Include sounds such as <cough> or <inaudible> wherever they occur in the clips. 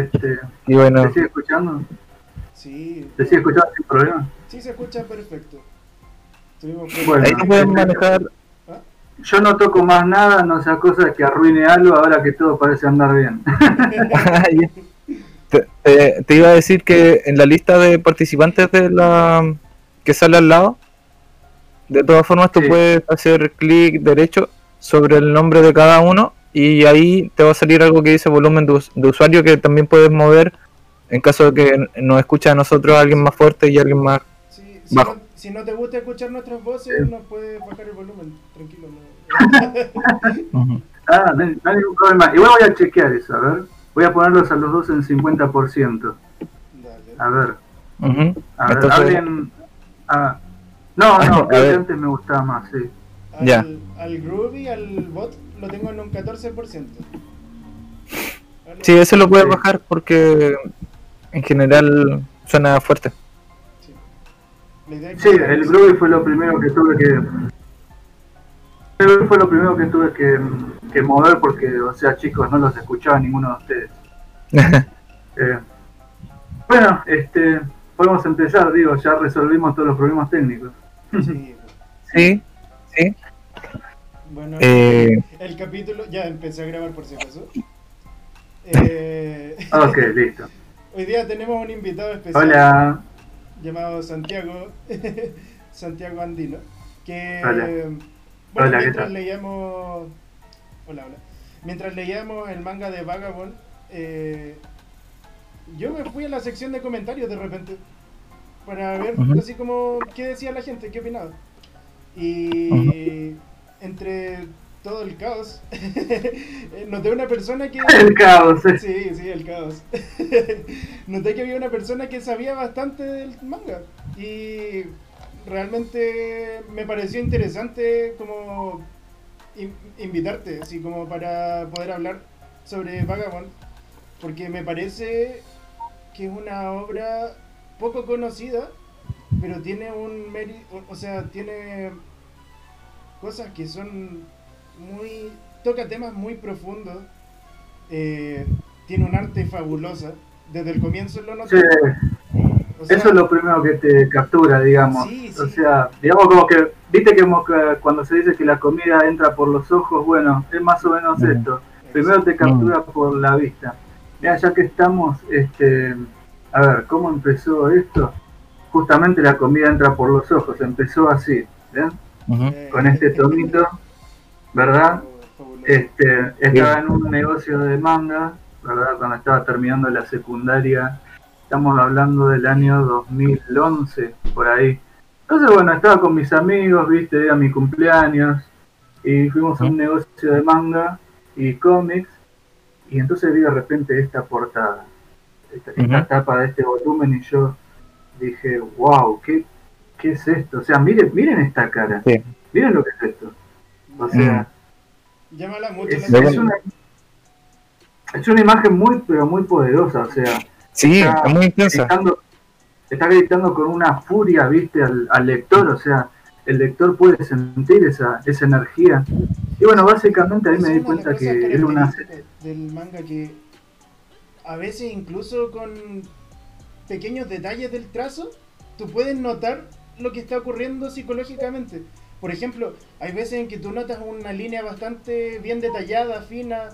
Este, Y bueno, ¿Te sigue escuchando? Sí. ¿Te sigue escuchando sin problema? Sí, se escucha perfecto. Bueno. ahí no pueden manejar. Yo no toco más nada, no sea cosa que arruine algo ahora que todo parece andar bien. <laughs> te, iba a decir que en la lista de participantes de la que sale al lado, de todas formas tú Sí. puedes hacer clic derecho sobre el nombre de cada uno y ahí te va a salir algo que dice volumen de, us- de usuario que también puedes mover en caso de que nos escuche a nosotros alguien más fuerte y alguien más. Sí, si, Bajo. no, si no te gusta escuchar nuestras voces, nos puedes bajar el volumen. Tranquilo. No. <laughs> Ah, no, hay no hay ningún problema. Igual voy a chequear eso, a ver. Voy a ponerlos a los dos en 50%. Dale. A ver, a ver, Entonces- hablen... ah, no, no, <laughs> antes me gustaba más, sí. Al, Ya. al Groovy, al bot, lo tengo en un 14%. Ah, no, Sí, ese lo puedes bajar porque en general suena fuerte. sí. La idea es Sí, el Groovy fue lo primero que tuve que... El fue lo primero que tuve que, que mover porque, o sea, chicos, no los escuchaba ninguno de ustedes. <laughs> Eh, bueno, este, podemos empezar, digo, ya resolvimos todos los problemas técnicos. Sí. <laughs> sí, sí. Bueno, Eh, el capítulo, ya empecé a grabar por si acaso. Eh, Ok, listo. hoy día tenemos un invitado especial Hola. llamado Santiago, <laughs> Santiago Andino, que Hola. bueno, Hola, ¿qué mientras tal? leíamos, hola, hola, mientras leíamos el manga de Vagabond, eh, yo me fui a la sección de comentarios de repente para ver así como qué decía la gente, qué opinaba. Y entre todo el caos, <laughs> noté una persona que... <laughs> El caos. Sí, sí, el caos. <laughs> Noté que había una persona que sabía bastante del manga y realmente me pareció interesante como in- invitarte, así como para poder hablar sobre Vagabond, porque me parece que es una obra poco conocida, pero tiene un mérito, o sea, tiene cosas que son muy toca temas muy profundos eh, tiene un arte fabulosa desde el comienzo lo noté Sí, O sea, eso es lo primero que te captura, digamos. Sí, O sí. sea, digamos como que, viste que cuando se dice que la comida entra por los ojos, bueno, es más o menos esto. Primero te captura por la vista. Mira, ya que estamos, este, a ver, ¿cómo empezó esto? Justamente la comida entra por los ojos, empezó así, ¿ven? Eh, Con este tonito, ¿verdad? Este, estaba en un negocio de manga, ¿verdad? Cuando estaba terminando la secundaria, estamos hablando del año 2011, por ahí. Entonces, bueno, estaba con mis amigos, viste, era mi cumpleaños, y fuimos a un negocio de manga y cómics, y entonces vi de repente esta portada, esta, tapa de este volumen, y yo dije, wow, ¿qué, qué es esto? O sea, miren, miren esta cara, Sí. miren lo que es esto. O sea, llámala mucho es, la es una, es una imagen muy, pero muy poderosa, o sea, Sí, está es muy intensa. gritando, está gritando con una furia, viste, al, al lector, o sea, el lector puede sentir esa, esa energía. Y bueno, básicamente ahí Es me di cuenta que era una... del manga que a veces incluso con pequeños detalles del trazo tú puedes notar lo que está ocurriendo psicológicamente por ejemplo hay veces en que tú notas una línea bastante bien detallada fina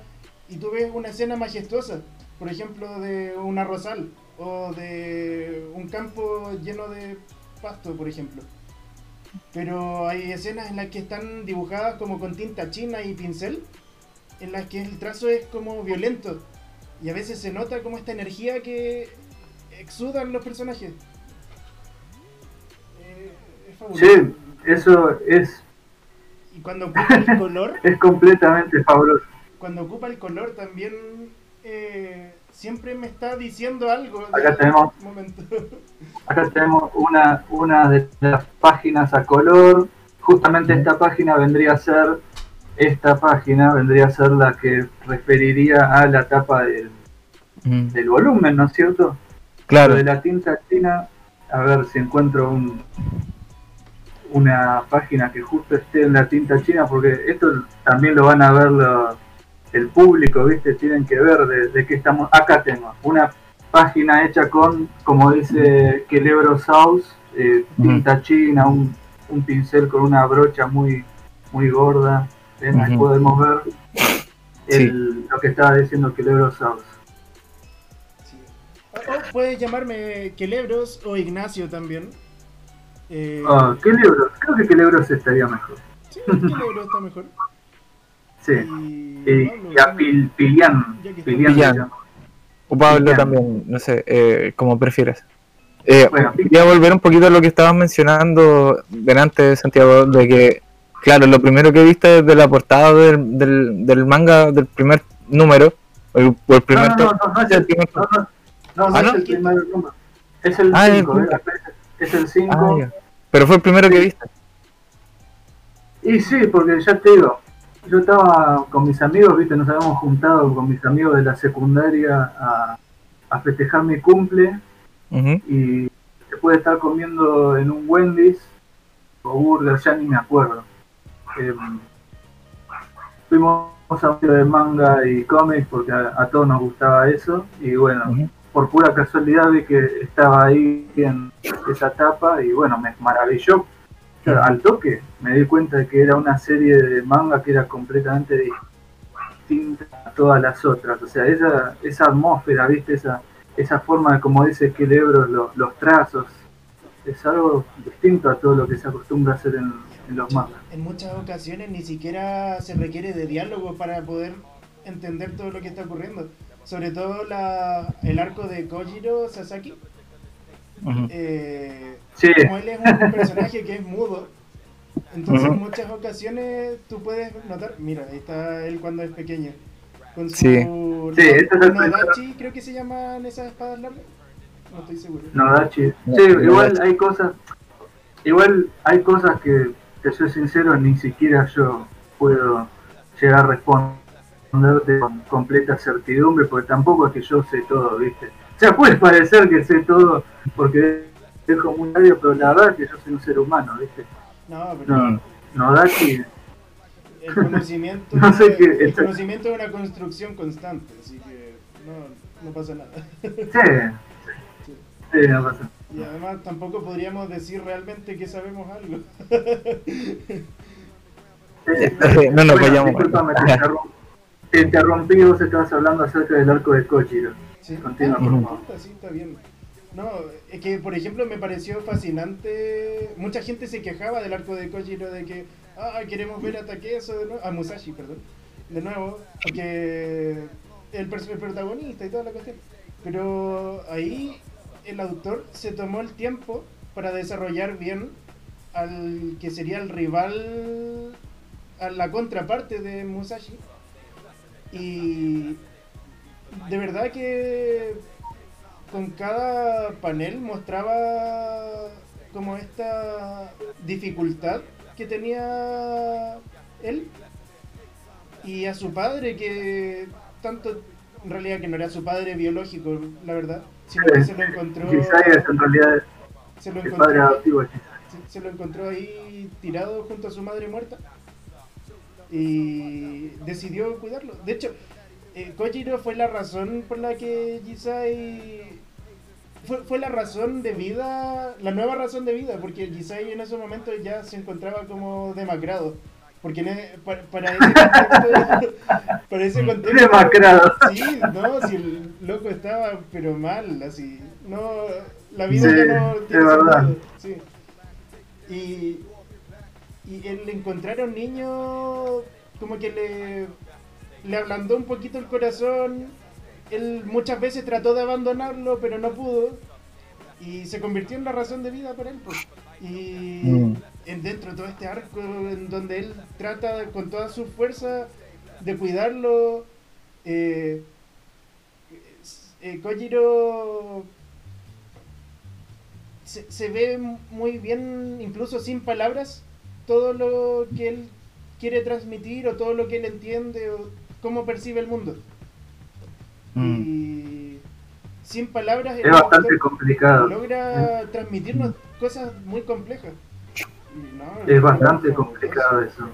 y tú ves una escena majestuosa por ejemplo de un arrozal o de un campo lleno de pasto por ejemplo pero hay escenas en las que están dibujadas como con tinta china y pincel, en las que el trazo es como violento. Y a veces se nota como esta energía que exudan los personajes. Fabuloso. Sí, eso es, Y cuando ocupa el color, <laughs> es completamente fabuloso. cuando ocupa el color también eh, siempre me está diciendo algo. Acá tenemos- momento. <laughs> Acá tenemos una, una de las páginas a color. Justamente esta página vendría a ser, esta página vendría a ser la que referiría a la tapa del, del volumen, ¿no es cierto? Lo Claro. de la tinta china, a ver si encuentro un, una página que justo esté en la tinta china, porque esto también lo van a ver los, el público, ¿viste? Tienen que ver de, de qué estamos. Acá tengo una página hecha con, como dice Kelebro South, eh, tinta china, un, un pincel con una brocha muy, muy gorda. ¿ven? Ahí Ujú. podemos ver el- lo que estaba diciendo Kelebro South. Sí. O, o puedes llamarme Quelebros o Ignacio también. Eh, Ah, Kelebro, creo que Kelebros estaría mejor. Sí, Quelebros está mejor. <laughs> Sí. Y, Y, Pablo, y a Pil- Pilian. Pilian. O Pablo también, no sé, eh, como prefieras. Eh, Bueno, quería volver un poquito a lo que estabas mencionando delante, Santiago, de que, claro, lo primero que viste desde la portada del, del, del manga del primer número, o el, el primer No, no, no, no, no es el primer no, to- no, no, no Ah, es ¿no? el primer número. Es el Ah, el 5, primero. es el 5. Pero fue el primero que viste. y sí, porque ya te digo, yo estaba con mis amigos, viste, nos habíamos juntado con mis amigos de la secundaria a, a festejar mi cumple y después de estar comiendo en un Wendy's o Burger, ya ni me acuerdo. eh, fuimos a un de manga y cómics porque a, a todos nos gustaba eso y bueno. Por pura casualidad vi que estaba ahí en esa etapa y bueno, me maravilló. Claro, al toque me di cuenta de que era una serie de manga que era completamente distinta a todas las otras. O sea, esa, esa atmósfera, ¿viste? Esa, esa forma de, como dice Quelebro, los, los trazos, es algo distinto a todo lo que se acostumbra a hacer en, en los mangas. En muchas ocasiones ni siquiera se requiere de diálogo para poder entender todo lo que está ocurriendo. Sobre todo la, el arco de Kojiro Sasaki. Eh, Sí, como él es un personaje que es mudo, entonces en muchas ocasiones tú puedes notar, mira, ahí está él cuando es pequeño, con su Sí. Nodachi, creo que se llaman esas espadas largas, no estoy seguro. Nodachi. No, Sí, Nodachi. igual hay cosas, igual hay cosas que, te soy sincero, ni siquiera yo puedo llegar a responderte con completa certidumbre, porque tampoco es que yo sé todo, ¿viste? O sea, puede parecer que sé todo porque es comunitario, pero la verdad es que yo soy un ser humano, ¿viste? No, pero No, Nodachi, el conocimiento, <laughs> No sé qué- el conocimiento es una construcción constante, así que no, no pasa nada. sí, sí, no pasa. Y además tampoco podríamos decir realmente que sabemos algo. Sí. <laughs> No nos Bueno, vayamos. <laughs> te interrum- te interrumpí, vos estabas hablando acerca del arco de Kojiro. Sí, Continúa, Ah, por no favor. sí, está bien. No, es que por ejemplo me pareció fascinante. Mucha gente se quejaba del arco de Kojiro de que, ah, queremos ver a Takeso de nuevo, a Musashi, perdón, de nuevo, porque el, el protagonista y toda la cuestión. Pero ahí el autor se tomó el tiempo para desarrollar bien al que sería el rival, a la contraparte de Musashi. Y de verdad que con cada panel mostraba como esta dificultad que tenía él y a su padre que tanto en realidad que no era su padre biológico la verdad sino que se lo encontró en realidad se lo padre encontró adoptivo se lo encontró ahí tirado junto a su madre muerta y decidió cuidarlo. De hecho, eh, Kojiro fue la razón por la que Jisai fue, fue la razón de vida, la nueva razón de vida, porque Jisai en ese momento ya se encontraba como demacrado. Porque e- para, para ese contexto, para ese contexto Demacrado. Sí, no, si el loco estaba pero mal, así. No, la vida Sí, ya no tiene verdad. sentido, sí. Y, y el encontrar a un niño como que le, le ablandó un poquito el corazón. Él muchas veces trató de abandonarlo, pero no pudo. Y se convirtió en la razón de vida para él. pues. Y Mm. en dentro de todo este arco en donde él trata con toda su fuerza de cuidarlo. Eh, eh, Kojiro se, se ve muy bien, incluso sin palabras, todo lo que él quiere transmitir o todo lo que él entiende o cómo percibe el mundo. Mm. Y sin palabras Es bastante complicado. logra transmitirnos cosas muy complejas. No, Es bastante complicado eso.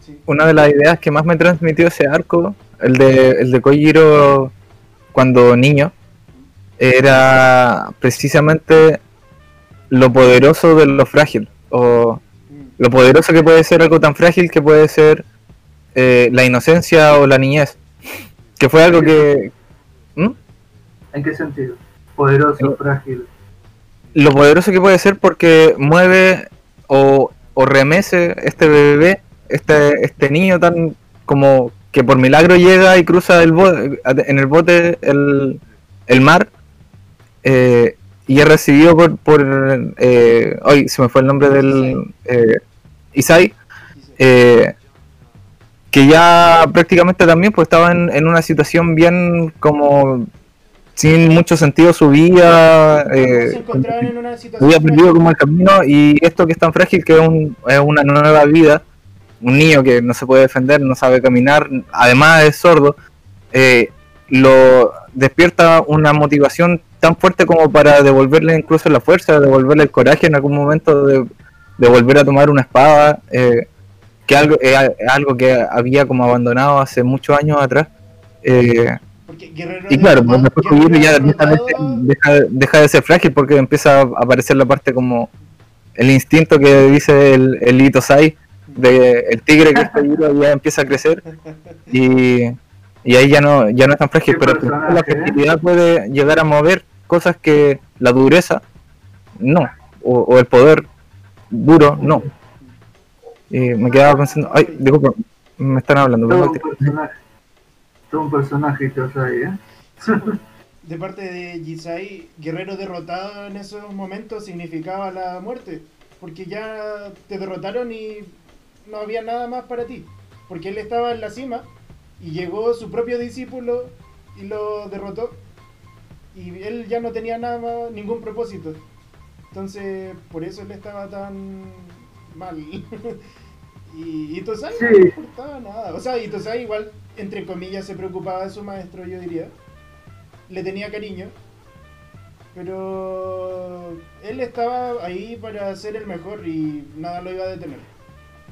Sí. una de las ideas que más me transmitió ese arco, el de, el de Kojiro cuando niño, era precisamente lo poderoso de lo frágil, o. lo poderoso que puede ser algo tan frágil que puede ser eh, la inocencia o la niñez. Que fue algo que... ¿Mm? ¿En qué sentido? Poderoso, Eh, frágil. Lo poderoso que puede ser porque mueve o, o remece este bebé, este, este niño tan como que por milagro llega y cruza el bo- en el bote el, el mar eh, y es recibido por, por eh, hoy se me fue el nombre del eh, Isai eh, que ya prácticamente también pues estaba en, en una situación bien como sin mucho sentido su vida se eh, encontraban en una había perdido como el camino y esto que es tan frágil que es, un- es una nueva vida, un niño que no se puede defender, no sabe caminar, además es sordo, eh, lo despierta una motivación tan fuerte como para devolverle incluso la fuerza, devolverle el coraje en algún momento de, de volver a tomar una espada, eh, que algo, es algo que había como abandonado hace muchos años atrás. eh, y claro, pues después Guerrero ya deja de, derrotado- ser, deja, deja de ser frágil porque empieza a aparecer la parte como el instinto que dice el, el Itosai de el tigre que es Kojiro ya empieza a crecer y, y ahí ya no ya no es tan frágil, pero la personaje, ¿eh? flexibilidad puede llegar a mover cosas que la dureza no, o, o el poder duro no. Y me quedaba pensando, ay, disculpa, me están hablando, Todo un personaje. Todo un personajito ahí, ¿eh? <laughs> De parte de Jisai, guerrero derrotado en esos momentos significaba la muerte. Porque ya te derrotaron y no había nada más para ti. Porque él estaba en la cima y llegó su propio discípulo y lo derrotó. Y él ya no tenía nada ningún propósito. Entonces, por eso él estaba tan mal. <laughs> y Itosai no le importaba nada. O sea, Itosai igual, entre comillas, se preocupaba de su maestro, yo diría. Le tenía cariño. Pero él estaba ahí para ser el mejor y nada lo iba a detener.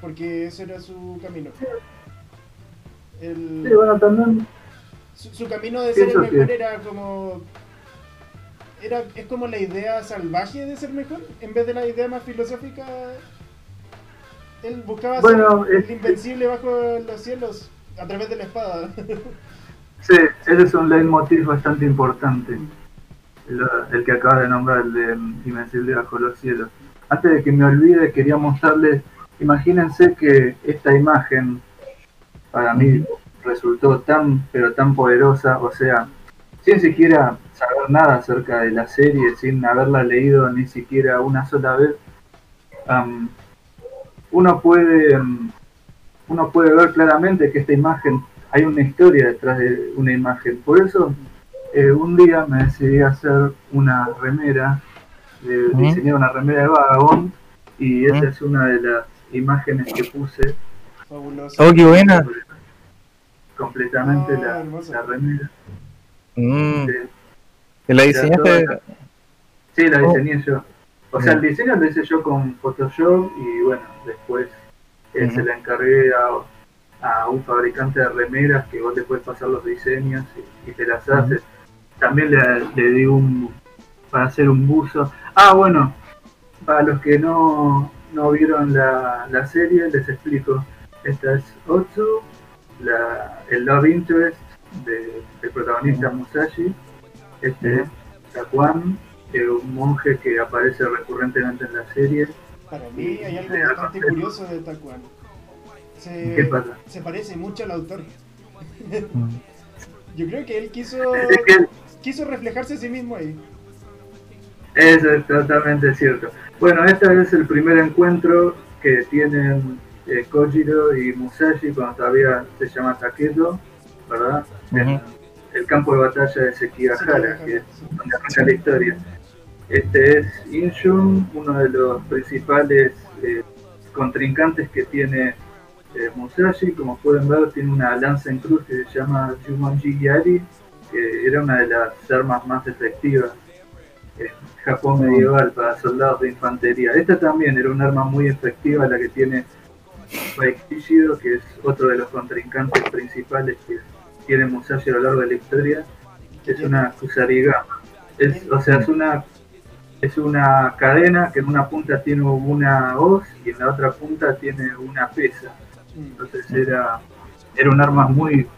Porque ese era su camino. El- Sí, bueno, también. su, su camino de ser el que- mejor era como. Era, es como la idea salvaje de ser mejor, en vez de la idea más filosófica. Él buscaba Bueno, ser es- el invencible bajo los cielos a través de la espada. <laughs> Sí, ese es un leitmotiv bastante importante. El, el que acaba de nombrar, el de Invencible bajo los cielos. Antes de que me olvide, quería mostrarles. Imagínense que esta imagen para mí resultó tan, pero tan poderosa. O sea, sin siquiera saber nada acerca de la serie, sin haberla leído ni siquiera una sola vez. uno puede uno puede ver claramente que esta imagen hay una historia detrás de una imagen. Por eso, eh, un día me decidí a hacer una remera, eh, diseñé una remera de Vagabond, y esa es una de las imágenes que puse Fabuloso. Oh, qué buena. completamente Ah, la, hermoso. la remera. Mm, Eh, ¿y ¿La diseñaste? toda Sí, la Oh. diseñé yo. O sea, el diseño lo hice yo con Photoshop y bueno, después eh, se la encargué a, a un fabricante de remeras que vos te puedes pasar los diseños y, y te las Ujú. hace. También le, le di un para hacer un buzo. Ah, bueno, para los que no, no vieron la, la serie, les explico. Esta es Otsu, la, el love interest de- del protagonista Musashi. Este es Takuan, que es un monje que aparece recurrentemente en la serie. Para mí hay algo bastante curioso de Takuan. Se, ¿Qué pasa? se parece mucho al autor. Mm. Yo creo que él quiso, Es que quiso reflejarse a sí mismo ahí. Eso es totalmente cierto. Bueno, este es el primer encuentro que tienen eh, Kojiro y Musashi cuando todavía se llama Takedo, ¿verdad? El campo de batalla de Sekigahara, que es donde arranca la historia. Este es Inshun, uno de los principales eh, contrincantes que tiene eh, Musashi. Como pueden ver, tiene una lanza en cruz que se llama Jumonji Yari, que era una de las armas más efectivas en Japón medieval para soldados de infantería. Esta también era un arma muy efectiva, la que tiene Shido, que es otro de los contrincantes principales que tiene Musashi a lo largo de la historia, es una Kusarigama. Es, o sea, es una es una cadena que en una punta tiene una hoz y en la otra punta tiene una pesa. Entonces era, era un arma muy,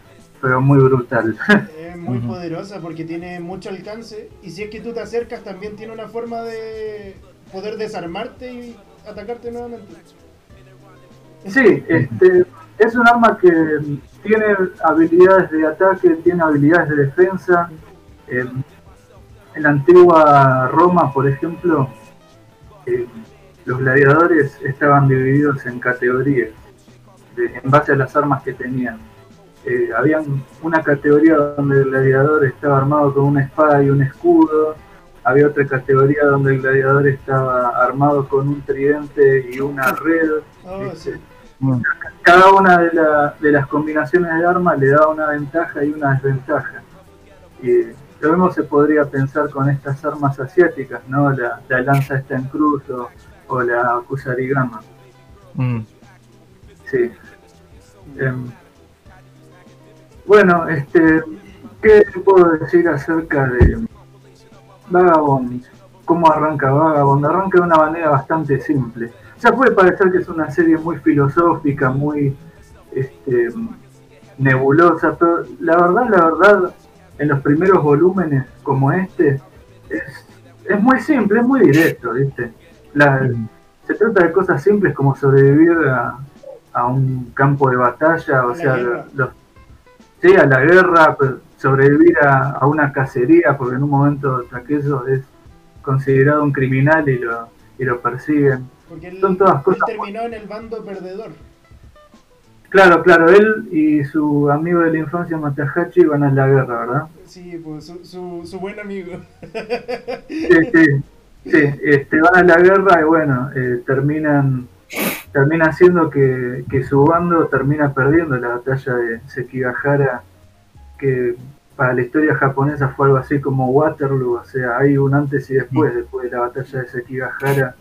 pero muy brutal. Es <laughs> muy poderosa porque tiene mucho alcance y si es que tú te acercas también tiene una forma de poder desarmarte y atacarte nuevamente. Sí, este, es un arma que tiene habilidades de ataque, tiene habilidades de defensa. Eh, en la antigua Roma, por ejemplo, eh, los gladiadores estaban divididos en categorías en base a las armas que tenían. Eh, había una categoría donde el gladiador estaba armado con una espada y un escudo, había otra categoría donde el gladiador estaba armado con un tridente y una red. Oh, Cada una de, de, las combinaciones de armas le daba una ventaja y una desventaja. Y lo mismo se podría pensar con estas armas asiáticas, ¿no? La, lanza está en cruz o, la kusarigama. Mm. Sí. Em, bueno, este, ¿qué puedo decir acerca de Vagabond? ¿Cómo arranca Vagabond? Arranca de una manera bastante simple. Ya puede parecer que es una serie muy filosófica, muy este, nebulosa, pero la verdad, la verdad, en los primeros volúmenes como este, es, es muy simple, es muy directo, ¿viste? se trata de cosas simples como sobrevivir a, a un campo de batalla, o sea, los, sí, a la guerra, sobrevivir a, una cacería, porque en un momento aquello es considerado un criminal y lo, y lo persiguen. Son todas cosas. terminó en el bando perdedor. Claro, claro, él y su amigo de la infancia Matahachi van a la guerra, ¿verdad? Sí, pues su, su, buen amigo. sí, sí, sí, este, van a la guerra y bueno, eh, terminan termina haciendo que, que, su bando termina perdiendo la batalla de Sekigahara, que para la historia japonesa fue algo así como Waterloo, o sea, hay un antes y después, después de la batalla de Sekigahara,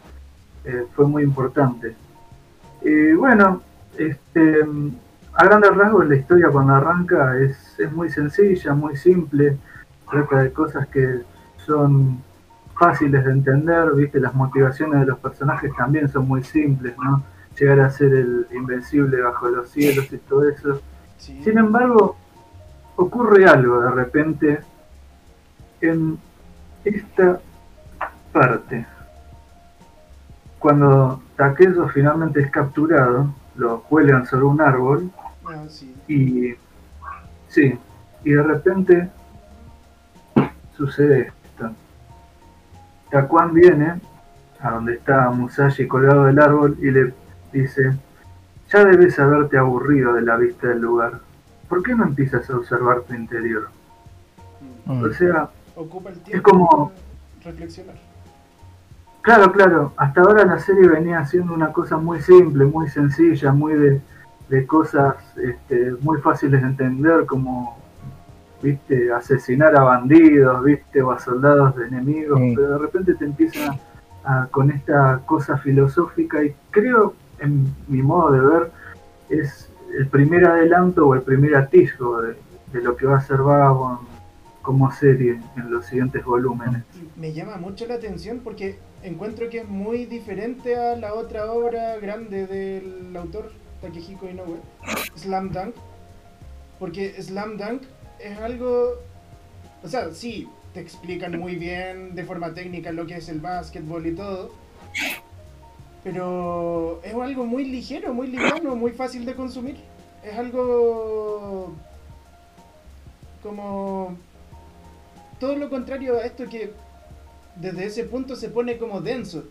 eh, fue muy importante. Y bueno, este, a grandes rasgos la historia cuando arranca es, es muy sencilla, muy simple, trata de cosas que son fáciles de entender, viste, las motivaciones de los personajes también son muy simples, ¿no? Llegar a ser el invencible bajo los cielos y todo eso. Sin embargo, ocurre algo de repente en esta parte. Cuando Takezo finalmente es capturado, lo cuelgan sobre un árbol ah, y sí, y de repente sucede esto. Takuan viene a donde está Musashi colgado del árbol y le dice, ya debes haberte aburrido de la vista del lugar. ¿Por qué no empiezas a observar tu interior? Mm. O sea, es como reflexionar. Claro, claro. Hasta ahora la serie venía haciendo una cosa muy simple, muy sencilla, muy de, cosas este, muy fáciles de entender, como viste asesinar a bandidos, viste o a soldados de enemigos, pero de repente te empieza con esta cosa filosófica y creo, en mi modo de ver, es el primer adelanto o el primer atisbo de, lo que va a ser Vagabond como serie en los siguientes volúmenes. Me llama mucho la atención porque encuentro que es muy diferente a la otra obra grande del autor Takehiko Inoue, Slam Dunk, porque Slam Dunk es algo, o sea, sí, te explican muy bien de forma técnica lo que es el básquetbol y todo, pero es algo muy ligero, muy liviano, muy fácil de consumir. Es algo como todo lo contrario a esto que desde ese punto se pone como denso,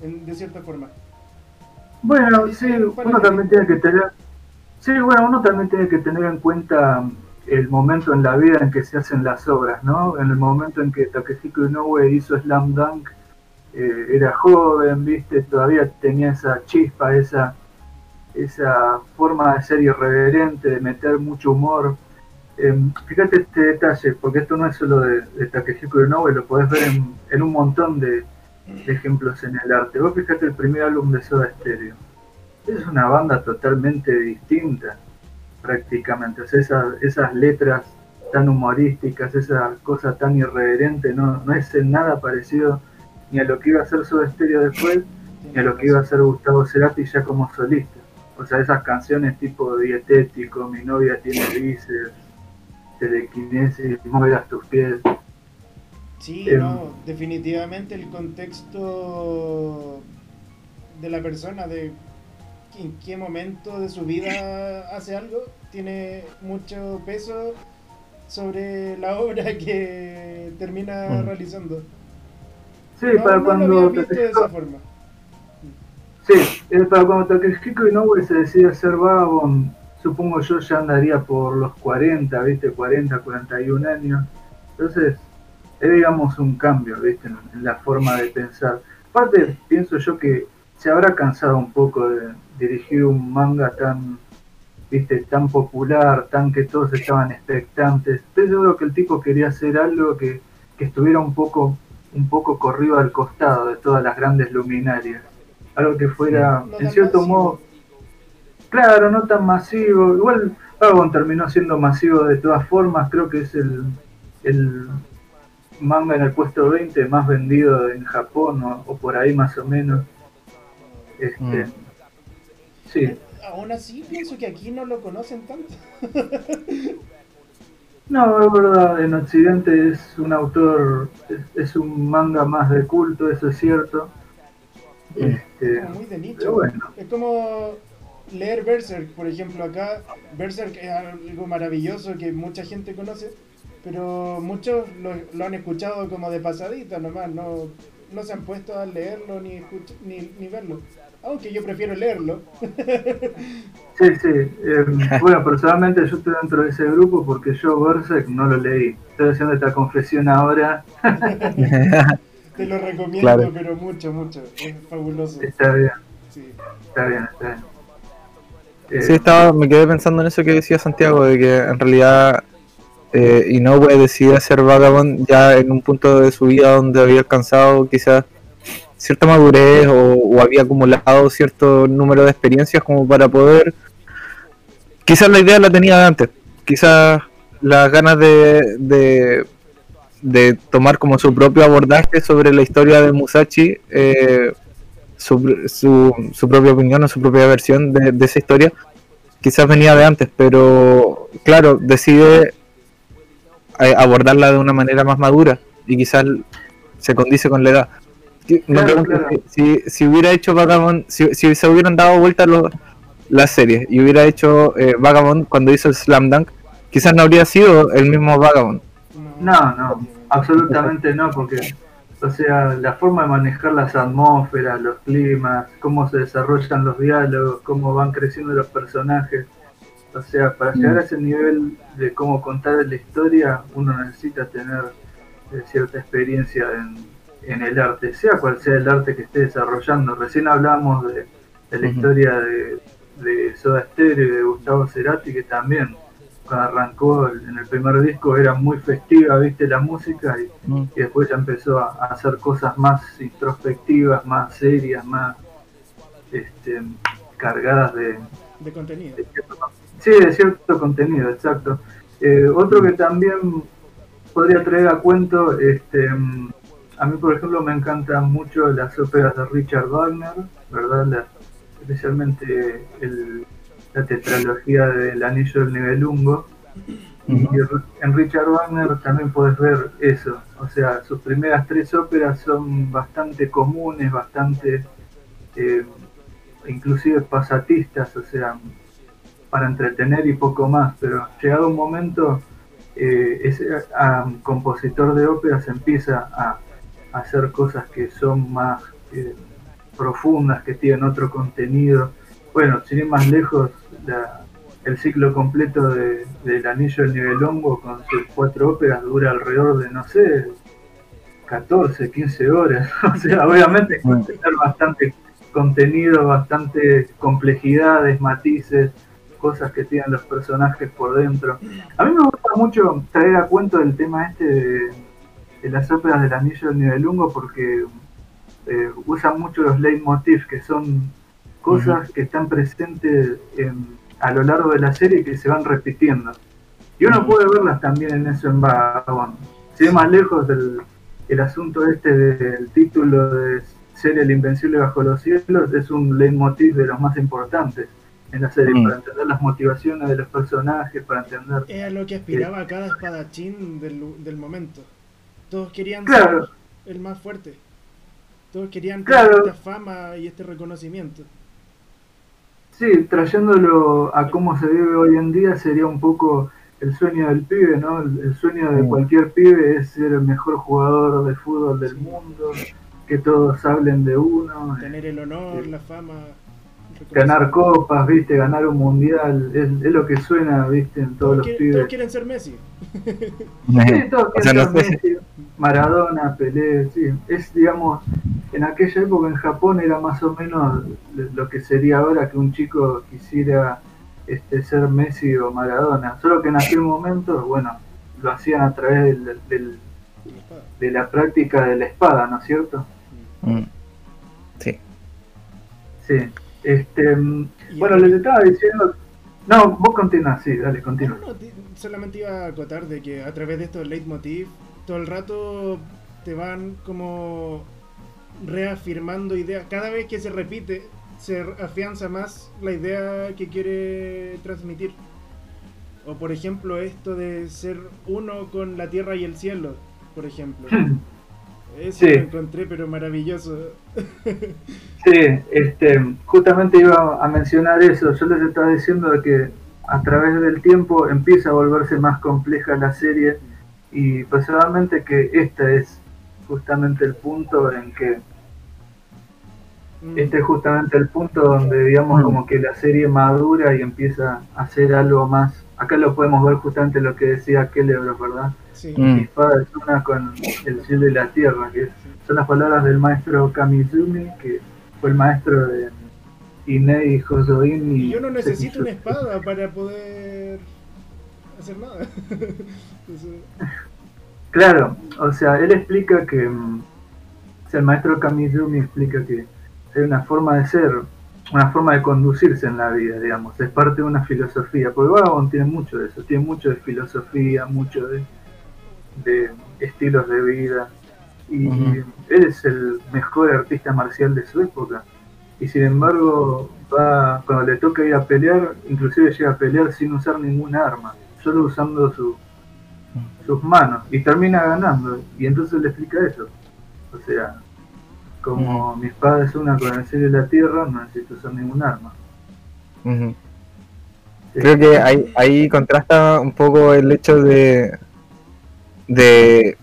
de cierta forma. Bueno, sí, uno también tiene que tener, sí, bueno, uno también tiene que tener en cuenta el momento en la vida en que se hacen las obras, ¿no? En el momento en que Takehiko Inoue hizo Slam Dunk, eh, era joven, viste, todavía tenía esa chispa, esa, esa forma de ser irreverente, de meter mucho humor. Em, fíjate este detalle, porque esto no es solo de, de Takehiko Inoue, lo podés ver en, un montón de, ejemplos en el arte. Vos fíjate el primer álbum de Soda Stereo. es una banda totalmente distinta, prácticamente. O sea, esas, letras tan humorísticas, esa cosa tan irreverente, no, es en nada parecido ni a lo que iba a ser su estéreo después, ni a lo que iba a ser Gustavo Cerati ya como solista. O sea, esas canciones tipo dietético, mi novia tiene bíceps, telequinesis, muevas tus pies. Sí, Em. no, definitivamente el contexto de la persona, de en qué momento de su vida <laughs> hace algo, tiene mucho peso sobre la obra <laughs> que termina Mm. realizando. Sí, no, para no cuando lo visto de esa forma. Sí, eh, para cuando Takehiko Inoue se decide hacer Vagabond, supongo yo ya andaría por los 40, ¿viste? 40, 41 años. Entonces, es digamos un cambio, ¿viste? En, en la forma de pensar. Aparte, pienso yo que se habrá cansado un poco de dirigir un manga tan, ¿viste? Tan popular, tan que todos estaban expectantes. Estoy seguro que el tipo quería hacer algo que, que estuviera un poco, un poco corrido al costado de todas las grandes luminarias algo que fuera, en cierto modo, claro, no tan masivo. Igual Dragon terminó siendo masivo de todas formas, creo que es el, el manga en el puesto 20 más vendido en Japón o, o por ahí más o menos. Este, Mm. Sí, Aún así, pienso que aquí no lo conocen tanto. no, es verdad, en Occidente es un autor, es, es un manga más de culto, eso es cierto. Este, Como muy de nicho. pero bueno, Es como leer Berserk, por ejemplo, acá Berserk es algo maravilloso que mucha gente conoce, pero muchos lo, lo han escuchado como de pasadita nomás, no, no se han puesto a leerlo ni, escuch- ni, ni verlo. Aunque yo prefiero leerlo. <laughs> Sí, sí. eh, bueno, personalmente yo estoy dentro de ese grupo porque yo Berserk no lo leí. Estoy haciendo esta confesión ahora. <laughs> Te lo recomiendo, Claro. pero mucho, mucho. Es fabuloso. Está bien, Sí. está bien, está bien. Eh, Sí, estaba, me quedé pensando en eso que decía Santiago, de que en realidad eh, Inoue decidió hacer Vagabond ya en un punto de su vida donde había alcanzado quizás cierta madurez o, había acumulado cierto número de experiencias como para poder... Quizás la idea la tenía antes, quizás las ganas de, de, de tomar como su propio abordaje sobre la historia de Musashi, eh, su, su, su propia opinión o su propia versión de, de esa historia, quizás venía de antes, pero claro, decide eh, abordarla de una manera más madura y quizás se condice con la edad. Claro, claro. si, si hubiera hecho Vagabond, si, si se hubieran dado vuelta los, las series y hubiera hecho eh, Vagabond cuando hizo el Slam Dunk, quizás no habría sido el mismo Vagabond. No, no, absolutamente no, porque, o sea, la forma de manejar las atmósferas, los climas, cómo se desarrollan los diálogos, cómo van creciendo los personajes. O sea, para llegar a ese nivel de cómo contar la historia, uno necesita tener eh, cierta experiencia en, en el arte, sea cual sea el arte que esté desarrollando. Recién hablamos de, de la historia de, de Soda Stereo y de Gustavo Cerati, que también arrancó el- en el primer disco era muy festiva, viste, la música y, Mm. y después ya empezó a, a hacer cosas más introspectivas, más serias, más este, cargadas de, De contenido. de cierto, sí, de cierto contenido, exacto. Eh, otro que también podría traer a cuento, este, a mí por ejemplo me encantan mucho las óperas de Richard Wagner, ¿verdad? La- especialmente el- la tetralogía del Anillo del Nibelungo. Y en Richard Wagner también puedes ver eso, o sea, sus primeras tres óperas son bastante comunes, bastante eh, inclusive pasatistas, o sea, para entretener y poco más, pero llegado un momento, eh, ese ah, compositor de óperas empieza a, a hacer cosas que son más eh, profundas, que tienen otro contenido. Bueno, sin ir más lejos, la- el ciclo completo de, del Anillo del Nibelungo con sus cuatro óperas dura alrededor de, no sé, 14, 15 horas. <laughs> o sea, obviamente tener bastante contenido, bastante complejidades, matices, cosas que tienen los personajes por dentro. A mí me gusta mucho traer a cuento el tema este de, de las óperas del Anillo del Nibelungo porque eh, usan mucho los leitmotiv que son cosas que están presentes en- a lo largo de la serie que se van repitiendo. Y uno puede verlas también en eso en Vagabond. Si es más lejos del el asunto este del título de ser el invencible bajo los cielos, es un leitmotiv de los más importantes en la serie, Mm. para entender las motivaciones de los personajes, para entender... Es a lo que aspiraba cada espadachín del, del momento. Todos querían Claro. ser el más fuerte. Todos querían Claro. tener esta fama y este reconocimiento. Sí, trayéndolo a cómo se vive hoy en día sería un poco el sueño del pibe, ¿no? El, el sueño de Mm. cualquier pibe es ser el mejor jugador de fútbol del Sí. mundo, que todos hablen de uno, eh, Tener el honor, Sí. la fama. ganar copas, ¿viste? Ganar un mundial, es, es lo que suena, ¿viste? En todos los quieren, pibes. todos quieren ser Messi. Sí, <laughs> todos O sea, quieren no ser sé Messi, Maradona, Pelé, sí. Es, digamos, en aquella época en Japón era más o menos lo que sería ahora que un chico quisiera este, ser Messi o Maradona. Solo que en aquel momento, bueno, lo hacían a través del- de la práctica de la espada, ¿no es cierto? Mm. Sí. Sí. Este, mm, bueno, les estaba diciendo... No, vos continúa, sí, dale, continúa. No, no, ti- solamente iba a acotar de que a través de estos leitmotiv todo el rato te van como reafirmando ideas. Cada vez que se repite, se afianza más la idea que quiere transmitir. O por ejemplo esto de ser uno con la tierra y el cielo, por ejemplo. <laughs> Eso Sí. lo encontré pero maravilloso. <laughs> Sí, este, justamente iba a mencionar eso. Yo les estaba diciendo que a través del tiempo empieza a volverse más compleja la serie y personalmente que este es justamente el punto en que Mm, este es justamente el punto donde digamos Mm. como que la serie madura y empieza a hacer algo más. Acá lo podemos ver justamente lo que decía Kelebros, ¿verdad? sí. Mm. Mi espada es una con el cielo y la tierra, que son las palabras del maestro Kamizumi, que fue el maestro de Inei Hosoin y Y yo no necesito una espada para poder hacer nada. <laughs> Entonces, Claro, o sea, él explica que mm, o sea, el maestro Kamizumi explica que hay una forma de ser, una forma de conducirse en la vida, digamos, es parte de una filosofía, porque Vagabond tiene mucho de eso, tiene mucho de filosofía, mucho de, de estilos de vida, y él es el mejor artista marcial de su época, y sin embargo, va, cuando le toca ir a pelear, inclusive llega a pelear sin usar ninguna arma, solo usando su, sus manos y termina ganando y entonces le explica eso. O sea como mi espada es una con el cielo y la tierra no necesito usar ningún arma. Sí. Creo que ahí, ahí contrasta un poco el hecho de, de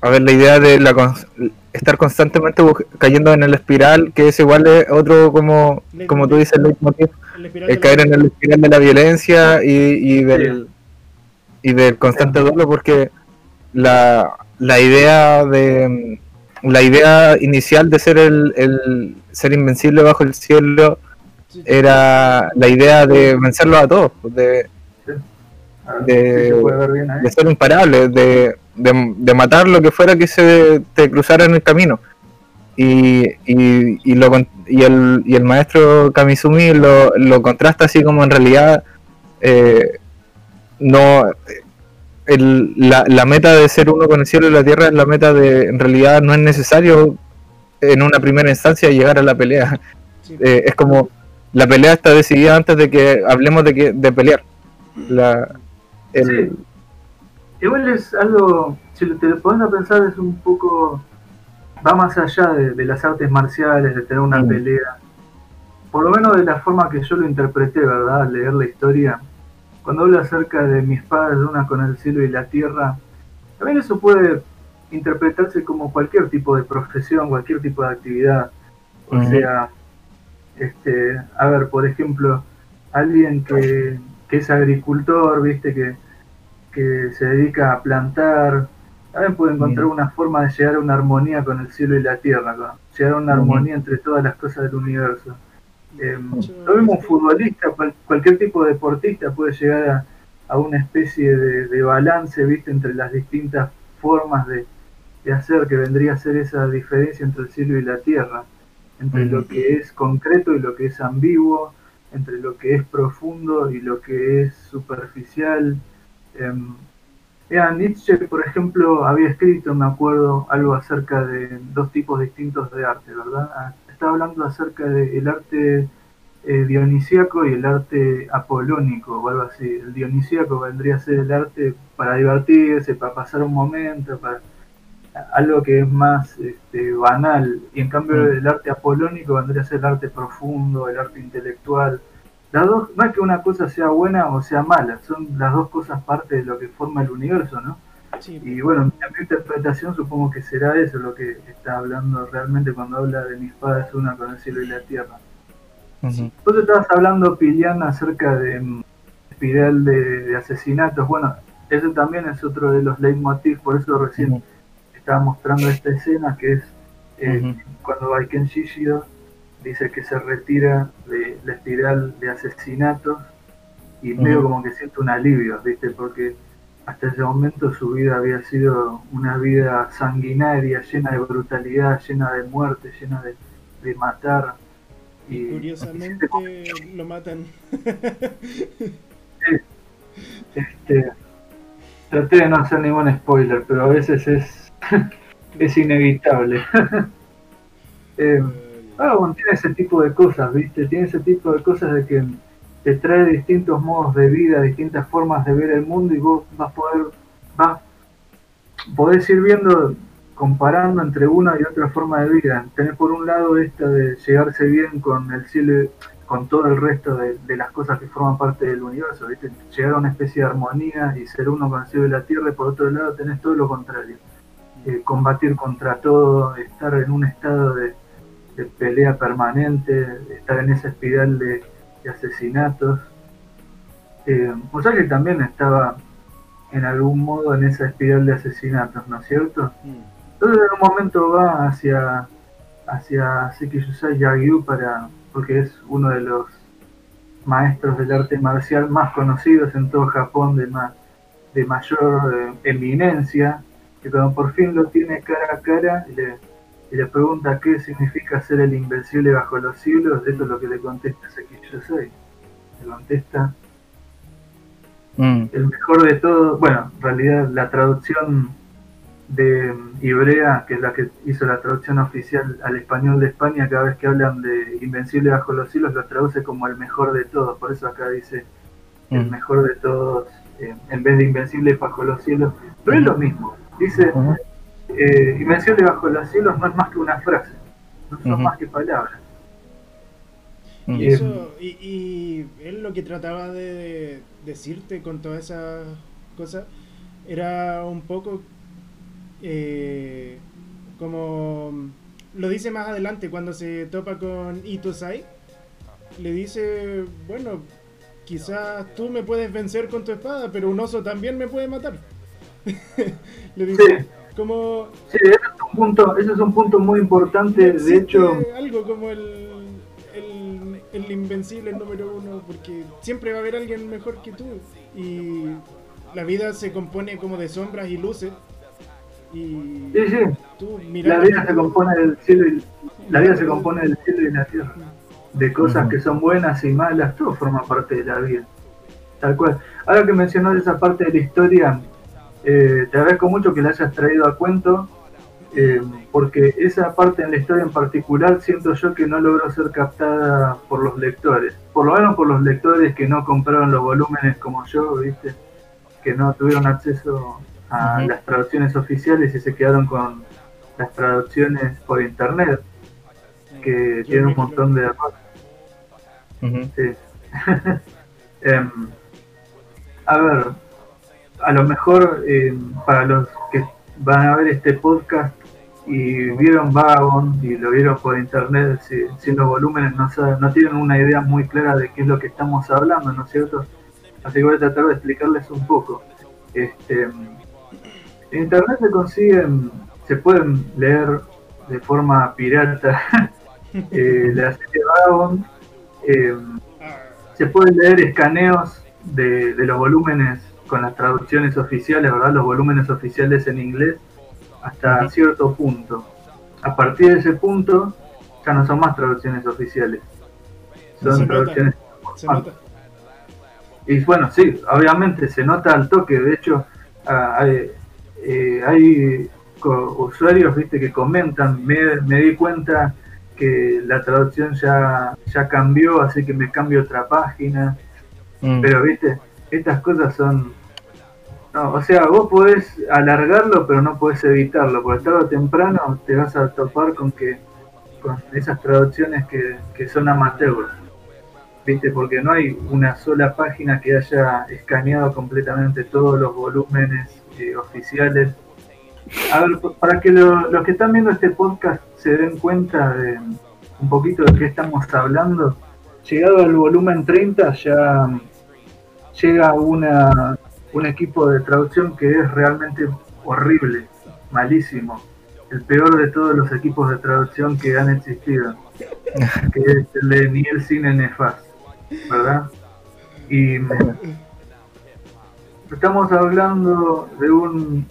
a ver, la idea de la cons- estar constantemente cayendo en el espiral, que es igual de otro como, como tú dices, leitmotiv, espiral de caer en el espiral de la violencia y, y del y del constante duelo porque la, la idea de la idea inicial de ser el, el ser invencible bajo el cielo Sí, era la idea de vencerlos a todos, pues, de, A ver de- bien ser imparable, de, de, de matar lo que fuera que se te cruzara en el camino. Y, y, y, lo, y, el, y el maestro Kamizumi lo, lo contrasta así como en realidad eh, no el, la, la meta de ser uno con el cielo y la tierra es la meta de en realidad no es necesario en una primera instancia llegar a la pelea sí. Eh, es como la pelea está decidida antes de que hablemos de que de pelear la el- Sí. igual es algo si te pones a pensar es un poco va más allá de, de las artes marciales de tener una pelea. Por lo menos de la forma que yo lo interpreté verdad al leer la historia. Cuando habla acerca de mi espada es una con el cielo y la tierra también eso puede interpretarse como cualquier tipo de profesión cualquier tipo de actividad. O sea este a ver por ejemplo alguien que, que es agricultor viste que que se dedica a plantar, también puede encontrar Bien. una forma de llegar a una armonía con el cielo y la tierra, ¿no? llegar a una armonía entre todas las cosas del universo. Eh, lo mismo un futbolista, cual- cualquier tipo de deportista puede llegar a, a una especie de, de balance, ¿viste? Entre las distintas formas de, de hacer, que vendría a ser esa diferencia entre el cielo y la tierra. entre lo que es concreto y lo que es ambiguo, entre lo que es profundo y lo que es superficial. Eh, Nietzsche, por ejemplo, había escrito, me acuerdo, algo acerca de dos tipos distintos de arte, ¿verdad? Ah, estaba hablando acerca del arte eh, dionisíaco y el arte apolónico o algo así. El dionisíaco vendría a ser el arte para divertirse, para pasar un momento, para algo que es más este, banal. Y en cambio el arte apolónico vendría a ser el arte profundo, el arte intelectual. Las dos, no es que una cosa sea buena o sea mala, son las dos cosas parte de lo que forma el universo, ¿no? Y bueno, en mi interpretación supongo que será eso lo que está hablando realmente cuando habla de mi espada es una con el cielo y la tierra. Vos estabas hablando, Piliana, acerca de um, espiral de, asesinatos. Bueno, ese también es otro de los leitmotiv, por eso recién estaba mostrando esta escena que es eh, cuando Baiken Shishido dice que se retira de la espiral de asesinatos y medio como que siente un alivio, ¿viste? Porque hasta ese momento su vida había sido una vida sanguinaria, llena de brutalidad, llena de muerte, llena de, de matar. Y curiosamente <laughs> lo matan. este, traté de no hacer ningún spoiler, pero a veces es, <laughs> es inevitable. <laughs> eh, tiene ese tipo de cosas, ¿viste? Tiene ese tipo de cosas de que te trae distintos modos de vida, distintas formas de ver el mundo y vos vas a poder, vas, podés ir viendo comparando entre una y otra forma de vida. Tenés por un lado esta de llegarse bien con el cielo, con todo el resto de, las cosas que forman parte del universo, ¿viste? llegar a una especie de armonía y ser uno con el cielo y la tierra, y por otro lado tenés todo lo contrario. Eh, combatir contra todo, estar en un estado de, pelea permanente, estar en esa espiral de, asesinatos. Eh, o sea que también estaba en algún modo en esa espiral de asesinatos, ¿no es cierto? Mm. Entonces en un momento va hacia, hacia Sekiyusai Yagyu para, porque es uno de los maestros del arte marcial más conocidos en todo Japón, de, de mayor eh, eminencia, que cuando por fin lo tiene cara a cara y le, pregunta qué significa ser el invencible bajo los cielos, eso es lo que le contesta Sekiyusai. Le contesta mm. el mejor de todos, bueno, en realidad la traducción de Ibrea, que es la que hizo la traducción oficial al español de España, cada vez que hablan de Invencible bajo los cielos, lo traduce como el mejor de todos, por eso acá dice el mm. mejor de todos, eh, en vez de Invencible bajo los cielos, pero es lo mismo, dice eh, Invencible bajo los cielos no es más que una frase, no son más que palabras. Mm. Y, eso, y, y él lo que trataba de decirte con todas esas cosas era un poco eh, como lo dice más adelante cuando se topa con Itosai, le dice, bueno, quizás tú me puedes vencer con tu espada, pero un oso también me puede matar. <laughs> le dice, como... Sí, ese es un punto, ese es un punto muy importante, de hecho... Algo como el, el, el invencible número uno, porque siempre va a haber alguien mejor que tú. Y la vida se compone como de sombras y luces sí, sí. La vida se compone del cielo y la vida se compone del cielo y la tierra. De cosas que son buenas y malas, todo forma parte de la vida. Tal cual. Ahora que mencionó esa parte de la historia, eh, te agradezco mucho que la hayas traído a cuento, eh, porque esa parte en la historia en particular siento yo que no logró ser captada por los lectores. Por lo menos por los lectores que no compraron los volúmenes como yo, ¿viste? Que no tuvieron acceso a las traducciones oficiales y se quedaron con las traducciones por internet, que tienen un montón de errores. <laughs> Em, a ver, a lo mejor em, para los que van a ver este podcast y vieron Vagabond y lo vieron por internet sin, los volúmenes, no, no tienen una idea muy clara de qué es lo que estamos hablando, ¿no es cierto? Así que voy a tratar de explicarles un poco. Este, en internet se consiguen, se pueden leer de forma pirata <laughs> eh, la serie Vagabond. Eh, se pueden leer escaneos de, los volúmenes con las traducciones oficiales, ¿verdad? Los volúmenes oficiales en inglés hasta cierto punto. A partir de ese punto ya no son más traducciones oficiales. Son Se nota. traducciones Se nota. Y bueno, sí, obviamente se nota al toque. De hecho, ah, hay, eh, hay usuarios viste que comentan, me, me di cuenta que la traducción ya, ya cambió, así que me cambio otra página. Mm. Pero viste, estas cosas son... No, o sea, vos podés alargarlo, pero no podés evitarlo, porque tarde o temprano te vas a topar con que con esas traducciones que, que son amateur. ¿viste? Porque no hay una sola página que haya escaneado completamente todos los volúmenes eh, oficiales. A ver, para que lo- los que están viendo este podcast se den cuenta de un poquito de qué estamos hablando, llegado al volumen 30 ya llega una, un equipo de traducción que es realmente horrible, malísimo, el peor de todos los equipos de traducción que han existido, que es el de Nielsen Nefas. ¿verdad? Y estamos hablando de un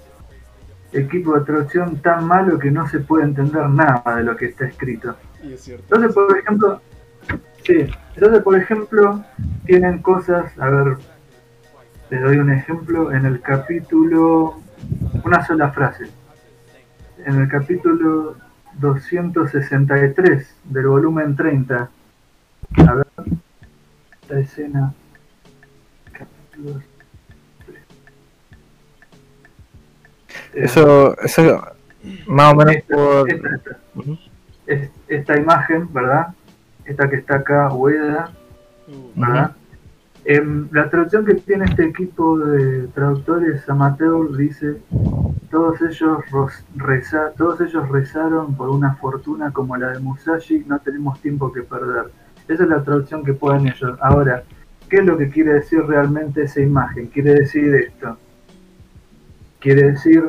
equipo de traducción tan malo que no se puede entender nada de lo que está escrito. Entonces, por ejemplo, sí, entonces, por ejemplo, tienen cosas, a ver, les doy un ejemplo, en el capítulo, una sola frase, en el capítulo 263 del volumen 30, a ver, esta escena, capítulo Eso, eso más o menos esta, por... esta, esta. Ujú. Es- esta imagen, ¿verdad? Esta que está acá, Ueda, Uh, ¿verdad? Em, la traducción que tiene este equipo de traductores amateur dice todos ellos reza- todos ellos rezaron por una fortuna como la de Musashi, no tenemos tiempo que perder. Esa es la traducción que ponen ellos. Ahora, ¿qué es lo que quiere decir realmente esa imagen? Quiere decir esto. Quiere decir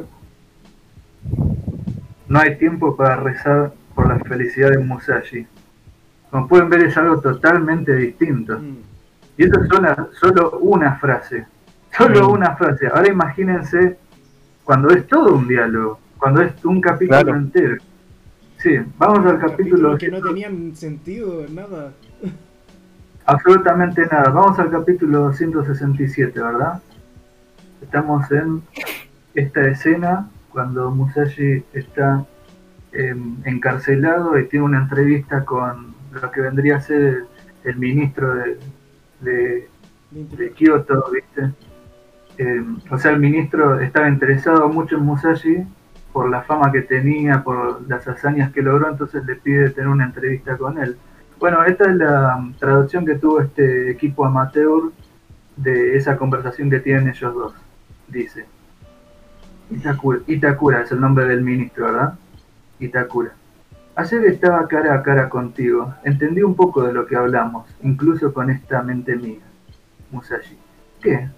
no hay tiempo para rezar por la felicidad de Musashi. Como pueden ver es algo totalmente distinto. mm. Y eso es una- solo una frase. Solo Mm. una frase. Ahora imagínense cuando es todo un diálogo. Cuando es un capítulo Claro. entero. Sí, vamos al capítulo. Que no tenían sentido, nada. <laughs> Absolutamente nada. Vamos al capítulo 267, ¿verdad? Estamos en esta escena cuando Musashi está em, encarcelado y tiene una entrevista con lo que vendría a ser el, el ministro de, de, de Kioto, ¿viste? Eh, o sea, el ministro estaba interesado mucho en Musashi por la fama que tenía, por las hazañas que logró, entonces le pide tener una entrevista con él. Bueno, esta es la um, traducción que tuvo este equipo amateur de esa conversación que tienen ellos dos. Dice, Itakura, Itakura es el nombre del ministro, ¿verdad? Itakura. Ayer estaba cara a cara contigo. Entendí un poco de lo que hablamos, incluso con esta mente mía. Musashi. ¿Qué?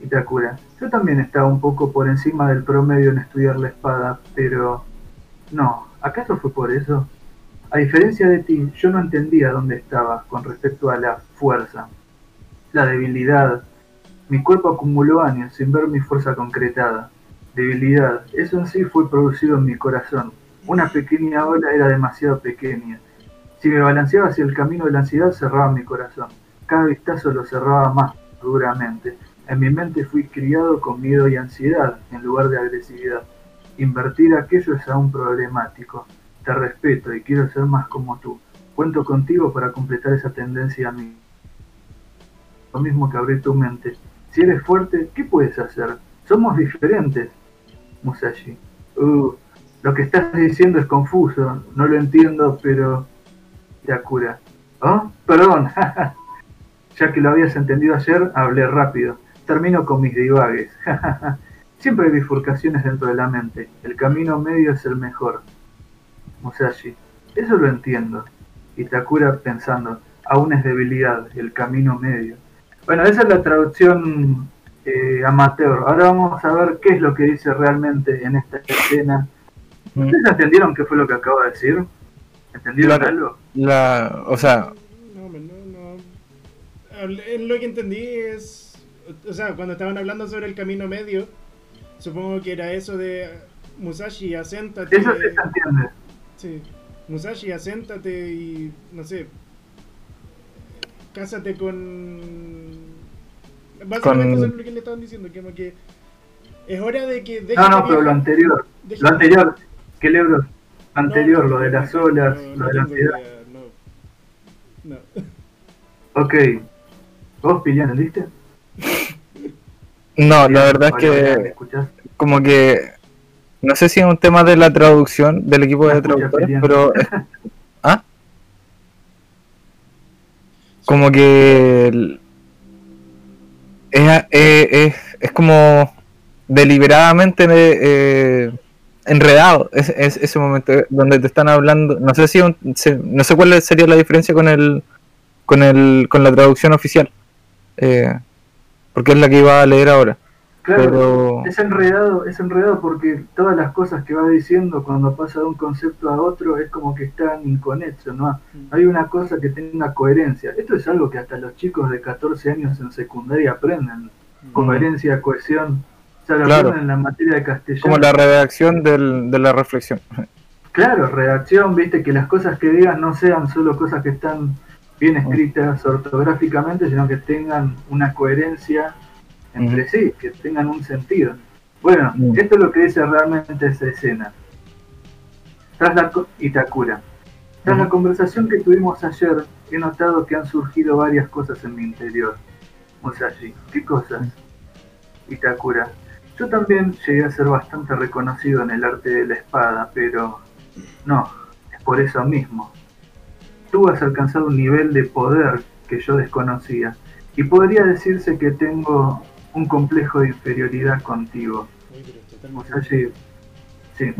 Itakura. Yo también estaba un poco por encima del promedio en estudiar la espada, pero... No, ¿acaso fue por eso? A diferencia de ti, yo no entendía dónde estaba con respecto a la fuerza, la debilidad. Mi cuerpo acumuló años sin ver mi fuerza concretada. Debilidad, eso en sí fue producido en mi corazón. Una pequeña ola era demasiado pequeña. Si me balanceaba hacia el camino de la ansiedad, cerraba mi corazón. Cada vistazo lo cerraba más duramente. En mi mente fui criado con miedo y ansiedad en lugar de agresividad. Invertir aquello es aún problemático. Te respeto y quiero ser más como tú. Cuento contigo para completar esa tendencia a mí. Lo mismo que abrir tu mente. Si eres fuerte, ¿qué puedes hacer? Somos diferentes. Musashi. Uh, lo que estás diciendo es confuso. No lo entiendo, pero... Yakura. ¿Oh? Perdón. <laughs> ya que lo habías entendido ayer, hablé rápido. Termino con mis divagues. <laughs> Siempre hay bifurcaciones dentro de la mente. El camino medio es el mejor. Musashi. Eso lo entiendo. Itakura pensando. Aún es debilidad. El camino medio. Bueno, esa es la traducción eh, amateur. Ahora vamos a ver qué es lo que dice realmente en esta escena. Mm. ¿Ustedes entendieron qué fue lo que acabo de decir? ¿Entendieron Claro. algo? La, o sea, No, hombre, no, no. En Lo que entendí es. O sea, cuando estaban hablando sobre el camino medio, supongo que era eso de Musashi, aséntate. Eso sí se entiende. Sí. Musashi, aséntate y, no sé, cásate con... Básicamente Con- eso es lo que le estaban diciendo, que como que es hora de que deje No, de no, pero lo anterior. Deje- Lo anterior. ¿Qué libro? Anterior, no, lo de las olas, no, lo de la ansiedad. no. No. Ok. ¿Vos, Piliano, viste? No, la verdad es Hola, hola, ¿me que escuchás? como que no sé si es un tema de la traducción del equipo de traductores, pero <laughs> ¿ah? Como que es, es, es como deliberadamente eh, enredado es, es ese momento donde te están hablando, no sé si un- se- no sé cuál sería la diferencia con el con el con la traducción oficial. eh, porque es la que iba a leer ahora. Claro, pero- es enredado, es enredado porque todas las cosas que va diciendo cuando pasa de un concepto a otro es como que están inconexos, ¿no? Hay una cosa que tenga coherencia. Esto es algo que hasta los chicos de 14 años en secundaria aprenden. Coherencia, cohesión. Sea, Claro. en la materia de castellano. Como la redacción del, de la reflexión. Claro, redacción, viste, que las cosas que digan no sean solo cosas que están bien escritas ortográficamente, sino que tengan una coherencia entre sí, que tengan un sentido. Bueno, esto es lo que dice realmente esa escena. Tras la Itakura. Tras la conversación que tuvimos ayer, he notado que han surgido varias cosas en mi interior. Musashi, ¿qué cosas? Itakura. Yo también llegué a ser bastante reconocido en el arte de la espada, pero no, es por eso mismo. Tú has alcanzado un nivel de poder que yo desconocía, y podría decirse que tengo un complejo de inferioridad contigo. Musashi, sí.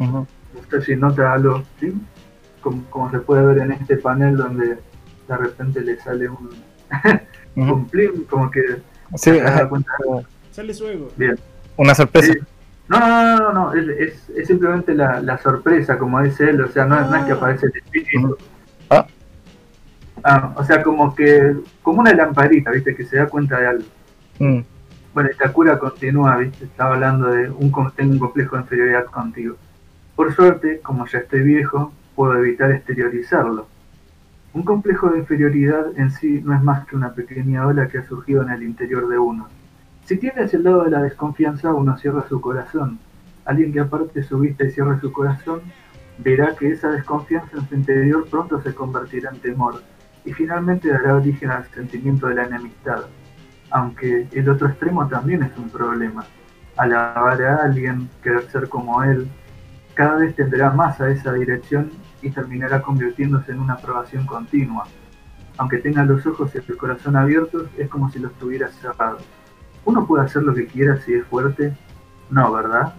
Musashi nota algo, ¿sí? Como, como se puede ver en este panel donde de repente le sale un, <laughs> plim, como que Sí, se da ajá, cuenta. Sale su ego. Bien. Una sorpresa. Sí. No, no, no, no, no, es, es, es simplemente la, la sorpresa, como dice él, o sea, no, es- no es que aparece el espíritu. Ah. Ah, o sea, como que, como una lamparita, ¿viste? Que se da cuenta de algo. Mm, Bueno, Itakura continúa, ¿viste? Estaba hablando de un, tengo un complejo de inferioridad contigo. Por suerte, como ya estoy viejo, puedo evitar exteriorizarlo. Un complejo de inferioridad en sí no es más que una pequeña ola que ha surgido en el interior de uno. Si tiene hacia el lado de la desconfianza, uno cierra su corazón. Alguien que aparte su vista y cierre su corazón, verá que esa desconfianza en su interior pronto se convertirá en temor y finalmente dará origen al sentimiento de la enemistad aunque el otro extremo también es un problema. Alabar a alguien, querer ser como él, cada vez tendrá más a esa dirección y terminará convirtiéndose en una aprobación continua. Aunque tenga los ojos y el corazón abiertos, es como si los tuviera cerrados. ¿Uno puede hacer lo que quiera si es fuerte? No, ¿verdad?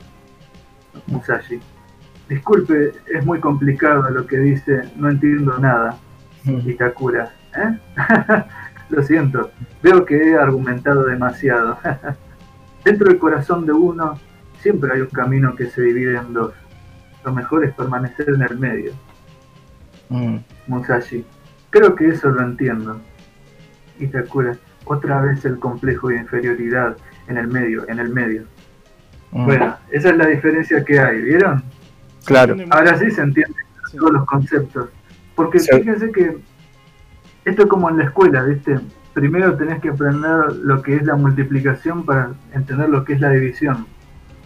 Musashi. Disculpe, es muy complicado lo que dice, no entiendo nada. Itakura. ¿Eh? <laughs> Lo siento, veo que he argumentado demasiado. <laughs> Dentro del corazón de uno siempre hay un camino que se divide en dos. Lo mejor es permanecer en el medio. Mm. Musashi. Creo que eso lo entiendo. Itakura. Otra vez el complejo de inferioridad en el medio, en el medio. Mm. Bueno, esa es la diferencia que hay, ¿vieron? Claro. Ahora sí se entiende Sí. todos los conceptos. Porque Sí. fíjense que esto es como en la escuela, ¿viste? Primero tenés que aprender lo que es la multiplicación para entender lo que es la división.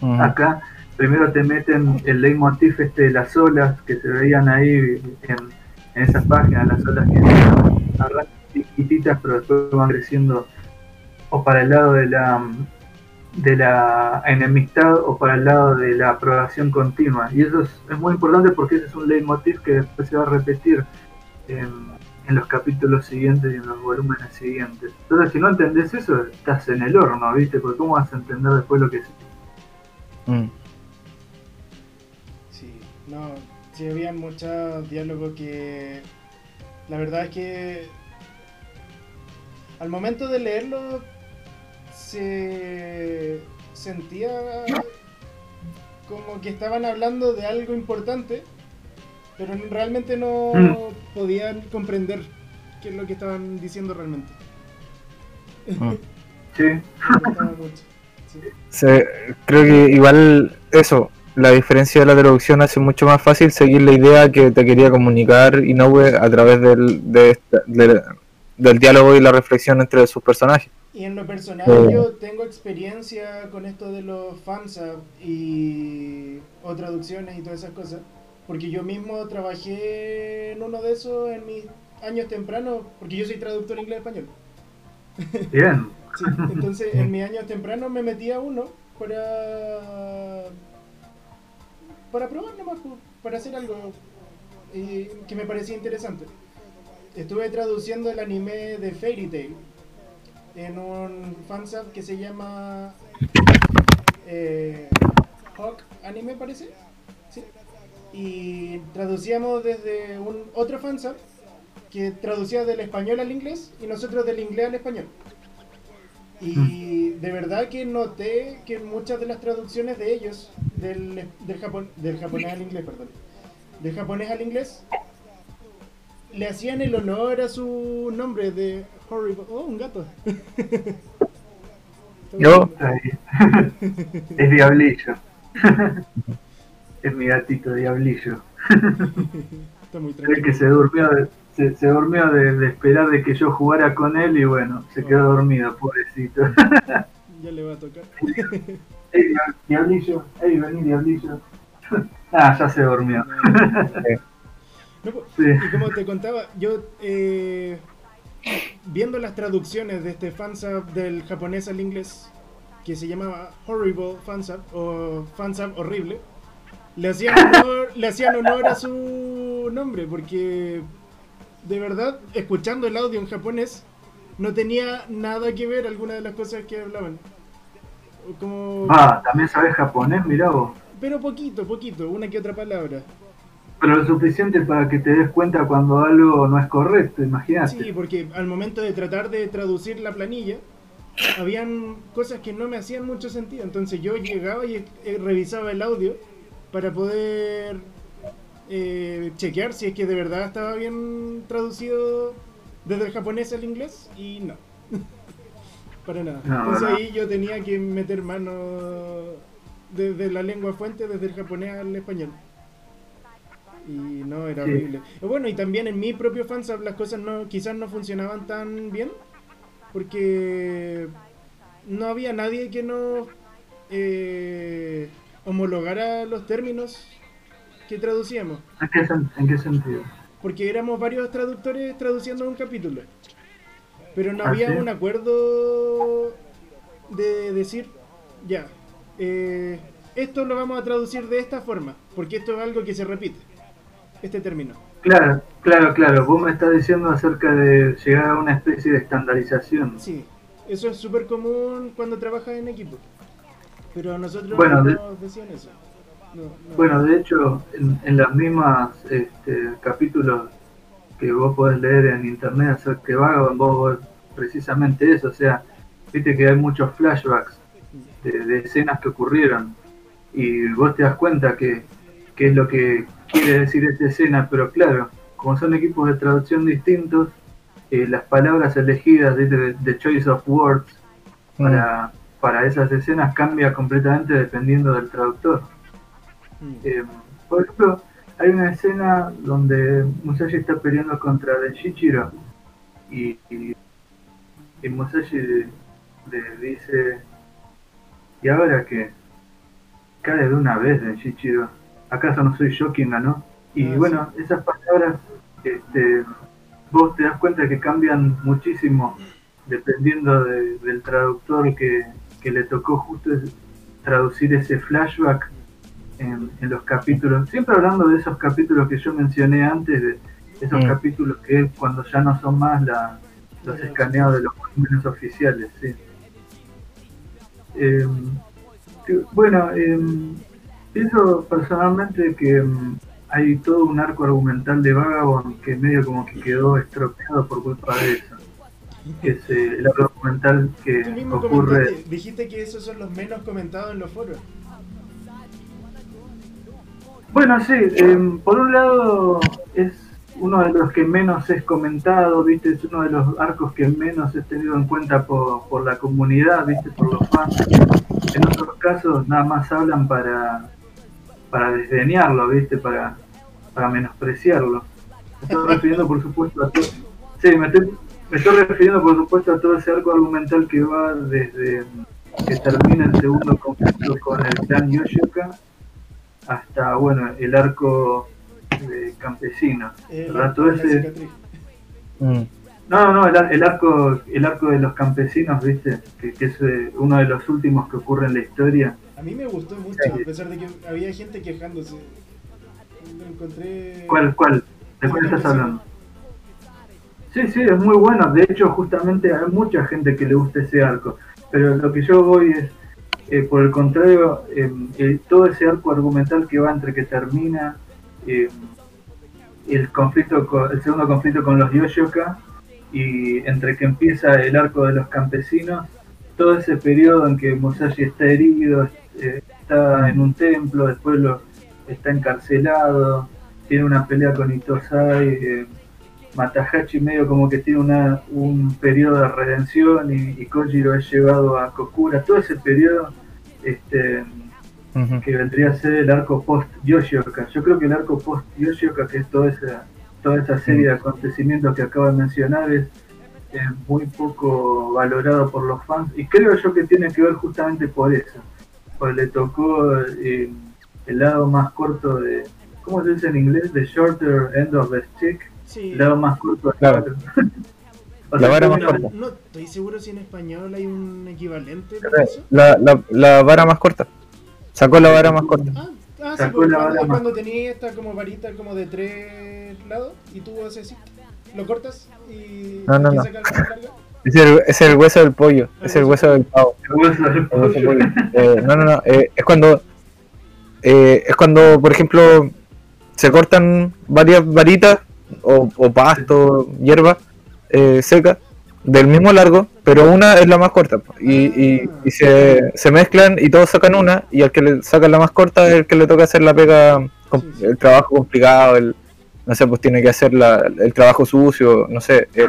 Mm. Acá primero te meten el leitmotiv este de las olas que se veían ahí en, en esas páginas, las olas que arrancan chiquititas pero después van creciendo o para el lado de la de la enemistad o para el lado de la aprobación continua. Y eso es, es muy importante porque ese es un leitmotiv que después se va a repetir en, en los capítulos siguientes y en los volúmenes siguientes. Entonces, si no entendés eso, estás en el horno, ¿viste? Porque ¿cómo vas a entender después lo que es? Mm. Sí, no, sí había muchos diálogos que la verdad es que al momento de leerlo se sentía como que estaban hablando de algo importante, pero realmente no Mm. podían comprender qué es lo que estaban diciendo realmente. Mm. Sí. <laughs> Sí. Se- creo que igual eso, la diferencia de la traducción hace mucho más fácil seguir la idea que te quería comunicar Inoue a través del, de esta- de- del diálogo y la reflexión entre sus personajes. Y en lo personal Eh. yo tengo experiencia con esto de los fansub y o traducciones y todas esas cosas, porque yo mismo trabajé en uno de esos en mis años tempranos, porque yo soy traductor inglés-español. Bien. Sí, entonces en mis años tempranos me metí a uno para para probar nomás, para hacer algo eh, que me parecía interesante. Estuve traduciendo el anime de Fairy Tail en un fansub que se llama eh, Hawk Anime parece. Sí. Y traducíamos desde un otro fansub que traducía del español al inglés y nosotros del inglés al español. Y de verdad que noté que muchas de las traducciones de ellos, del, del, japon- del japonés al inglés, perdón, del japonés al inglés, le hacían el honor a su nombre de Horrible. Oh, un gato. <laughs> Yo, <laughs> es Diablillo. <laughs> es mi gatito Diablillo. Está muy Es que tranquilo. se durmió, de, se, se durmió de, de esperar de que yo jugara con él y bueno, se quedó dormido, pobrecito. Ya le va a tocar. ¡Ey, Dia- Diablillo! ¡Ey, vení, Diablillo! ah, ya se durmió. No, Sí. Y como te contaba, yo eh, viendo las traducciones de este fansub del japonés al inglés, que se llamaba Horrible Fansub o Fansub Horrible, le hacían <laughs> honor, le hacían honor a su nombre, porque de verdad, escuchando el audio en japonés, no tenía nada que ver alguna de las cosas que hablaban. Como, Ah, también sabes japonés, mirá vos. pero poquito, poquito, una que otra palabra. Pero lo suficiente para que te des cuenta cuando algo no es correcto, imagínate. Sí, porque al momento de tratar de traducir la planilla, habían cosas que no me hacían mucho sentido. Entonces yo llegaba y eh, revisaba el audio para poder eh, chequear si es que de verdad estaba bien traducido desde el japonés al inglés y no. <laughs> para nada. No, Entonces no. ahí yo tenía que meter mano desde la lengua fuente, desde el japonés al español. Y no, era Sí. horrible. Y Bueno, y también en mi propio fansub las cosas no, quizás no funcionaban tan bien, porque no había nadie que nos eh, homologara los términos que traducíamos, ¿En qué, en qué sentido? porque éramos varios traductores traduciendo un capítulo. Pero no ¿Ah, había un acuerdo de decir, ya, eh, esto lo vamos a traducir de esta forma, porque esto es algo que se repite, este término. Claro, claro, claro. Vos me estás diciendo acerca de llegar a una especie de estandarización. Sí, eso es súper común cuando trabajas en equipo. Pero nosotros Bueno, no nos decían eso. No, no. Bueno, de hecho, en, en las mismas este, capítulos que vos podés leer en internet acerca de Vagabond, vos precisamente eso. O sea, viste que hay muchos flashbacks de, de escenas que ocurrieron y vos te das cuenta que, que es lo que quiere decir esta escena, pero claro, como son equipos de traducción distintos, eh, las palabras elegidas, de, de choice of words, para, para esas escenas cambia completamente dependiendo del traductor. Mm. Eh, por ejemplo, hay una escena donde Musashi está peleando contra Denshichiro y, y, y Musashi le, le dice, ¿y ahora qué? Cae de una vez Denshichiro. ¿Acaso no soy yo quien ganó? Y Ah, bueno, esas palabras, este, vos te das cuenta que cambian muchísimo dependiendo de- del traductor que, que le tocó justo traducir ese flashback en, en los capítulos, siempre hablando de esos capítulos que yo mencioné antes, de esos Mm. capítulos que es cuando ya no son más la- los escaneados de los volúmenes oficiales, sí. Eh, que- bueno, eh, pienso personalmente que mm, hay todo un arco argumental de Vagabond que medio como que quedó estropeado por culpa de eso. Que es eh, el arco argumental que ocurre... dijiste que esos son los menos comentados en los foros. Bueno, sí, em, por un lado es uno de los que menos es comentado, viste, es uno de los arcos que menos es tenido en cuenta por, por la comunidad, viste, por los fans. En otros casos nada más hablan para, para desdeñarlo, ¿viste? Para, para menospreciarlo. Me estoy <laughs> refiriendo, por supuesto, a todo. Sí, me estoy, me estoy refiriendo, por supuesto, a todo ese arco argumental que va desde que termina el segundo conflicto con el clan Yoshioka hasta, bueno, el arco de campesinos. Eh, ¿verdad? Todo ese. Mm. No, no, el, el arco el arco de los campesinos, ¿viste? Que, que es eh, uno de los últimos que ocurre en la historia. A mí me gustó mucho, Sí. a pesar de que había gente quejándose. Lo encontré. ¿Cuál, cuál? ¿De cuál estás hablando? Sí, sí, es muy bueno. De hecho, justamente hay mucha gente que le gusta ese arco. Pero lo que yo voy es, eh, por el contrario, eh, eh, todo ese arco argumental que va entre que termina eh, el conflicto, con- el segundo conflicto con los Yoshioka y entre que empieza el arco de los campesinos, todo ese periodo en que Musashi está herido, eh, está en un templo, después lo está encarcelado, tiene una pelea con Itosai, eh, Matahachi medio como que tiene una, un periodo de redención y, y Kojiro es llevado a Kokura, todo ese periodo este, que vendría a ser el arco post Yoshioka. Yo creo que el arco post Yoshioka, que es toda esa, toda esa serie de acontecimientos que acabo de mencionar, es eh, muy poco valorado por los fans y creo yo que tiene que ver justamente por eso, porque le tocó eh, el lado más corto de, ¿cómo se dice en inglés? The shorter end of the stick, Sí. el lado más corto de Claro. O <laughs> La vara más corta. No estoy seguro si en español hay un equivalente para eso. La, la, la vara más corta. Sacó la vara más corta. Ah, ah sí, Sacó la cuando, más- cuando tenía esta como varita como de tres lados y tú haces así, lo cortas y, No, no, no. Es el, es el hueso del pollo. Es el hueso del pavo. el hueso del El hueso pollo. del pollo. Eh, no, no, no. eh, es cuando. eh, es cuando, por ejemplo, se cortan varias varitas o, o pasto, hierba eh, seca del mismo largo, pero una es la más corta y, y, y se, se mezclan y todos sacan una y al que le sacan la más corta es el que le toca hacer la pega, el trabajo complicado, el, no sé, pues tiene que hacer la, el trabajo sucio, no sé, eh,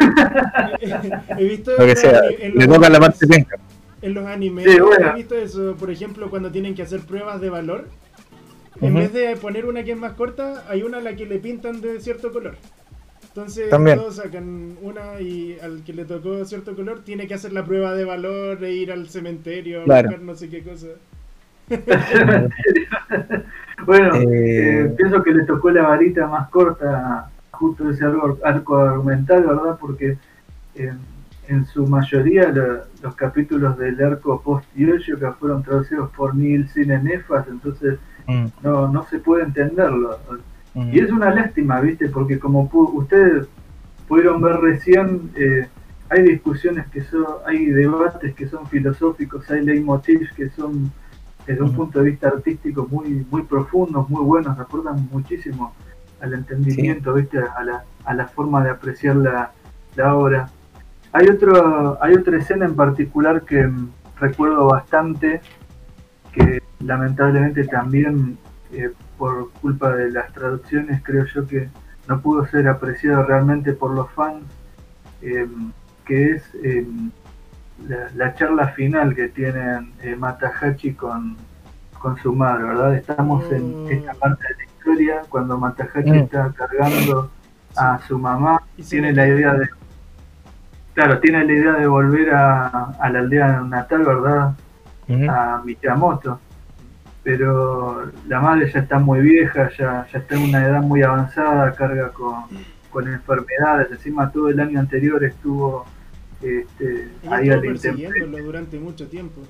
He visto lo que en- sea, en le los- toca la parte penca. En los animes Sí, bueno. he visto eso, por ejemplo, cuando tienen que hacer pruebas de valor, en vez de poner una que es más corta, hay una a la que le pintan de cierto color. Entonces También. todos sacan una y al que le tocó cierto color tiene que hacer la prueba de valor e ir al cementerio a Claro. buscar no sé qué cosa. <laughs> <laughs> <laughs> bueno, Eh, eh, pienso que le tocó la varita más corta justo ese arco, arco argumental, ¿verdad? Porque eh, en su mayoría lo- los capítulos del arco post que fueron traducidos por Neil Cine Nefas, entonces Mm, no, no se puede entenderlo. mm. Y es una lástima, ¿viste? Porque como pu- ustedes pudieron ver recién, eh, hay discusiones que son, hay debates que son filosóficos, hay leitmotivs que son desde un punto de vista artístico muy muy profundos, muy buenos, aportan muchísimo al entendimiento, ¿viste? A la, a la forma de apreciar la, la obra. Hay otro, hay otra escena en particular que mm, recuerdo bastante, que lamentablemente también eh, por culpa de las traducciones creo yo que no pudo ser apreciado realmente por los fans, eh, que es eh, la, la charla final que tienen eh, Matahachi con, con su madre, ¿verdad? Estamos en Mm. esta parte de la historia cuando Matahachi Mm. está cargando a su mamá, Y tiene la idea de... Claro, tiene la idea de volver a, a la aldea natal, ¿verdad? A Miyamoto. Pero la madre ya está muy vieja, ya, ya está en una edad muy avanzada, carga con, con enfermedades. Encima todo el año anterior estuvo este, Ella ahí estuvo persiguiéndolo durante mucho tiempo.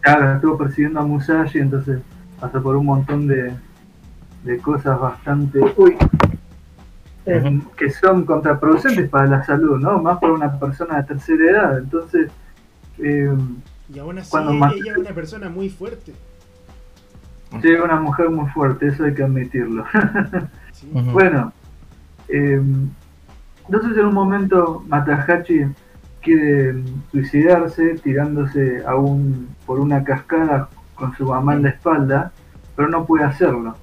Claro, estuvo persiguiendo a Musashi, entonces pasó por un montón de, de cosas bastante uy, eh, que son contraproducentes para la salud, ¿no? Más para una persona de tercera edad. Entonces, eh, Y aún así, Cuando más- ella es una persona muy fuerte. sí, una mujer muy fuerte, eso hay que admitirlo. <laughs> Bueno, eh, entonces en un momento Matahachi quiere suicidarse tirándose a un, por una cascada con su mamá en la espalda, pero no puede hacerlo.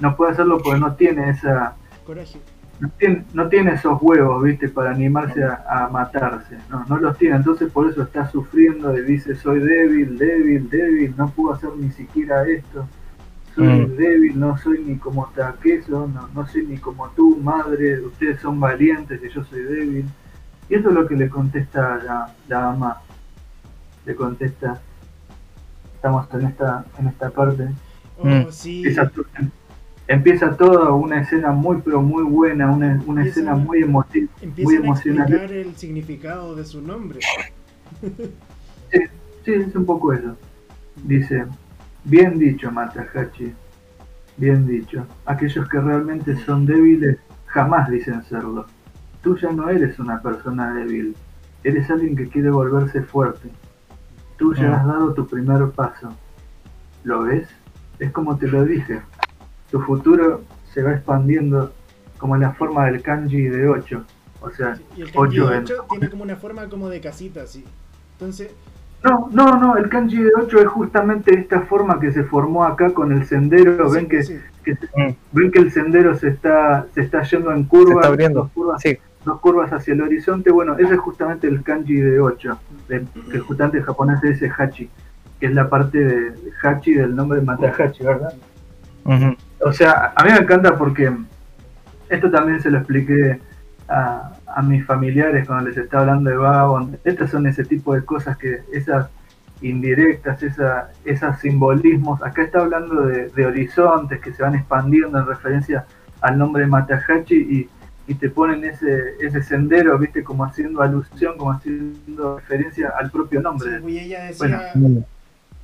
No puede hacerlo porque no tiene esa, Coraje. no tiene, no tiene esos huevos, viste, para animarse a, a matarse. No, no los tiene, entonces por eso está sufriendo y dice soy débil, débil, débil, no puedo hacer ni siquiera esto. soy Mm. débil, no soy ni como Takeso, no, no soy ni como tú, madre, ustedes son valientes y yo soy débil. Y eso es lo que le contesta la, la mamá. Le contesta, estamos en esta, en esta parte. Oh, Mm. sí. Empieza, to- empieza toda una escena muy pero muy buena, una, una escena muy emotiva, muy Empiezan a el significado de su nombre. <laughs> Sí, es un poco eso. Dice, bien dicho, Matahachi, bien dicho. Aquellos que realmente son débiles jamás dicen serlo. Tú ya no eres una persona débil, eres alguien que quiere volverse fuerte. Tú ya Mm. has dado tu primer paso. ¿Lo ves? Es como te lo dije. Tu futuro se va expandiendo como en la forma del kanji de 8. O sea, Y el kanji Ocho en- 8 tiene como una forma como de casita, así. Entonces, No, no, no, el kanji de 8 es justamente esta forma que se formó acá con el sendero. sí, ven que, sí. que se- ven que el sendero se está se está yendo en Se curvas, está abriendo. curvas, Sí. Dos curvas hacia el horizonte. Bueno, ese es justamente el kanji de 8, de- que justamente en japonés dice hachi, que es la parte de hachi del nombre de Matahachi, ¿verdad? O sea, a mí me encanta porque esto también se lo expliqué a, a mis familiares cuando les estaba hablando de Vagabond. Estas son ese tipo de cosas que, esas indirectas, esa, esos simbolismos. Acá está hablando de, de horizontes que se van expandiendo en referencia al nombre de Matahachi y, y te ponen ese, ese sendero, viste, como haciendo alusión, como haciendo referencia al propio nombre. Sí, y ella decía, Bueno.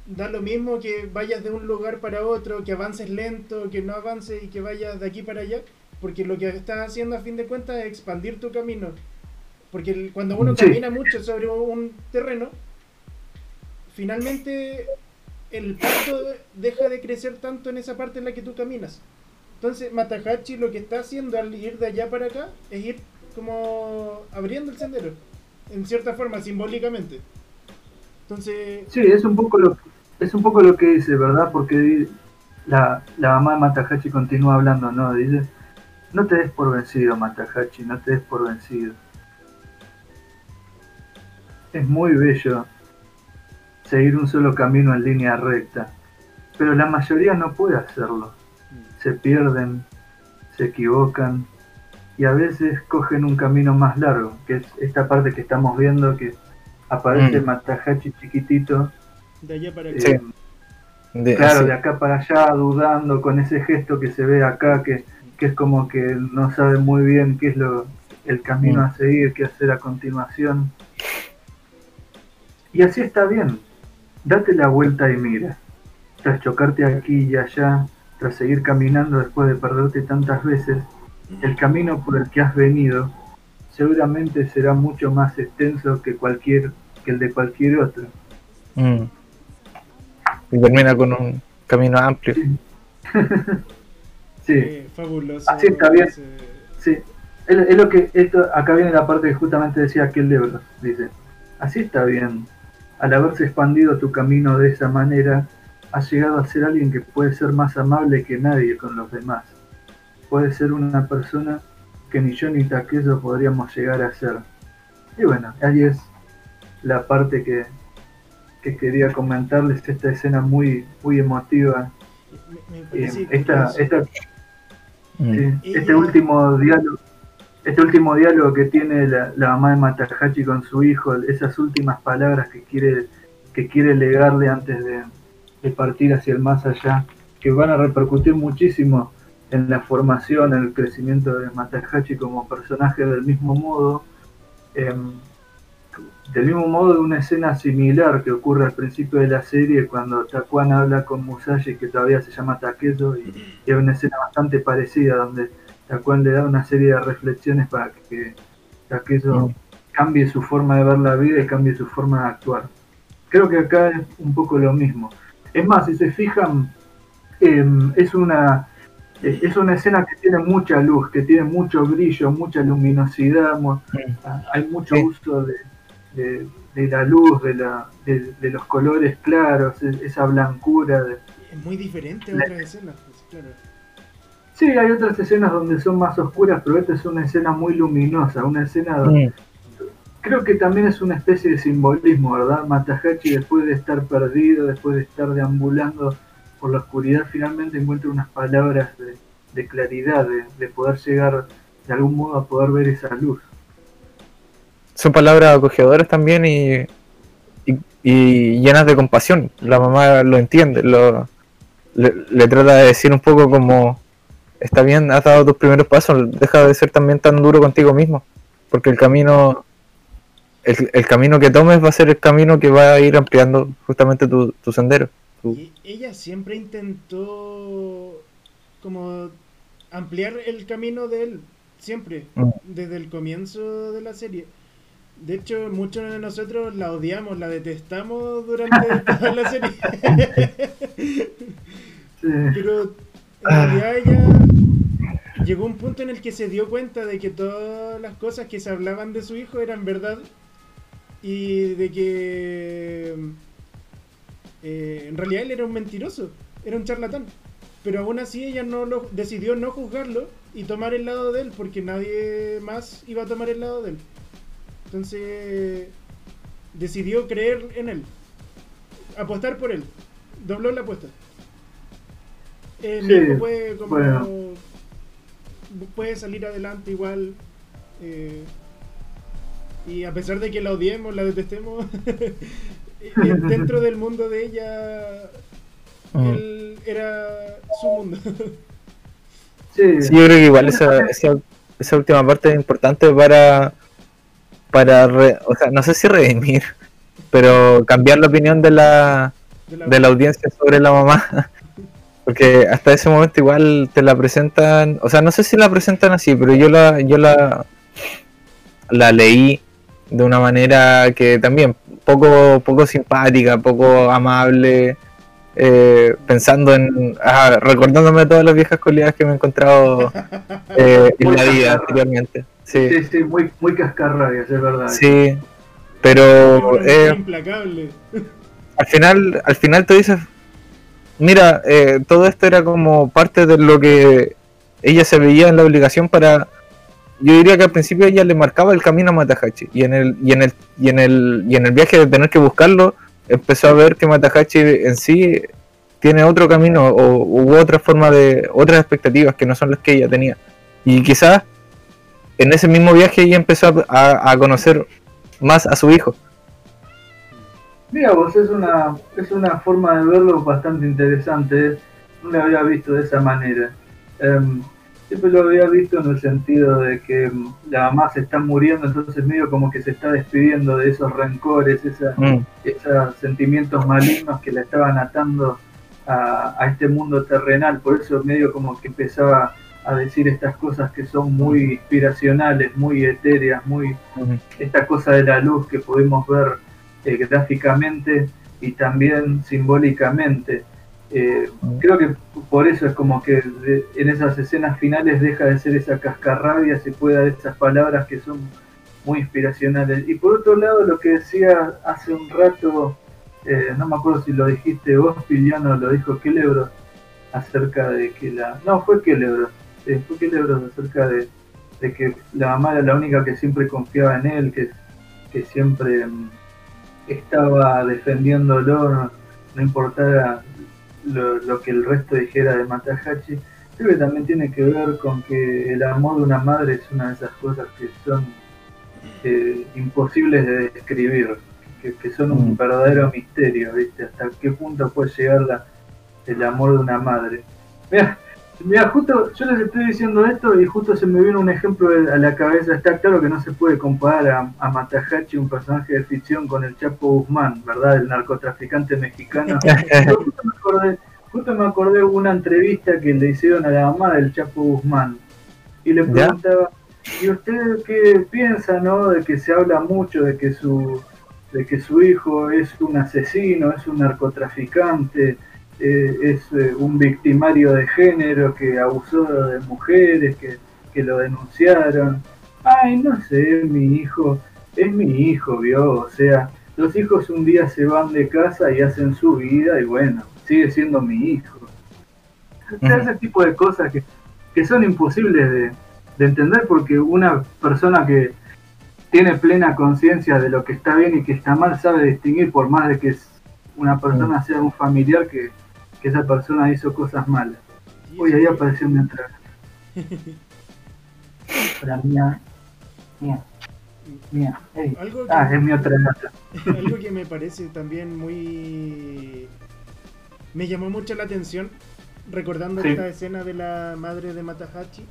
da lo mismo que vayas de un lugar para otro, que avances lento, que no avances y que vayas de aquí para allá, porque lo que estás haciendo a fin de cuentas es expandir tu camino. Porque cuando uno Sí. camina mucho sobre un terreno, finalmente el pasto deja de crecer tanto en esa parte en la que tú caminas. Entonces Matahachi lo que está haciendo al ir de allá para acá es ir como abriendo el sendero, en cierta forma, simbólicamente. Entonces, Sí, es un poco lo es un poco lo que dice, ¿verdad? Porque la, la mamá de Matahachi continúa hablando, ¿no? Dice, no te des por vencido, Matahachi, no te des por vencido. Es muy bello seguir un solo camino en línea recta, pero la mayoría no puede hacerlo. Se pierden, se equivocan y a veces cogen un camino más largo, que es esta parte que estamos viendo que aparece Mm. Matahachi chiquitito de allá para acá. Sí. De- Claro, de acá para allá, dudando con ese gesto que se ve acá, que, que es como que no sabe muy bien qué es lo el camino Mm. a seguir, qué hacer a continuación. Y así está bien. Date la vuelta y mira. Tras chocarte aquí y allá, tras seguir caminando después de perderte tantas veces, el camino por el que has venido seguramente será mucho más extenso que cualquier que el de cualquier otro. Mm. Y termina con un camino amplio. Sí. <laughs> Eh, fabuloso. Así está bien. ese- Sí, es, es lo que esto acá viene la parte que justamente decía aquel libro, dice, así está bien. Al haberse expandido tu camino de esa manera, has llegado a ser alguien que puede ser más amable que nadie con los demás. Puede ser una persona que ni yo ni Takezo podríamos llegar a ser. Y bueno, ahí es la parte que, que quería comentarles, esta escena muy, muy emotiva. Me, me Eh, esta, esta Mm. Sí, Y- este último diálogo, este último diálogo que tiene la, la mamá de Matahachi con su hijo, esas últimas palabras que quiere, que quiere legarle antes de, de partir hacia el más allá, que van a repercutir muchísimo en la formación, en el crecimiento de Matahachi como personaje del mismo modo, em, del mismo modo de una escena similar que ocurre al principio de la serie cuando Takuan habla con Musashi que todavía se llama Takezo y, y hay una escena bastante parecida donde Takuan le da una serie de reflexiones para que Takezo Mm. cambie su forma de ver la vida y cambie su forma de actuar. Creo que acá es un poco lo mismo. Es más, si se fijan, em, es una eh, es una escena que tiene mucha luz, que tiene mucho brillo, mucha luminosidad, Mm. Ah, hay mucho Sí. uso de, de- de la luz, de, la, de, de los colores claros, e- esa blancura. de- Es muy diferente a otras escenas, pues, claro. Sí, hay otras escenas donde son más oscuras, pero esta es una escena muy luminosa, una escena donde Mm. Creo que también es una especie de simbolismo, ¿verdad? Matahachi después de estar perdido, después de estar deambulando por la oscuridad finalmente encuentre unas palabras de, claridad, de, de poder llegar de algún modo a poder ver esa luz. Son palabras acogedoras también y, y, y llenas de compasión. La mamá lo entiende, lo, le, le trata de decir un poco como, está bien, has dado tus primeros pasos, deja de ser también tan duro contigo mismo, porque el camino, el, el camino que tomes va a ser el camino que va a ir ampliando justamente tu, tu sendero. tu- Y ella siempre intentó como ampliar el camino de él, siempre, Mm. desde el comienzo de la serie. De hecho, muchos de nosotros la odiamos, la detestamos durante <laughs> toda la serie. Sí, Pero en Ah. realidad ella llegó a un punto en el que se dio cuenta de que todas las cosas que se hablaban de su hijo eran verdad y de que eh, en realidad él era un mentiroso, era un charlatán. Pero aún así ella no lo decidió no juzgarlo y tomar el lado de él porque nadie más iba a tomar el lado de él. Entonces decidió creer en él, apostar por él, dobló la apuesta. Eh, mi Sí, hijo puede, como, bueno. puede salir adelante igual. eh, y a pesar de que la odiemos, la detestemos, <laughs> eh, dentro del mundo de ella, Mm. él era su mundo. sí, Sí, yo creo que igual esa, esa, esa última parte es importante para, para re- o sea, no sé si redimir, pero cambiar la opinión de la, de la audiencia sobre la mamá. Porque hasta ese momento igual te la presentan, o sea, no sé si la presentan así, pero yo la, yo la, la leí de una manera que también poco, poco simpática, poco amable, eh, pensando en, ah, recordándome todas las viejas cualidades que me he encontrado <laughs> eh, en la vida anteriormente. Sí, sí, sí, muy, muy cascarrabias, es verdad. sí, pero eh, implacable. al final, al final te dices, mira, eh, todo esto era como parte de lo que ella se veía en la obligación para, yo diría que al principio ella le marcaba el camino a Matahachi y en el y en el y en el y en el viaje de tener que buscarlo empezó a ver que Matahachi en sí tiene otro camino o u otra forma de otras expectativas que no son las que ella tenía y quizás en ese mismo viaje ella empezó a, conocer más a su hijo. Mira vos, es una, es una forma de verlo bastante interesante. No lo había visto de esa manera. Em, siempre lo había visto en el sentido de que em, la mamá se está muriendo, entonces medio como que se está despidiendo de esos rencores, esa, Mm, esos sentimientos malignos que la estaban atando a, a este mundo terrenal. Por eso medio como que empezaba a decir estas cosas que son muy inspiracionales, muy etéreas, muy mm, esta cosa de la luz que podemos ver eh, gráficamente y también simbólicamente. Eh, creo que por eso es como que en esas escenas finales deja de ser esa cascarrabia, se puede dar esas palabras que son muy inspiracionales. Y por otro lado, lo que decía hace un rato, eh, no me acuerdo si lo dijiste vos, Piliano, lo dijo Kelebro, acerca de que la... No, fue eh, fue acerca de, que la mamá era la única que siempre confiaba en él, que, que siempre mm, estaba defendiéndolo, no, no importara lo, lo que el resto dijera de Matahachi. Creo que también tiene que ver con que el amor de una madre es una de esas cosas que son eh, imposibles de describir, que, que son un Mm. verdadero misterio, ¿viste? Hasta qué punto puede llegar la, el amor de una madre. Mira, mira, justo yo les estoy diciendo esto y justo se me vino un ejemplo a la cabeza. Está claro que no se puede comparar a, a Matahachi, un personaje de ficción, con el Chapo Guzmán, ¿verdad? El narcotraficante mexicano. <laughs> Justo me acordé, justo me acordé de una entrevista que le hicieron a la mamá del Chapo Guzmán y le preguntaba, ¿y usted qué piensa, no? De que se habla mucho de que su de que su hijo es un asesino, es un narcotraficante, eh, es eh, un victimario de género que abusó de mujeres, que, que lo denunciaron. Ay, no sé, mi hijo, es mi hijo, vio, o sea, los hijos un día se van de casa y hacen su vida y bueno, sigue siendo mi hijo. O sea, ese tipo de cosas que, que son imposibles de, de entender porque una persona que tiene plena conciencia de lo que está bien y que está mal sabe distinguir por más de que es una persona sea un familiar que, que esa persona hizo cosas malas. Uy, ahí apareció mi otra <laughs> Para mía, mía, mía. Algo que- Ah, es mi otra gata. <laughs> Algo que me parece también muy... Me llamó mucho la atención recordando Sí. esta escena de la madre de Matahachi.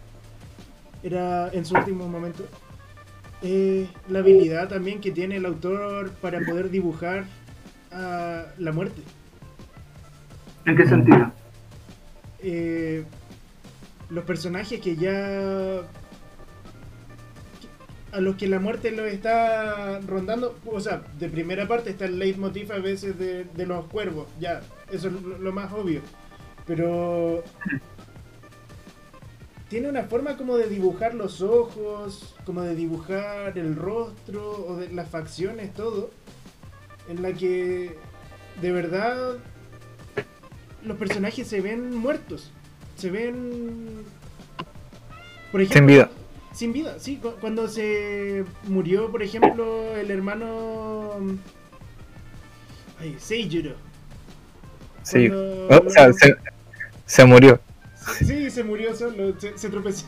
Era en su último momento. Eh, la habilidad también que tiene el autor para poder dibujar a la muerte. ¿En qué sentido? Eh, los personajes que ya a los que la muerte los está rondando, o sea, de primera parte está el leitmotiv a veces de, de los cuervos, ya, eso es lo, más obvio, pero tiene una forma como de dibujar los ojos, como de dibujar el rostro o de las facciones, todo, en la que de verdad los personajes se ven muertos. Se ven. Por ejemplo. Sin vida. Sin vida, sí. cu- Cuando se murió, por ejemplo, el hermano. Ay, Seijiro. Sí. O sea, se, se murió. Sí, se murió solo, se, se tropezó.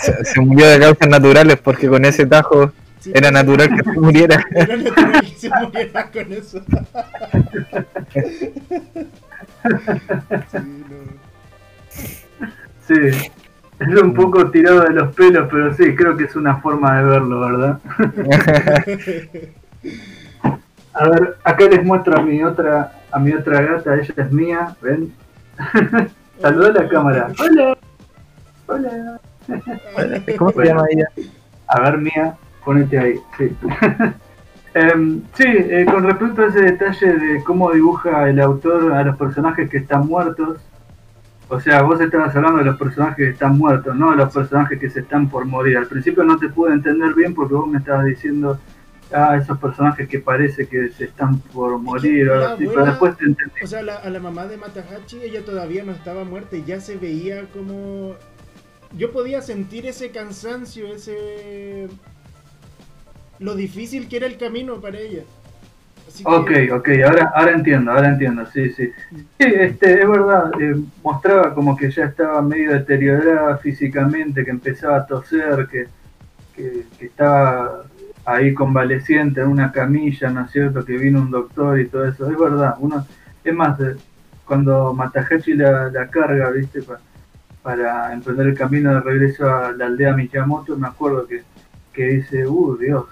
Se, se murió de causas naturales porque con ese tajo Sí, era natural que se muriera. Era natural que se muriera con eso. <laughs> Sí, no. Sí. Es un poco tirado de los pelos, pero sí, creo que es una forma de verlo, ¿verdad? <laughs> A ver, acá les muestro a mi otra, a mi otra gata, ella es mía, ven. <laughs> Saluda a la cámara. Hola. Hola. ¿Cómo se llama ella? A ver, mía, ponete ahí, sí. Em, sí, eh, con respecto a ese detalle de cómo dibuja el autor a los personajes que están muertos, o sea, vos estabas hablando de los personajes que están muertos, no de los personajes que se están por morir. Al principio no te pude entender bien porque vos me estabas diciendo, ah, esos personajes que parece que se están por morir así, pero después te entendí. O sea, la- a la mamá de Matahachi, ella todavía no estaba muerta y ya se veía como... Yo podía sentir ese cansancio, ese... Lo difícil que era el camino para ella. Así Ok, ok, ahora, ahora entiendo, ahora entiendo, sí, sí. Sí, este, es verdad, eh, mostraba como que ya estaba medio deteriorada físicamente, que empezaba a toser, que, que, estaba ahí convaleciente en una camilla, ¿no es cierto? Que vino un doctor y todo eso, es verdad. Uno, es más, cuando Matahachi la, carga, ¿viste? Pa- para emprender el camino de regreso a la aldea Miyamoto, me acuerdo que, que dice, uh, Dios,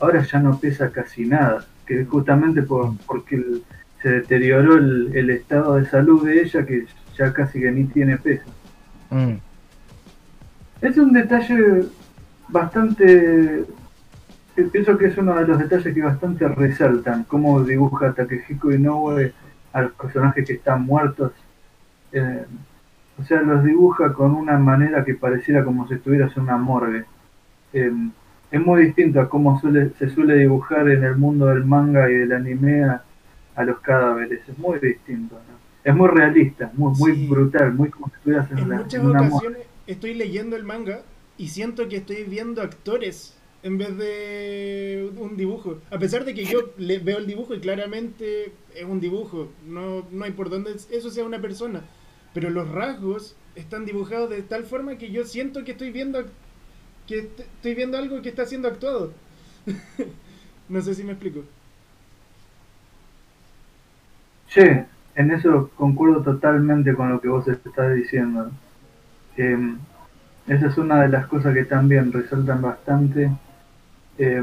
ahora ya no pesa casi nada, que justamente por, porque el- se deterioró el, el estado de salud de ella, que ya casi que ni tiene peso. Mm. Es un detalle bastante. que Pienso que es uno de los detalles que bastante resaltan, cómo dibuja Takehiko Inoue a los personajes que están muertos. Eh, o sea, los dibuja con una manera que pareciera como si estuvieras en una morgue. Eh, es muy distinto a cómo suele, se suele dibujar en el mundo del manga y del anime a, a los cadáveres. Es muy distinto. ¿no? Es muy realista, muy, brutal, muy como si estuvieras en, En la- muchas en ocasiones estoy leyendo el manga y siento que estoy viendo actores en vez de un dibujo. A pesar de que yo le veo el dibujo y claramente es un dibujo, no, no hay por dónde eso sea una persona. Pero los rasgos están dibujados de tal forma que yo siento que estoy viendo que est- estoy viendo algo que está siendo actuado. <laughs> no sé si me explico. Sí, en eso concuerdo totalmente con lo que vos estás diciendo. Eh, esa es una de las cosas que también resaltan bastante. Eh,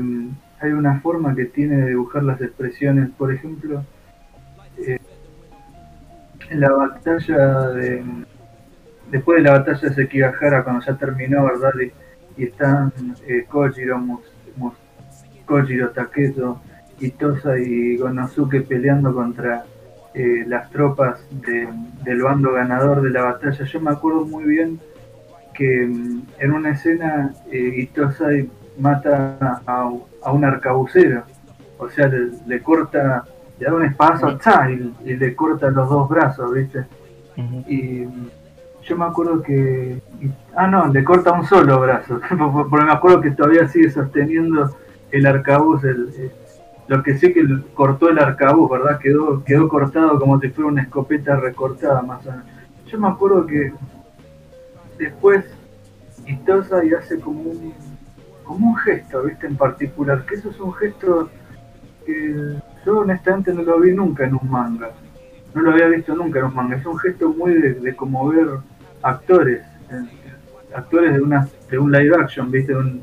hay una forma que tiene de dibujar las expresiones, por ejemplo, eh, en la batalla de... Después de la batalla de Sekigahara, cuando ya terminó, ¿verdad? Y, y están eh, Kojiro, Mus- Mus- Kojiro, Taketo, Itosa y Gonosuke peleando contra eh, las tropas de- del bando ganador de la batalla. Yo me acuerdo muy bien que mm, en una escena eh, Itosai mata a, a un arcabucero, o sea, le, le corta, le da un espadazo ¡cha! y, y le corta los dos brazos, ¿viste? Y mm, yo me acuerdo que. ah, no, le corta un solo brazo. <laughs> Porque me acuerdo que todavía sigue sosteniendo el arcabuz, el, Lo que sé que cortó el arcabuz, ¿verdad? Quedó, quedó cortado como si fuera una escopeta recortada más o menos. Yo me acuerdo que después Itosa y hace como un, como un gesto, ¿viste? En particular, que eso es un gesto que yo honestamente no lo vi nunca en un manga. No lo había visto nunca en un manga. Es un gesto muy de, de conmover actores, eh, actores de una de un live action, ¿viste? De, un-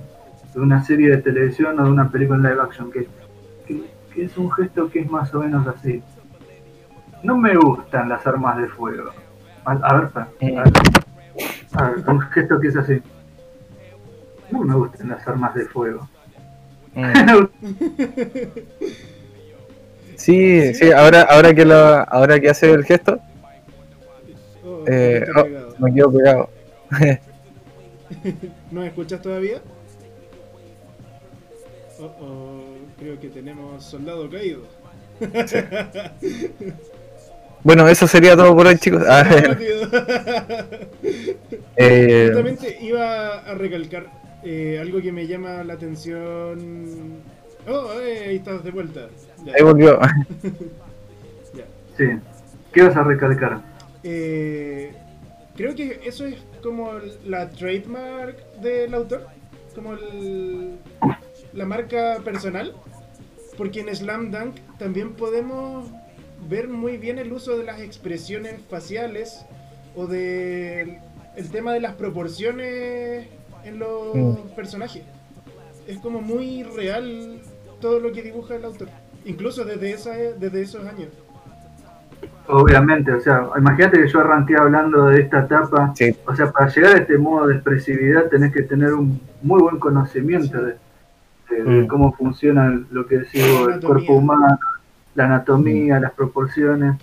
de una serie de televisión o de una película en live action, que, que, que es un gesto que es más o menos así. No me gustan las armas de fuego. A, a ver, pa, a ver, a ver, un gesto que es así. No me gustan las armas de fuego. Mm. Sí, sí, ahora, ahora que lo, ahora que hace el gesto, Oh, eh, oh. Me quedo pegado. ¿No me <laughs> escuchas todavía? Oh, oh, creo que tenemos soldado caído. Bueno, eso sería todo por hoy, chicos. Ah, <laughs> eh, Justamente iba a recalcar eh, algo que me llama la atención. Oh, eh, ahí estás de vuelta. Ya, ahí volvió. <laughs> ya. Sí. ¿Qué vas a recalcar? Eh, creo que eso es como la trademark del autor, como el- la marca personal, porque en Slam Dunk también podemos ver muy bien el uso de las expresiones faciales o del el tema de las proporciones en los Mm. personajes. Es como muy real todo lo que dibuja el autor, incluso desde, esa, desde esos años. Obviamente, o sea, imagínate que yo arranqué hablando de esta etapa. Sí. O sea, para llegar a este modo de expresividad tenés que tener un muy buen conocimiento de, de- de Mm. cómo funciona lo que decís vos, el cuerpo humano, la anatomía, las proporciones.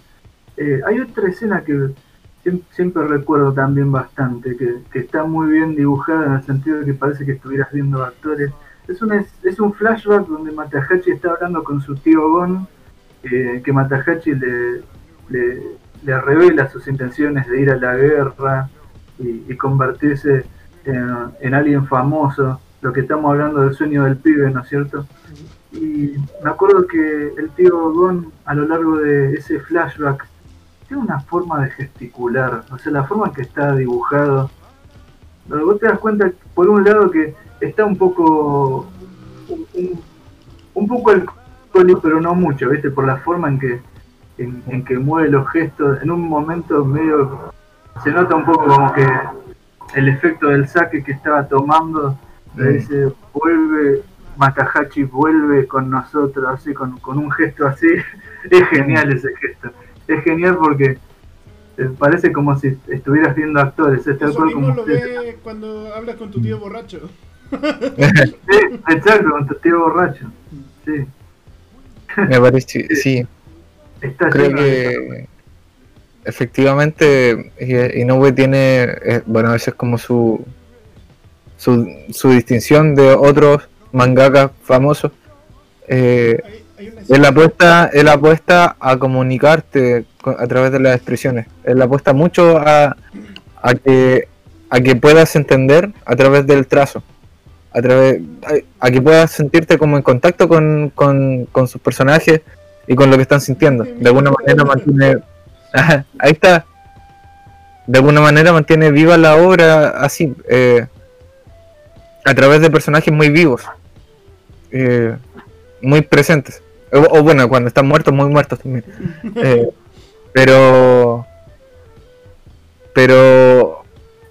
Eh, hay otra escena que siem- siempre recuerdo también bastante, que, que está muy bien dibujada en el sentido de que parece que estuvieras viendo actores. Es un, es, es un flashback donde Matahachi está hablando con su tío Gon, eh, que Matahachi le, le, revela sus intenciones de ir a la guerra y, y convertirse en, en alguien famoso, lo que estamos hablando del sueño del pibe, ¿no es cierto? Y me acuerdo que el tío Gon a lo largo de ese flashback tiene una forma de gesticular, o sea, la forma en que está dibujado. Pero Vos te das cuenta, por un lado, que está un poco. un, un- poco pero no mucho, ¿viste? Por la forma en que, en, en que mueve los gestos. En un momento medio. se nota un poco como que el efecto del saque que estaba tomando. le Mm. dice, vuelve. Matahachi vuelve con nosotros, así, con, con un gesto así. <laughs> Es genial ese gesto. Es genial porque eh, parece como si estuvieras viendo actores. Es tal Eso cual mismo como lo ves cuando hablas con tu tío borracho. <laughs> <laughs> Sí, exacto, con tu tío borracho. Sí, Me parece, sí. Está Creo que efectivamente Inoue tiene, eh, bueno, esa es como su, su, su distinción de otros mangakas famosos. Eh, él apuesta, él apuesta a comunicarte co- a través de las expresiones. Él apuesta mucho a, a que a que puedas entender a través del trazo. A través a, a que puedas sentirte como en contacto con, con, con sus personajes y con lo que están sintiendo. De alguna manera mantiene <laughs> ahí está. De alguna manera mantiene viva la obra así, eh, a través de personajes muy vivos, eh, muy presentes. O, o bueno, cuando están muertos, muy muertos también. <laughs> Eh, pero, pero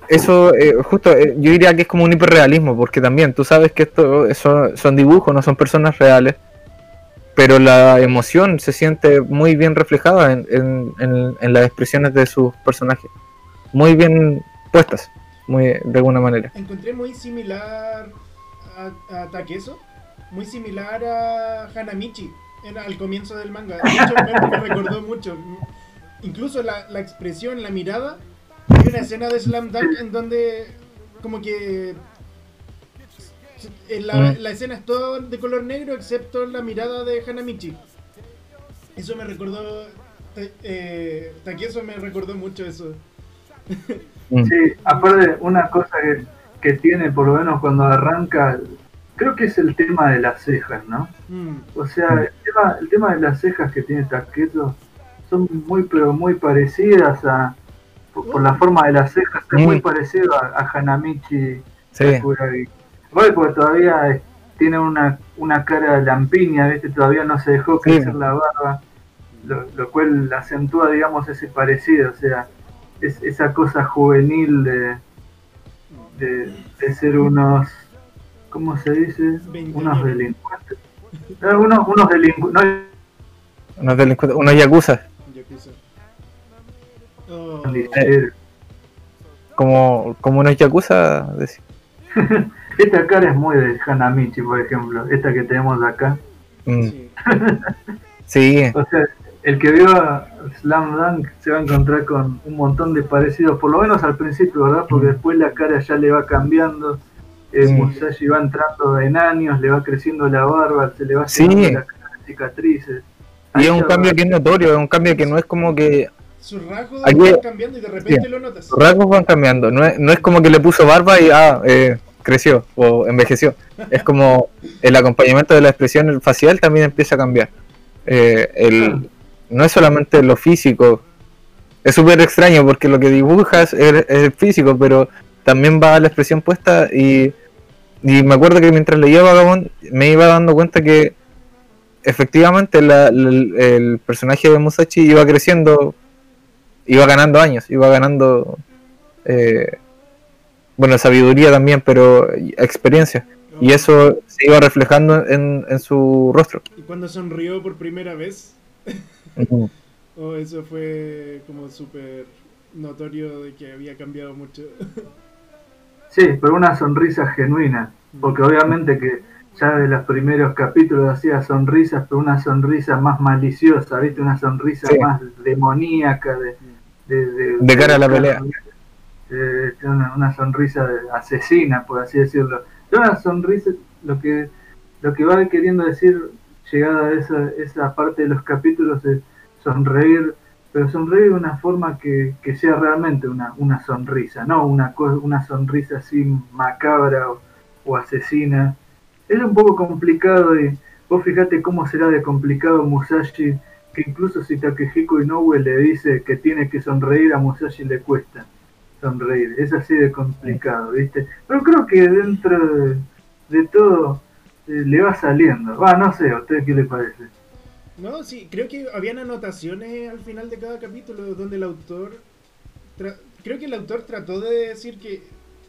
eso, eh, justo, yo diría que es como un hiperrealismo, porque también tú sabes que esto son, son dibujos, no son personas reales pero la emoción se siente muy bien reflejada en, en- en- en las expresiones de sus personajes. Muy bien puestas, muy de alguna manera. encontré muy similar a, a Takeso, muy similar a Hanamichi en- al comienzo del manga. De hecho, me, me <laughs> recordó mucho. Incluso la, la expresión, la mirada. Hay una escena de Slam Dunk en donde, como que. La, Mm. la escena es todo de color negro excepto la mirada de Hanamichi. Eso me recordó. Eh, Takeso me recordó mucho eso. Mm. Sí, aparte, una cosa que, que tiene, por lo menos cuando arranca, creo que es el tema de las cejas, ¿no? Mm, O sea, el tema, el tema de las cejas que tiene Taketo son muy, pero muy parecidas a. Por, por la forma de las cejas, es Mm. muy parecido a, a Hanamichi Sí. Igual porque todavía eh, tiene una, una cara lampiña, ¿viste? Todavía no se dejó Sí. crecer la barba, lo, lo cual acentúa, digamos, ese parecido, o sea, es, esa cosa juvenil de, de, de ser unos. ¿Cómo se dice? Unos Veinteañeros. delincuentes. Eh, unos, unos delincuentes. No, unos delincuentes, unos yakuza, Yakuza. Oh, Eh, como, como unos yakuza, decía. <laughs> Esta cara es muy de Hanamichi, por ejemplo, esta que tenemos acá. Mm, sí. Sí, O sea, el que vio a Slam Dunk se va a encontrar con un montón de parecidos, por lo menos al principio, ¿verdad? Porque Mm. después la cara ya le va cambiando. Eh, Sí. Musashi va entrando en años, le va creciendo la barba, se le va Sí. haciendo la cara de cicatrices. y es un cambio que es notorio, es un cambio que no es como que Sus rasgos van cambiando y de repente lo notas. los rasgos van cambiando, no es, no es como que le puso barba y ah, eh, creció o envejeció, es como el acompañamiento de la expresión facial también empieza a cambiar. Eh, el, no es solamente lo físico, es súper extraño porque lo que dibujas es, es el físico, pero también va la expresión puesta y, y me acuerdo que mientras leía Vagabond me iba dando cuenta que efectivamente la- la- el, el personaje de Musashi iba creciendo, iba ganando años, iba ganando, eh, bueno, sabiduría también, pero experiencia. Y eso se iba reflejando en, en su rostro. Y cuando sonrió por primera vez, <laughs> oh, eso fue como súper notorio de que había cambiado mucho. <laughs> Sí, pero una sonrisa genuina, porque obviamente que ya de los primeros capítulos hacía sonrisas, pero una sonrisa más maliciosa, ¿viste? Una sonrisa Sí. más demoníaca de, de, De cara a la pelea. Eh, una, una sonrisa de- asesina, por así decirlo. Una sonrisa, lo que lo que va queriendo decir, llegada a esa, esa parte de los capítulos, es sonreír, pero sonreír de una forma que, que sea realmente una, una sonrisa, no una, una sonrisa así macabra o, o asesina. Es un poco complicado y vos fíjate cómo será de complicado Musashi, que incluso si Takehiko Inoue le dice que tiene que sonreír, a Musashi le cuesta sonreír. Es así de complicado, ¿viste? Pero creo que dentro de, de todo eh, le va saliendo. Va, no sé, ¿a usted qué le parece? No, sí, creo que habían anotaciones al final de cada capítulo donde el autor. tra- creo que el autor trató de decir que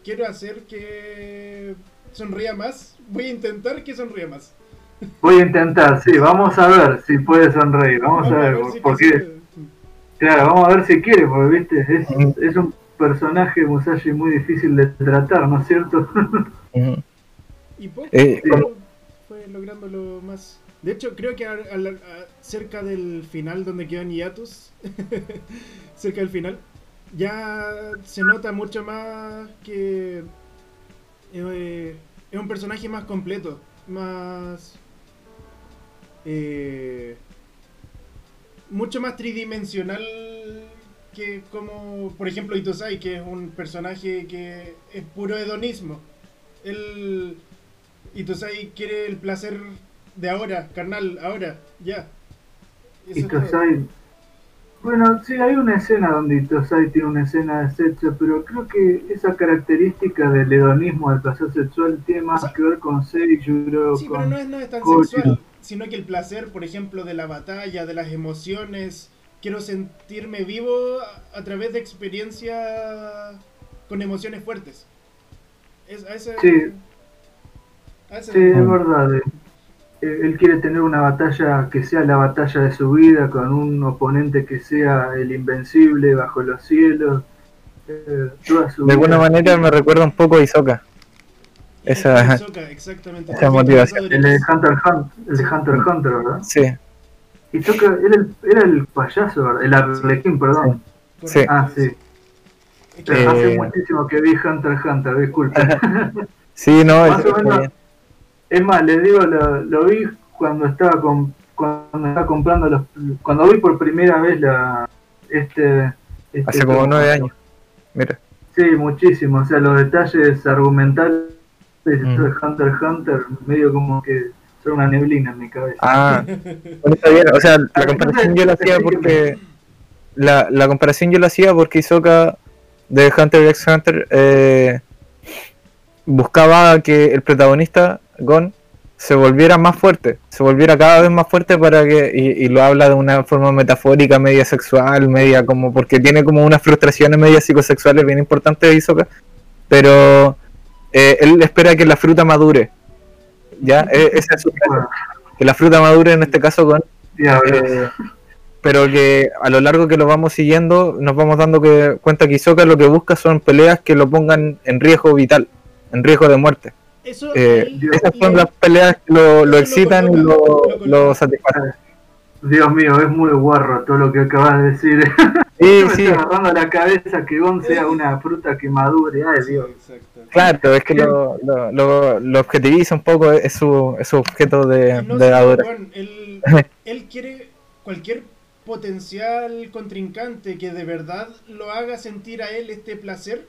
quiero hacer que sonría más. Voy a intentar que sonría más. <laughs> Voy a intentar, sí, vamos a ver si puede sonreír. Vamos, a ver, si porque, claro, vamos a ver si quiere, porque, ¿viste? Es, es un personaje Musashi muy difícil de tratar, ¿no es cierto? <laughs> Y poco Eh, fue lográndolo más. De hecho, creo que a- a la- a- cerca del final, donde quedó en hiatus, <laughs> cerca del final, ya se nota mucho más que eh, es un personaje más completo, más. eh, mucho más tridimensional que como, por ejemplo, Itosai, que es un personaje que es puro hedonismo. Él, Itosai quiere el placer de ahora, carnal, ahora, ya. Eso Y es todo. Tosai. Bueno, sí, hay una escena donde Tosai tiene una escena de sexo, pero creo que esa característica del hedonismo, del placer sexual, tiene más O sea- que ver con Seijuro, Sí, pero con... no es, no es tan sexual, sino que el placer, por ejemplo, de la batalla, de las emociones. Quiero sentirme vivo a, a través de experiencia con emociones fuertes. Es, a ese, Sí. a ese- Sí, es verdad. eh, Él quiere tener una batalla que sea la batalla de su vida, con un oponente que sea el invencible bajo los cielos. eh, toda su De alguna vida. manera me recuerda un poco a Isoka. Esa- exactamente. esa motivación. El de Hunter x Hunter, el de Hunter x Hunter, ¿verdad? Sí, Y toca, era el, era el payaso, ¿verdad? El arlequín, perdón. Sí. Ah, sí. Que- Eh, Hace muchísimo que vi Hunter x Hunter, disculpe. <laughs> sí, no, Más es- o menos. Es más, les digo, lo, lo vi cuando estaba con, cuando estaba comprando los, cuando vi por primera vez la este, este hace como nueve años. Mira, Sí, muchísimo, o sea, los detalles argumentales Sí, Mm. de Hunter x Hunter, medio como que una neblina en mi cabeza. Ah, <laughs> bueno, está bien. O sea, la comparación yo la hacía porque. La, la comparación yo la hacía porque Hisoka de Hunter x Hunter eh, buscaba que el protagonista, Gon, se volviera más fuerte, se volviera cada vez más fuerte para que, y, y lo habla de una forma metafórica, media sexual, media como, porque tiene como unas frustraciones medias psicosexuales bien importantes de Hisoka, pero eh, él espera que la fruta madure, ¿ya? E- esa es su Bueno, que la fruta madure en este caso con eh, pero que a lo largo que lo vamos siguiendo nos vamos dando que, cuenta que Hisoka lo que busca son peleas que lo pongan en riesgo vital, en riesgo de muerte. Eso Eh, esas son las peleas que lo, lo excitan y lo, lo lo satisfacen. Dios mío, es muy guarro todo lo que acabas de decir. Sí, <laughs> me sí, está agarrando la cabeza que Gon sea una fruta que madure. Ay, Sí, Dios. exacto. Claro, es que lo, lo, lo- lo objetiviza un poco, es su, es su objeto de, no de <laughs> él, él quiere cualquier potencial contrincante que de verdad lo haga sentir a él este placer.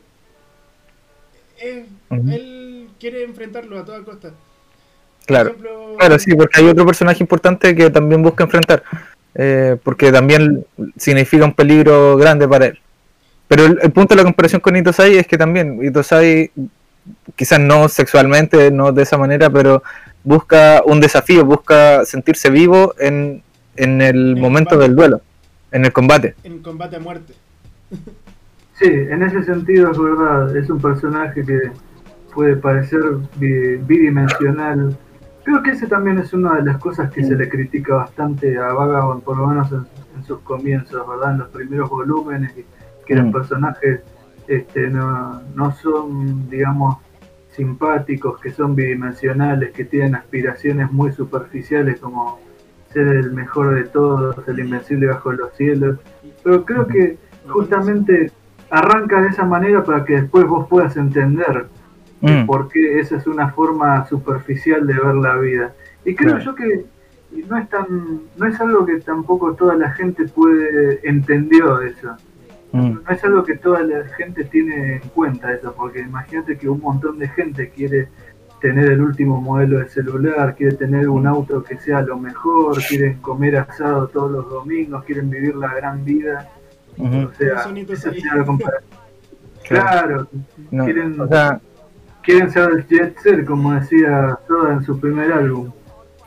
eh, Ujú. Él quiere enfrentarlo a toda costa. Claro. ejemplo, Claro, sí, porque hay otro personaje importante que también busca enfrentar, eh, porque también significa un peligro grande para él. Pero el, el punto de la comparación con Itosai es que también Itosai, quizás no sexualmente, no de esa manera, pero busca un desafío, busca sentirse vivo en, en el En momento combate. del duelo, en el combate. en combate a muerte. <laughs> Sí, en ese sentido es verdad. Es un personaje que puede parecer bi- bidimensional. Creo que ese también es una de las cosas que se le critica bastante a Vagabond, por lo menos en, en sus comienzos, ¿verdad? En los primeros volúmenes, que, que los Mm. personajes este, no, no son, digamos, simpáticos, que son bidimensionales, que tienen aspiraciones muy superficiales como ser el mejor de todos, el invencible bajo los cielos. Pero creo que justamente arranca de esa manera para que después vos puedas entender Mm, por qué esa es una forma superficial de ver la vida. Y creo Claro. yo que no es tan, no es algo que tampoco toda la gente puede entendió eso. Mm, No es algo que toda la gente tiene en cuenta eso, porque imagínate que un montón de gente quiere tener el último modelo de celular, quiere tener un auto que sea lo mejor, quieren comer asado todos los domingos, quieren vivir la gran vida. O sea, <laughs> claro. Claro, No, quieren- o sea, quieren ser el jet set, como decía Soda en su primer álbum.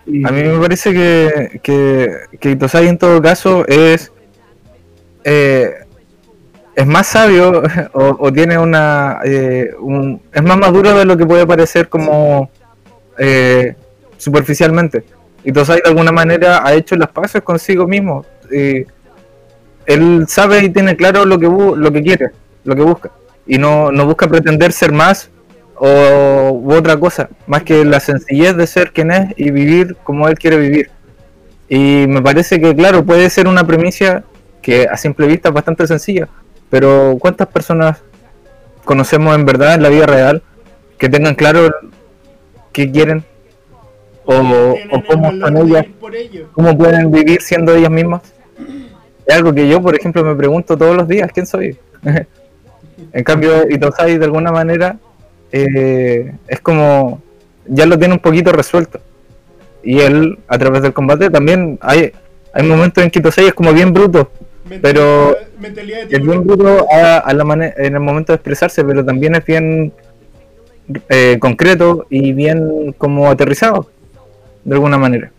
Y A mí me parece que, que, que en todo caso es eh, es más sabio <laughs> o, tiene una eh, es más maduro de lo que puede parecer como eh, superficialmente. Itosai de alguna manera ha hecho las paces consigo mismo. y él sabe y tiene claro lo que lo que quiere, lo que busca y no, no busca pretender ser más o otra cosa, más que la sencillez de ser quien es y vivir como él quiere vivir. Y me parece que, claro, puede ser una premisa que a simple vista es bastante sencilla, pero ¿cuántas personas conocemos en verdad en la vida real que tengan claro qué quieren o, o cómo son ellas, cómo pueden vivir siendo ellas mismas? Es algo que yo, por ejemplo, me pregunto todos los días, ¿quién soy? <laughs> en cambio, Itosai de alguna manera eh, es como ya lo tiene un poquito resuelto. Y él, a través del combate, también hay, hay momentos en que Itosai es como bien bruto, pero mentalidad es bien bruto a, a la en el momento de expresarse, pero también es bien eh, concreto y bien como aterrizado, de alguna manera.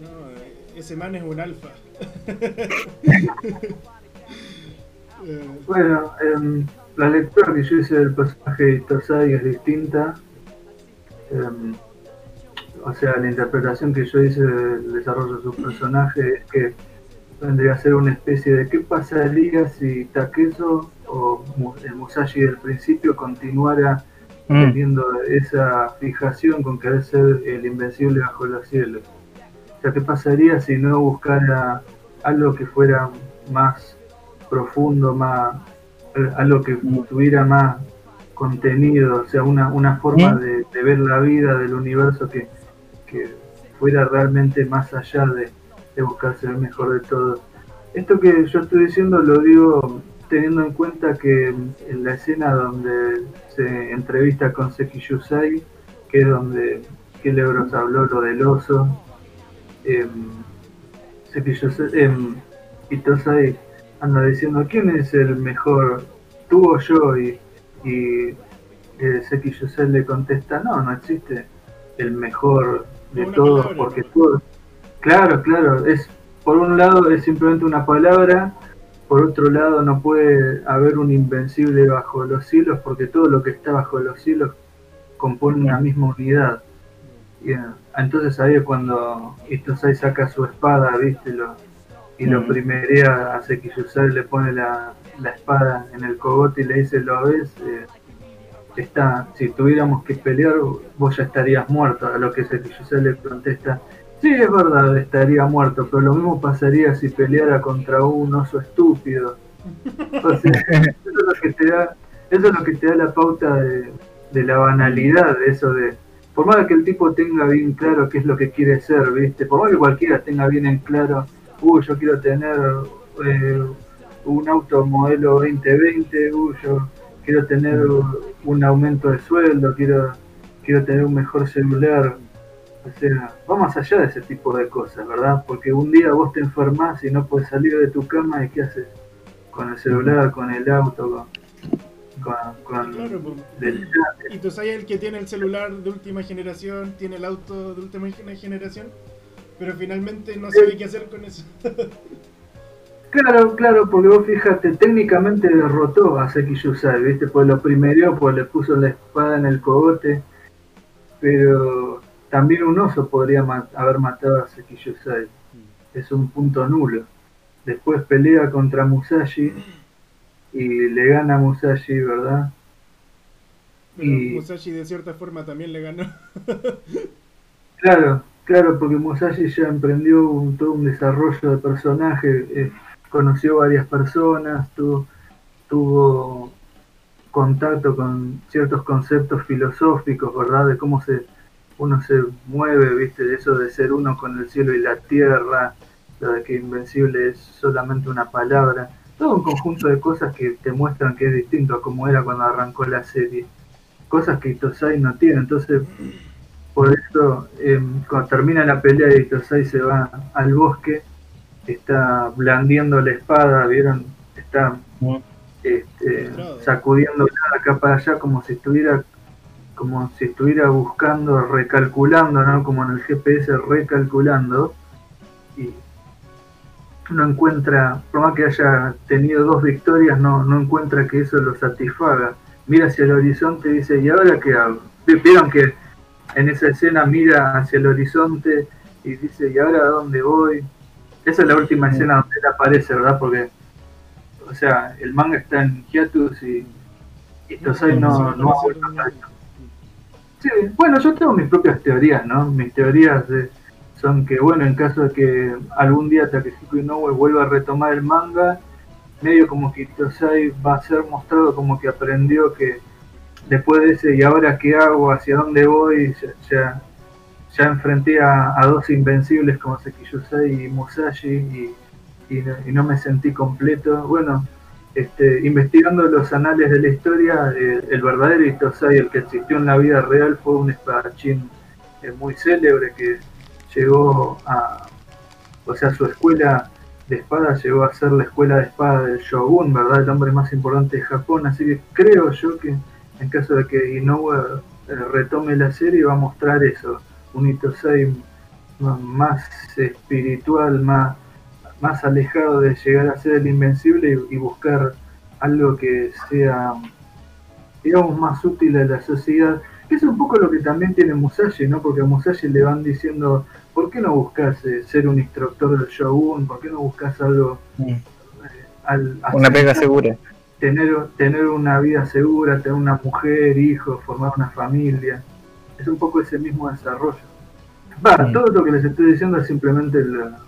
No, ese man es un alfa. <laughs> Bueno, em, la lectura que yo hice del personaje de Tosai es distinta. Em, o sea, la interpretación que yo hice del desarrollo de su personaje es que vendría a ser una especie de qué pasaría si Takezo o el Musashi del principio continuara Mm, teniendo esa fijación con querer ser el invencible bajo los cielos. O sea, ¿qué pasaría si no buscara algo que fuera más profundo, más algo que tuviera más contenido, o sea, una, una forma ¿Mm? de, de ver la vida del universo que, que fuera realmente más allá de, de buscar ser el mejor de todos. Esto que yo estoy diciendo lo digo teniendo en cuenta que en la escena donde se entrevista con Seki Yusai, que es donde Kelebros habló lo del oso, eh, Seki Yusai, em, Itosai anda diciendo quién es el mejor, tú o yo, y, y eh, Seki Yusai le contesta, no, no existe el mejor de Una todos, palabra, porque ¿no? Claro, claro, es por un lado es simplemente una palabra, por otro lado no puede haber un invencible bajo los cielos, porque todo lo que está bajo los cielos compone una misma unidad. Y, eh, entonces ahí es cuando Itosai saca su espada, viste, lo, y lo primerea a Sekiyusai, le pone la, la espada en el cogote y le dice, ¿lo ves? Eh, está, si tuviéramos que pelear, vos ya estarías muerto. A lo que Sekiyusai le contesta, sí, es verdad, estaría muerto, pero lo mismo pasaría si peleara contra un oso estúpido. O sea, <laughs> eso es lo que te da, eso es lo que te da la pauta de, la banalidad, de eso de, por más que el tipo tenga bien claro qué es lo que quiere ser, ¿viste? Por más que cualquiera tenga bien en claro, uy, yo quiero tener eh, un auto modelo 2020, uy, yo quiero tener un aumento de sueldo, quiero, quiero tener un mejor celular. O sea, va más allá de ese tipo de cosas, ¿verdad? Porque un día vos te enfermas y no puedes salir de tu cama y ¿qué haces? Con el celular, con el auto, con, con, con Claro, pues. del- Y tú sabes el que tiene el celular de última generación, tiene el auto de última gen- generación, pero finalmente no sabe qué hacer con eso. <laughs> Claro, claro, porque vos fíjate, técnicamente derrotó a Seki Yusai, ¿viste? Pues lo primero, pues le puso la espada en el cogote, pero también un oso podría ma- haber matado a Seki Yusai. Es un punto nulo. Después pelea contra Musashi y le gana a Musashi, ¿verdad? Pero Y- Musashi de cierta forma también le ganó. <laughs> Claro, claro, porque Musashi ya emprendió un- todo un desarrollo de personaje, eh, conoció varias personas, tuvo, tuvo contacto con ciertos conceptos filosóficos, ¿verdad? De cómo se uno se mueve, ¿viste? De eso de ser uno con el cielo y la tierra, lo de que invencible es solamente una palabra. Todo un conjunto de cosas que te muestran que es distinto a como era cuando arrancó la serie. Cosas que Itosai no tiene, entonces por eso, eh, cuando termina la pelea y Itosai se va al bosque, está blandiendo la espada, ¿vieron? Está este, sacudiendo de acá para allá como si estuviera como si estuviera buscando, recalculando, ¿no? Como en el GPS recalculando y no encuentra, por más que haya tenido dos victorias, no, no encuentra que eso lo satisfaga. Mira hacia el horizonte y dice, ¿y ahora qué hago? Vieron que en esa escena mira hacia el horizonte y dice, ¿y ahora a dónde voy? Esa es la última escena donde él aparece, ¿verdad? Porque, o sea, el manga está en hiatus y, y Tosai no, no ha vuelto a. Sí, bueno, yo tengo mis propias teorías, ¿no? Mis teorías de- son que, bueno, en caso de que algún día Takehiko Inoue vuelva a retomar el manga, medio como que Tosai va a ser mostrado como que aprendió que después de ese y ahora qué hago, hacia dónde voy, ya, ya, ya enfrenté a, dos invencibles como Sekiyusai y Musashi y no me sentí completo. Bueno, este, investigando los anales de la historia, eh, el verdadero Itosai, el que existió en la vida real, fue un espadachín eh, muy célebre que llegó a, o sea, su escuela de espada llegó a ser la escuela de espada del Shogun, ¿verdad? El hombre más importante de Japón, así que creo yo que en caso de que Inoue eh, retome la serie va a mostrar eso, un Itosai más espiritual, más, más alejado de llegar a ser el invencible y, y buscar algo que sea, digamos, más útil a la sociedad. Que es un poco lo que también tiene Musashi, ¿no? Porque a Musashi le van diciendo, ¿por qué no buscas eh, ser un instructor del Shogun? ¿Por qué no buscas algo Mm. al, Una pega segura. tener, tener una vida segura, tener una mujer, hijos, formar una familia. Es un poco ese mismo desarrollo. Va, Mm. todo lo que les estoy diciendo es simplemente la,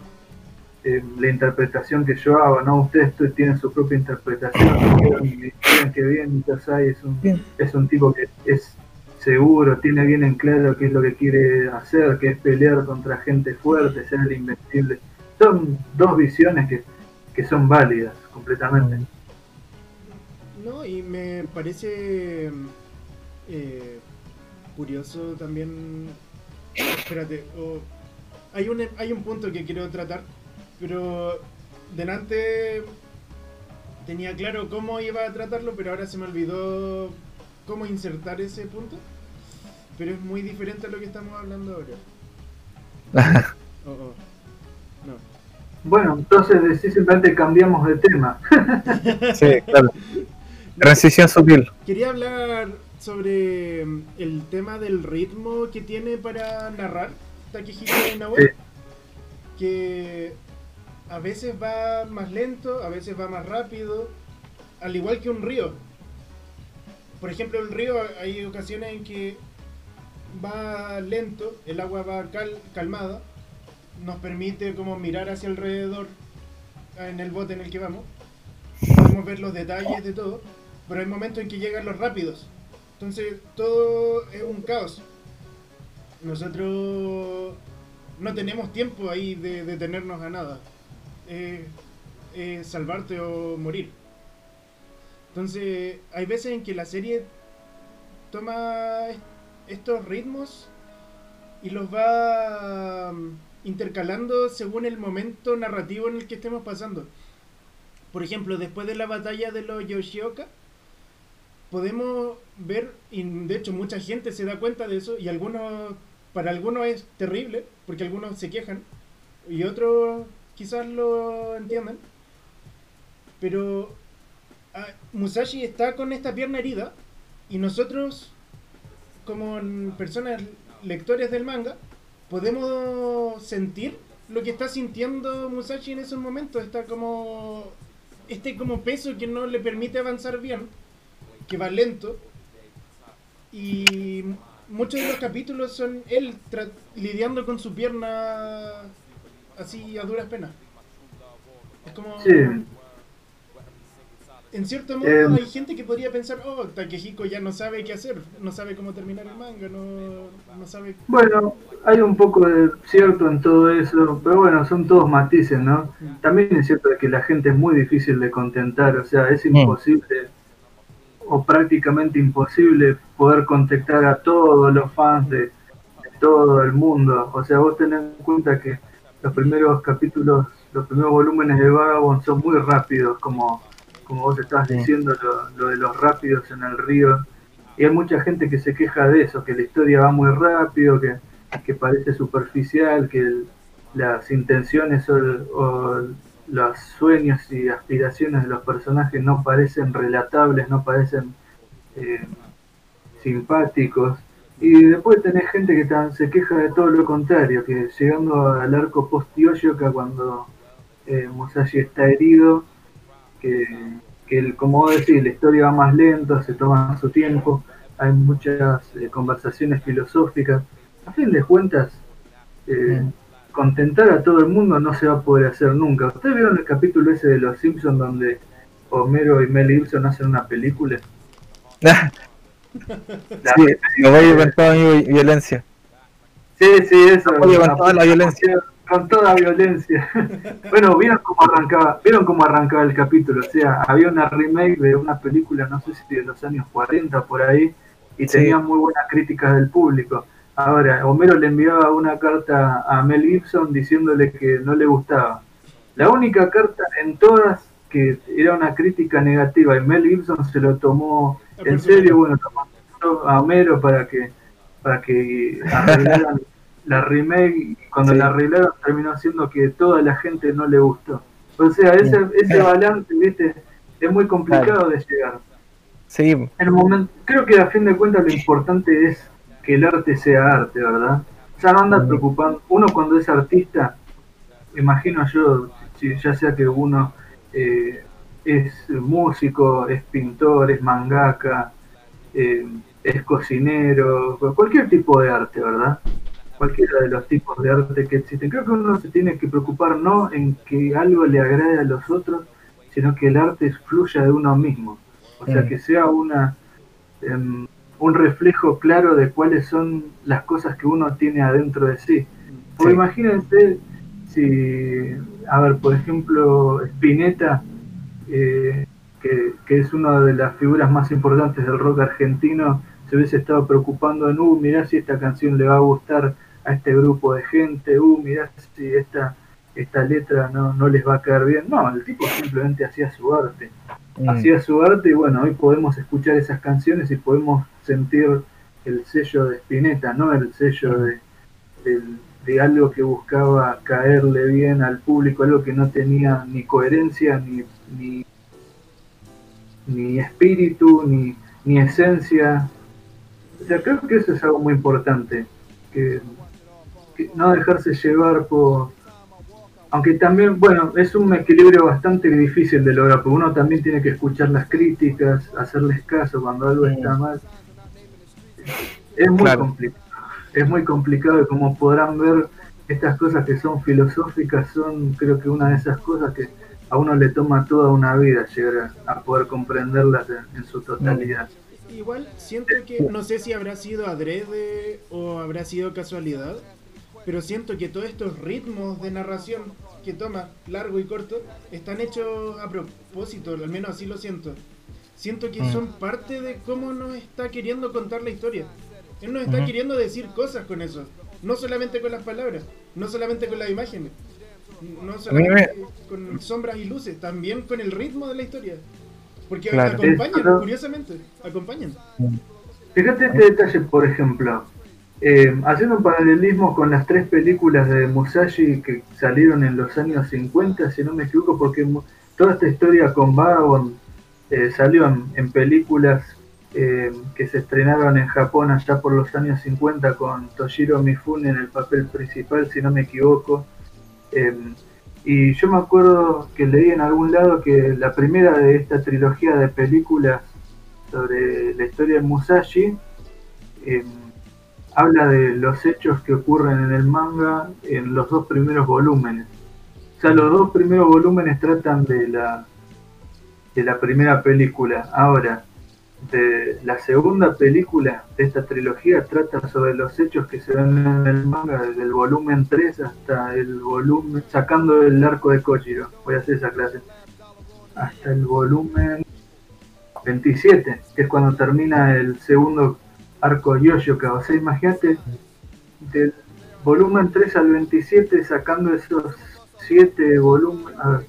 eh, la interpretación que yo hago, ¿no? Ustedes tienen su propia interpretación, y digan que bien Mikasai es un, Bien. es un tipo que es seguro, tiene bien en claro qué es lo que quiere hacer, que es pelear contra gente fuerte, ser el invencible. Son dos visiones que, que son válidas completamente. No, y me parece eh, curioso también. Espérate, oh, hay, un, hay un punto que quiero tratar, pero delante tenía claro cómo iba a tratarlo, pero ahora se me olvidó cómo insertar ese punto. Pero es muy diferente a lo que estamos hablando ahora. <laughs> Oh, oh. No. Bueno, entonces decís simplemente cambiamos de tema. <laughs> Sí, claro. Transición sutil. Quería hablar sobre mm, el tema del ritmo que tiene para narrar Takehiko Inoue. Sí. Que a veces va más lento, a veces va más rápido, al igual que un río. Por ejemplo, el río hay ocasiones en que va lento, el agua va cal- calmada, nos permite como mirar hacia alrededor en el bote en el que vamos. Podemos ver los detalles de todo, pero hay momentos en que llegan los rápidos. Entonces todo es un caos. Nosotros no tenemos tiempo ahí de detenernos a nada. Salvarte o morir. Entonces hay veces en que la serie toma est- estos ritmos y los va mm, intercalando según el momento narrativo en el que estemos pasando. Por ejemplo, después de la batalla de los Yoshioka, podemos ver, y de hecho mucha gente se da cuenta de eso, y algunos, para algunos es terrible, porque algunos se quejan, y otros quizás lo entiendan, pero ah, Musashi está con esta pierna herida, y nosotros, como personas lectores del manga, podemos sentir lo que está sintiendo Musashi en esos momentos, está como este como peso que no le permite avanzar bien, que va lento. Y muchos de los capítulos son él lidiando con su pierna así a duras penas. Es como... Sí. En cierto modo Em. hay gente que podría pensar, oh, Takehiko ya no sabe qué hacer, no sabe cómo terminar el manga, no, no sabe... Bueno, hay un poco de cierto en todo eso, pero bueno, son todos matices, ¿no? También es cierto que la gente es muy difícil de contentar, o sea, es imposible o prácticamente imposible poder contactar a todos los fans de, de todo el mundo. O sea, vos tenés en cuenta que los primeros capítulos, los primeros volúmenes de Vagabond son muy rápidos, como, como vos estabas Sí. diciendo, lo, lo de los rápidos en el río. Y hay mucha gente que se queja de eso, que la historia va muy rápido, que, que parece superficial, que el- las intenciones o, el- o los sueños y aspiraciones de los personajes no parecen relatables, no parecen eh, simpáticos. Y después tenés gente que tan- se queja de todo lo contrario, que llegando al arco post-Yoyoka cuando eh, Musashi está herido, que, que el- como vos decís, la historia va más lento, se toma su tiempo, hay muchas eh, conversaciones filosóficas. A fin de cuentas, eh, contentar a todo el mundo no se va a poder hacer nunca. ¿Ustedes vieron el capítulo ese de Los Simpsons donde Homero y Mel Gibson hacen una película? <laughs> Sí, lo voy con toda mi violencia. Sí, sí, eso. Oye, con toda la violencia. Con toda violencia. bueno, vieron cómo arrancaba, vieron cómo arrancaba el capítulo, o sea, había una remake de una película, no sé si de los años 40 por ahí, y Sí. tenía muy buenas críticas del público. Ahora, Homero le enviaba una carta a Mel Gibson diciéndole que no le gustaba. La única carta en todas que era una crítica negativa y Mel Gibson se lo tomó en serio, bueno, a Homero para que para que arreglaran <laughs> la remake y cuando Sí. la arreglaron terminó siendo que toda la gente no le gustó. O sea, ese, ese balance, viste, es muy complicado de llegar. Sí, En el momento, creo que a fin de cuentas lo importante es que el arte sea arte, ¿verdad? Sea, no anda preocupando. Uno cuando es artista, imagino yo, si, ya sea que uno eh, es músico, es pintor, es mangaka, eh, es cocinero, cualquier tipo de arte, ¿verdad? Cualquiera de los tipos de arte que existen. Creo que uno se tiene que preocupar no en que algo le agrade a los otros, sino que el arte fluya de uno mismo. O sea, Mm. que sea una em, un reflejo claro de cuáles son las cosas que uno tiene adentro de sí. Porque Sí. imagínense si, a ver, por ejemplo, Spinetta eh, que, que es una de las figuras más importantes del rock argentino, se hubiese estado preocupando en, uh, mirá si esta canción le va a gustar a este grupo de gente, uh, mirá si esta, esta letra no, no les va a caer bien. No, el tipo simplemente hacía su arte. Mm. Hacía su arte y bueno, hoy podemos escuchar esas canciones y podemos sentir el sello de Spinetta, ¿no? El sello de, de algo que buscaba caerle bien al público, algo que no tenía ni coherencia, ni, ni, ni espíritu, ni, ni esencia. O sea, creo que eso es algo muy importante, que, que no dejarse llevar por... Aunque también, bueno, es un equilibrio bastante difícil de lograr, porque uno también tiene que escuchar las críticas, hacerles caso cuando algo está mal. Es muy Claro. complicado. Es muy complicado y como podrán ver, estas cosas que son filosóficas son creo que una de esas cosas que a uno le toma toda una vida llegar a, a poder comprenderlas en, en su totalidad. Igual siento que no sé si habrá sido adrede o habrá sido casualidad, pero siento que todos estos ritmos de narración que toma, largo y corto, están hechos a propósito, al menos así lo siento. Siento que Mm. son parte de cómo nos está queriendo contar la historia. Él nos está queriendo decir cosas con eso, no solamente con las palabras, no solamente con las imágenes, no solamente con sombras y luces, también con el ritmo de la historia. Porque Claro. acompañan, curiosamente, acompañan. Fíjate este detalle, por ejemplo, eh, haciendo un paralelismo con las tres películas de Musashi que salieron en los años 50, si no me equivoco, porque toda esta historia con Vagabond eh, salió en, en películas eh, que se estrenaron en Japón allá por los años 50 con Toshiro Mifune en el papel principal, si no me equivoco. Eh, y yo me acuerdo que leí en algún lado que la primera de esta trilogía de películas sobre la historia de Musashi eh, habla de los hechos que ocurren en el manga en los dos primeros volúmenes. O sea, los dos primeros volúmenes tratan de la de la primera película. Ahora, de la segunda película de esta trilogía trata sobre los hechos que se ven en el manga desde el volumen 3 hasta el volumen, sacando el arco de Kojiro. Voy a hacer esa clase. Hasta el volumen 27, que es cuando termina el segundo arco Yoshioka. O sea, imagínate del volumen 3 al 27 sacando esos 7 volúmenes. A ver,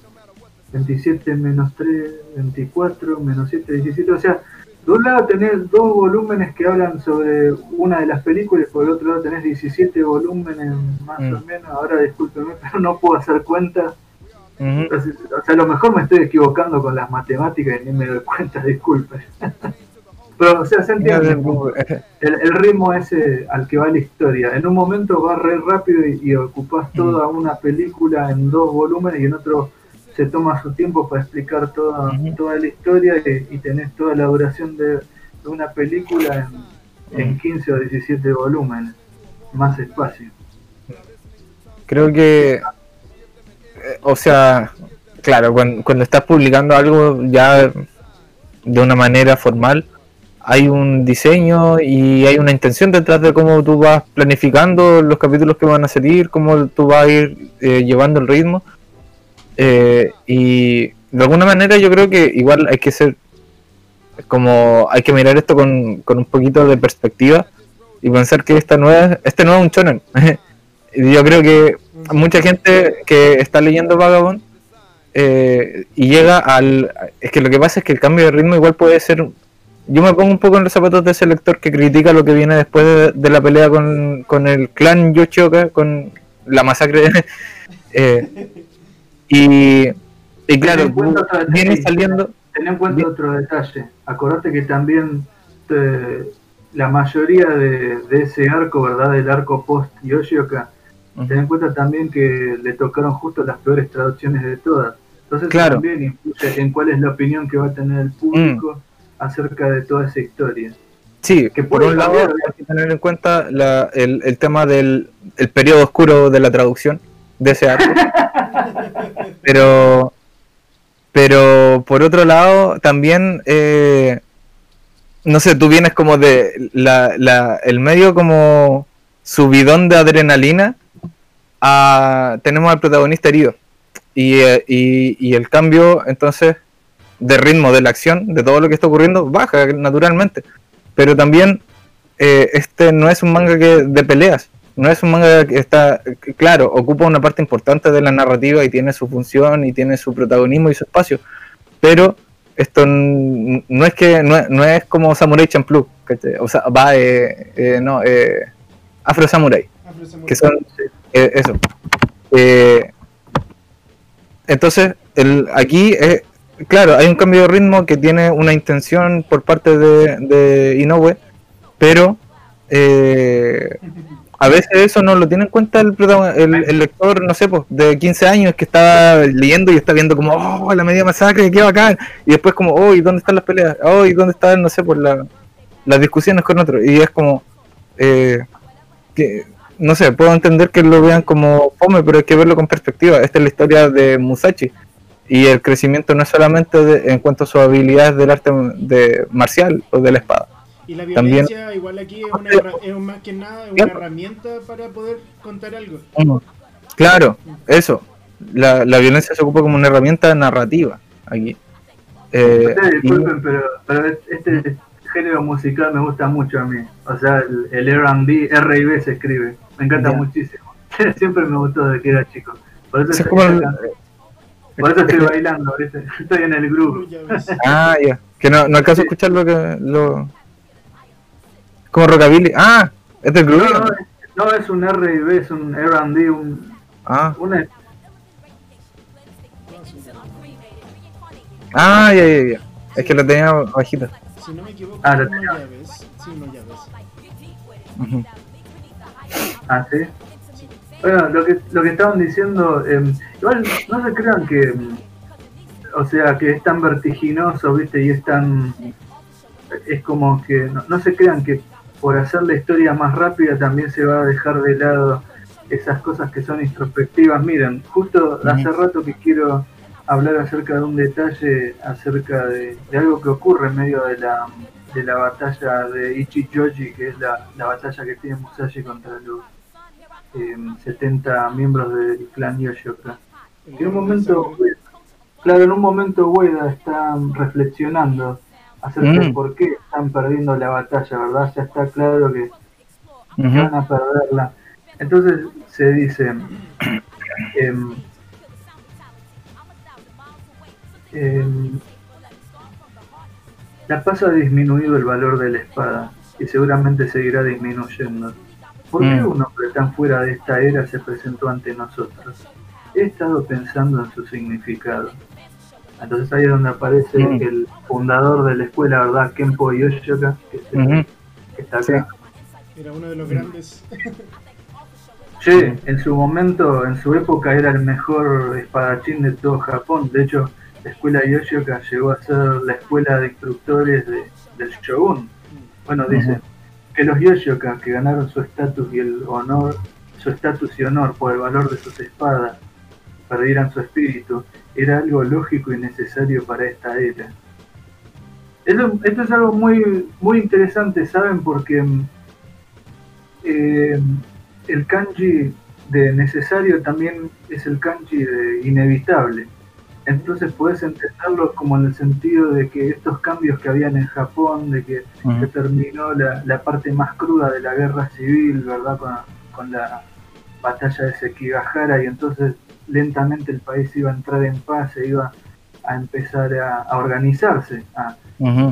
27 menos 3, 24, menos 7, 17. O sea, de un lado tenés dos volúmenes que hablan sobre una de las películas, por el otro lado tenés 17 volúmenes más Mm. o menos. Ahora discúlpeme, <laughs> pero no puedo hacer cuenta. Entonces, o sea, a lo mejor me estoy equivocando con las matemáticas y ni me doy cuenta, disculpe. <laughs> Pero, o sea, se entiende el, el ritmo ese al que va la historia. En un momento va re rápido y, y ocupas toda una película en dos volúmenes y en otro se toma su tiempo para explicar toda, toda la historia y, y tenés toda la duración de, de una película en, en Ujú. 15 o 17 volúmenes. Más espacio. Creo que, eh, o sea, claro, cuando, cuando estás publicando algo ya de una manera formal, hay un diseño y hay una intención detrás de cómo tú vas planificando los capítulos que van a salir, cómo tú vas a ir eh, llevando el ritmo. Eh, y de alguna manera yo creo que igual hay que ser como hay que mirar esto con, con un poquito de perspectiva y pensar que esta es, este no es un shonen. <laughs> Yo creo que mucha gente que está leyendo Vagabond eh, y llega al... Es que lo que pasa es que el cambio de ritmo igual puede ser... Yo me pongo un poco en los zapatos de ese lector que critica lo que viene después de, de la pelea con, con el clan Yoshioka, con la masacre. <laughs> eh, y, y claro, detalle. saliendo... Ten en cuenta otro detalle. Acordate que también eh, la mayoría de, de ese arco, ¿verdad? Del arco post Yoshioka, ten en cuenta también que le tocaron justo las peores traducciones de todas. Entonces Claro. también influye en cuál es la opinión que va a tener el público acerca de toda esa historia. Sí, que por un lado hay que tener en cuenta la- el, el tema del el periodo oscuro de la traducción de ese arco. pero, pero por otro lado, también, eh, no sé, tú vienes como de la, la- el medio como subidón de adrenalina a tenemos al protagonista herido. Y, eh, y, y el cambio, entonces, de ritmo de la acción, de todo lo que está ocurriendo, baja naturalmente. Pero también eh, este no es un manga que de peleas, no es un manga que está, claro, ocupa una parte importante de la narrativa y tiene su función y tiene su protagonismo y su espacio, pero esto no es que no, es como Samurai Champloo, o sea, va, eh, eh, no, eh, Afro Samurai, que son eso. entonces, el, aquí, claro, hay un cambio de ritmo que tiene una intención por parte de, de Inoue, pero <laughs> a veces eso no lo tiene en cuenta el, el, lector, no sé, pues, de 15 años que está leyendo y está viendo como, oh, la media masacre, qué bacán. Y después como, oh, ¿y dónde están las peleas? Oh, ¿y dónde están, no sé, pues, la, las discusiones con otros? Y es como, eh, que, no sé, puedo entender que lo vean como fome, pero hay que verlo con perspectiva. Esta es la historia de Musashi. Y el crecimiento no es solamente en cuanto a sus habilidades del arte de marcial o de la espada y la violencia, igual aquí, es, una, es más que nada una herramienta para poder contar algo. Claro, eso. La, la violencia se ocupa como una herramienta narrativa aquí. Eh, disculpen, pero, pero este género musical me gusta mucho a mí. O sea, el, el R&B, R y B se escribe. Me encanta muchísimo. <laughs> Siempre me gustó desde que era chico. Por eso, estoy, por eso estoy bailando, <laughs> estoy en el grupo. Ah, ya. Que no, no alcanzo a escuchar lo que... Lo como Rockabilly. Ah, es del grupo. No, no, es un R&B, es un R&D, un... Ah. Una... Ah, ya, ya, ya. Es que lo tenía bajita. Si no me equivoco, ah, lo tenía. Llaves. Sí, no llaves. Uh Ah, ¿sí? Bueno, lo que, lo que estaban diciendo, eh, igual no se crean que, em, o sea, que es tan vertiginoso, ¿viste? Y es tan, es como que, no, no se crean que por hacer la historia más rápida también se va a dejar de lado esas cosas que son introspectivas. Miren, justo hace rato que quiero hablar acerca de un detalle, acerca de, algo que ocurre en medio de la, de la batalla de Ichijoji, que es la, batalla que tiene Musashi contra los 70 em, miembros del clan Yoshoka. En un momento, claro, en un momento Ueda está reflexionando acerca de mm. por qué están perdiendo la batalla, ¿verdad? Ya está claro que van a perderla. Entonces se dice, em, em, la paz ha disminuido el valor de la espada y seguramente seguirá disminuyendo. ¿Por qué mm. un hombre tan fuera de esta era se presentó ante nosotros? He estado pensando en su significado. Entonces ahí es donde aparece el fundador de la escuela, ¿verdad? Kenpo Yoshoka, que, está acá. Era uno de los grandes. Sí, en su momento, en su época era el mejor espadachín de todo Japón. De hecho, la escuela Yoshoka llegó a ser la escuela de instructores del Shogun. Bueno, dice que los Yoshoka que ganaron su estatus y el honor, su estatus y honor por el valor de sus espadas, perdieran su espíritu era algo lógico y necesario para esta era. Esto, es algo muy, muy interesante, ¿saben? Porque eh, el kanji de necesario también es el kanji de inevitable. Entonces puedes entenderlo como en el sentido de que estos cambios que habían en Japón, de que se terminó la, parte más cruda de la guerra civil, ¿verdad? Con, con la batalla de Sekigahara y entonces lentamente el país iba a entrar en paz, se iba a empezar a, organizarse,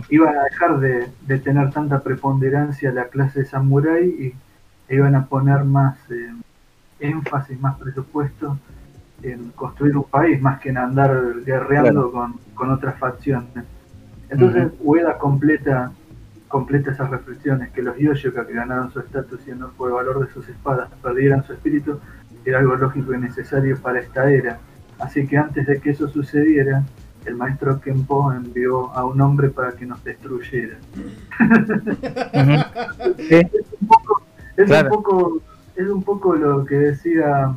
iba a dejar de, tener tanta preponderancia la clase samurái y iban a poner más eh, énfasis, más presupuesto en construir un país, más que en andar guerreando con, otras facciones. Entonces Ueda completa completa esas reflexiones, que los Yoshoka que ganaron su estatus y no por el valor de sus espadas perdieran su espíritu, era algo lógico y necesario para esta era. Así que antes de que eso sucediera, el maestro Kenpo envió a un hombre para que nos destruyera. es, un poco, es, un poco, es un poco lo que decía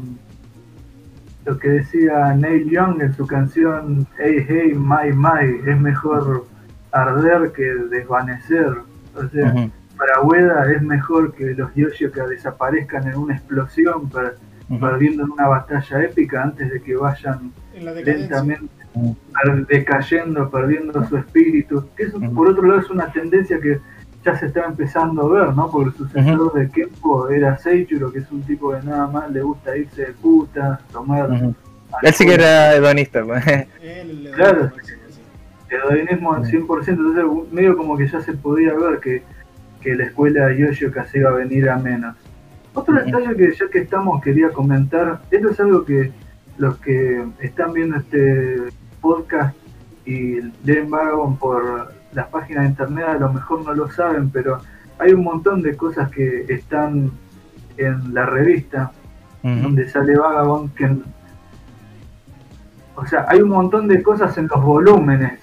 lo que decía Neil Young en su canción Hey Hey My My, es mejor arder que desvanecer. O sea, para Ueda es mejor que los que desaparezcan en una explosión para, perdiendo en una batalla épica antes de que vayan lentamente decayendo, perdiendo su espíritu. Que eso, por otro lado, es una tendencia que ya se está empezando a ver, ¿no? Porque el sucesor de Kenpo era Seichiro, que es un tipo que nada más le gusta irse de puta, tomar. Ujú. Él sí que era hedonista, pues. <laughs> Da Claro. El hedonismo al 100%, entonces medio como que ya se podía ver que, que la escuela de Yoshioka se iba a venir a menos. Otro detalle que ya que estamos quería comentar, esto es algo que los que están viendo este podcast y leen Vagabond por las páginas de internet a lo mejor no lo saben, pero hay un montón de cosas que están en la revista donde sale Vagabond que o sea hay un montón de cosas en los volúmenes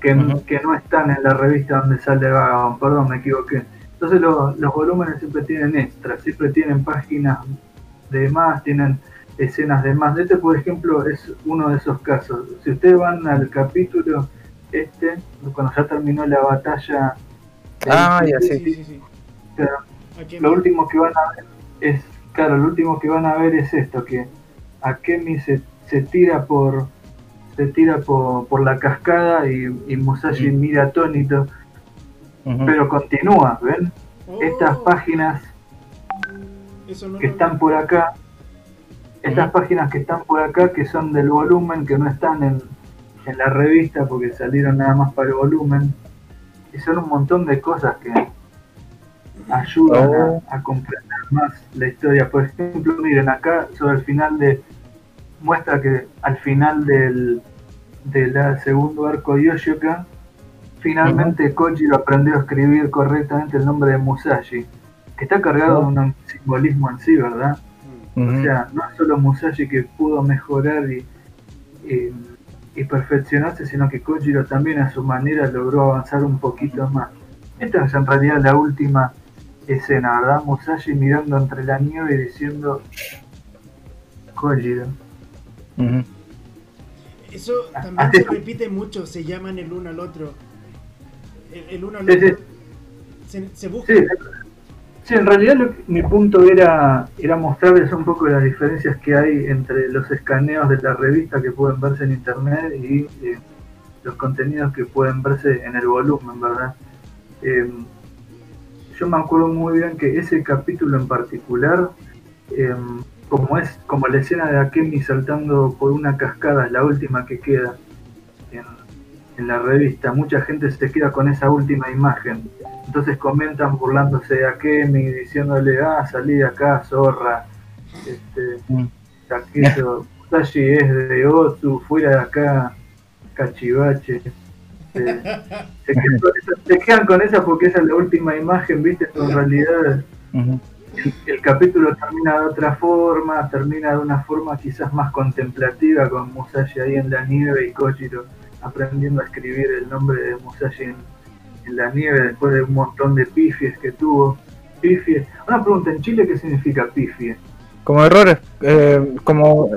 que no están en la revista donde sale Vagabond. Perdón me equivoqué entonces lo- los volúmenes siempre tienen extras siempre tienen páginas de más tienen escenas de más este por ejemplo es uno de esos casos si ustedes van al capítulo este cuando ya terminó la batalla Ah, ya, Sí, sí. sí, sí. sí. Claro. Aquí lo último que van a ver es, claro, lo último que van a ver es esto, que Akemi se, se tira por se tira por, por la cascada y, y Musashi Mm. mira atónito, Pero continúa, ¿ven? Oh, Estas páginas eso no que están vi. por acá, estas páginas que están por acá, que son del volumen, que no están en, en la revista porque salieron nada más para el volumen, y son un montón de cosas que ayudan Oh. a, a comprender más la historia. Por ejemplo, miren acá sobre el final de muestra que al final del del segundo arco de Yoshioka finalmente Kojiro aprendió a escribir correctamente el nombre de Musashi que está cargado de un simbolismo en sí, ¿verdad? O sea, no es solo Musashi que pudo mejorar y, y, y perfeccionarse, sino que Kojiro también a su manera logró avanzar un poquito más. Esta es en realidad la última escena, ¿verdad? Musashi mirando entre la nieve y diciendo Kojiro. Eso Ah, también se repite mucho, se llaman el uno al otro. El, el uno al otro. Se, se busca. Sí, sí, en realidad lo que- mi punto era, era mostrarles un poco las diferencias que hay entre los escaneos de la revista que pueden verse en internet y eh, los contenidos que pueden verse en el volumen, ¿verdad? Eh, yo me acuerdo muy bien que ese capítulo en particular, eh, como es como la escena de Akemi saltando por una cascada, es la última que queda en la revista, mucha gente se queda con esa última imagen. Entonces comentan burlándose de Akemi, diciéndole, ah, salí de acá, zorra. Este, Mm. Takezo, Musashi es de Otsu, fuera de acá, cachivache. Se, <laughs> se quedan con esa- se quedan con esa porque esa es la última imagen, viste, pero en realidad el capítulo termina de otra forma, termina de una forma quizás más contemplativa con Musashi ahí en la nieve y Kojiro aprendiendo a escribir el nombre de Musashi en, en la nieve después de un montón de pifies que tuvo. Pifies. Una pregunta, ¿en Chile qué significa pifie? Como errores, eh, como,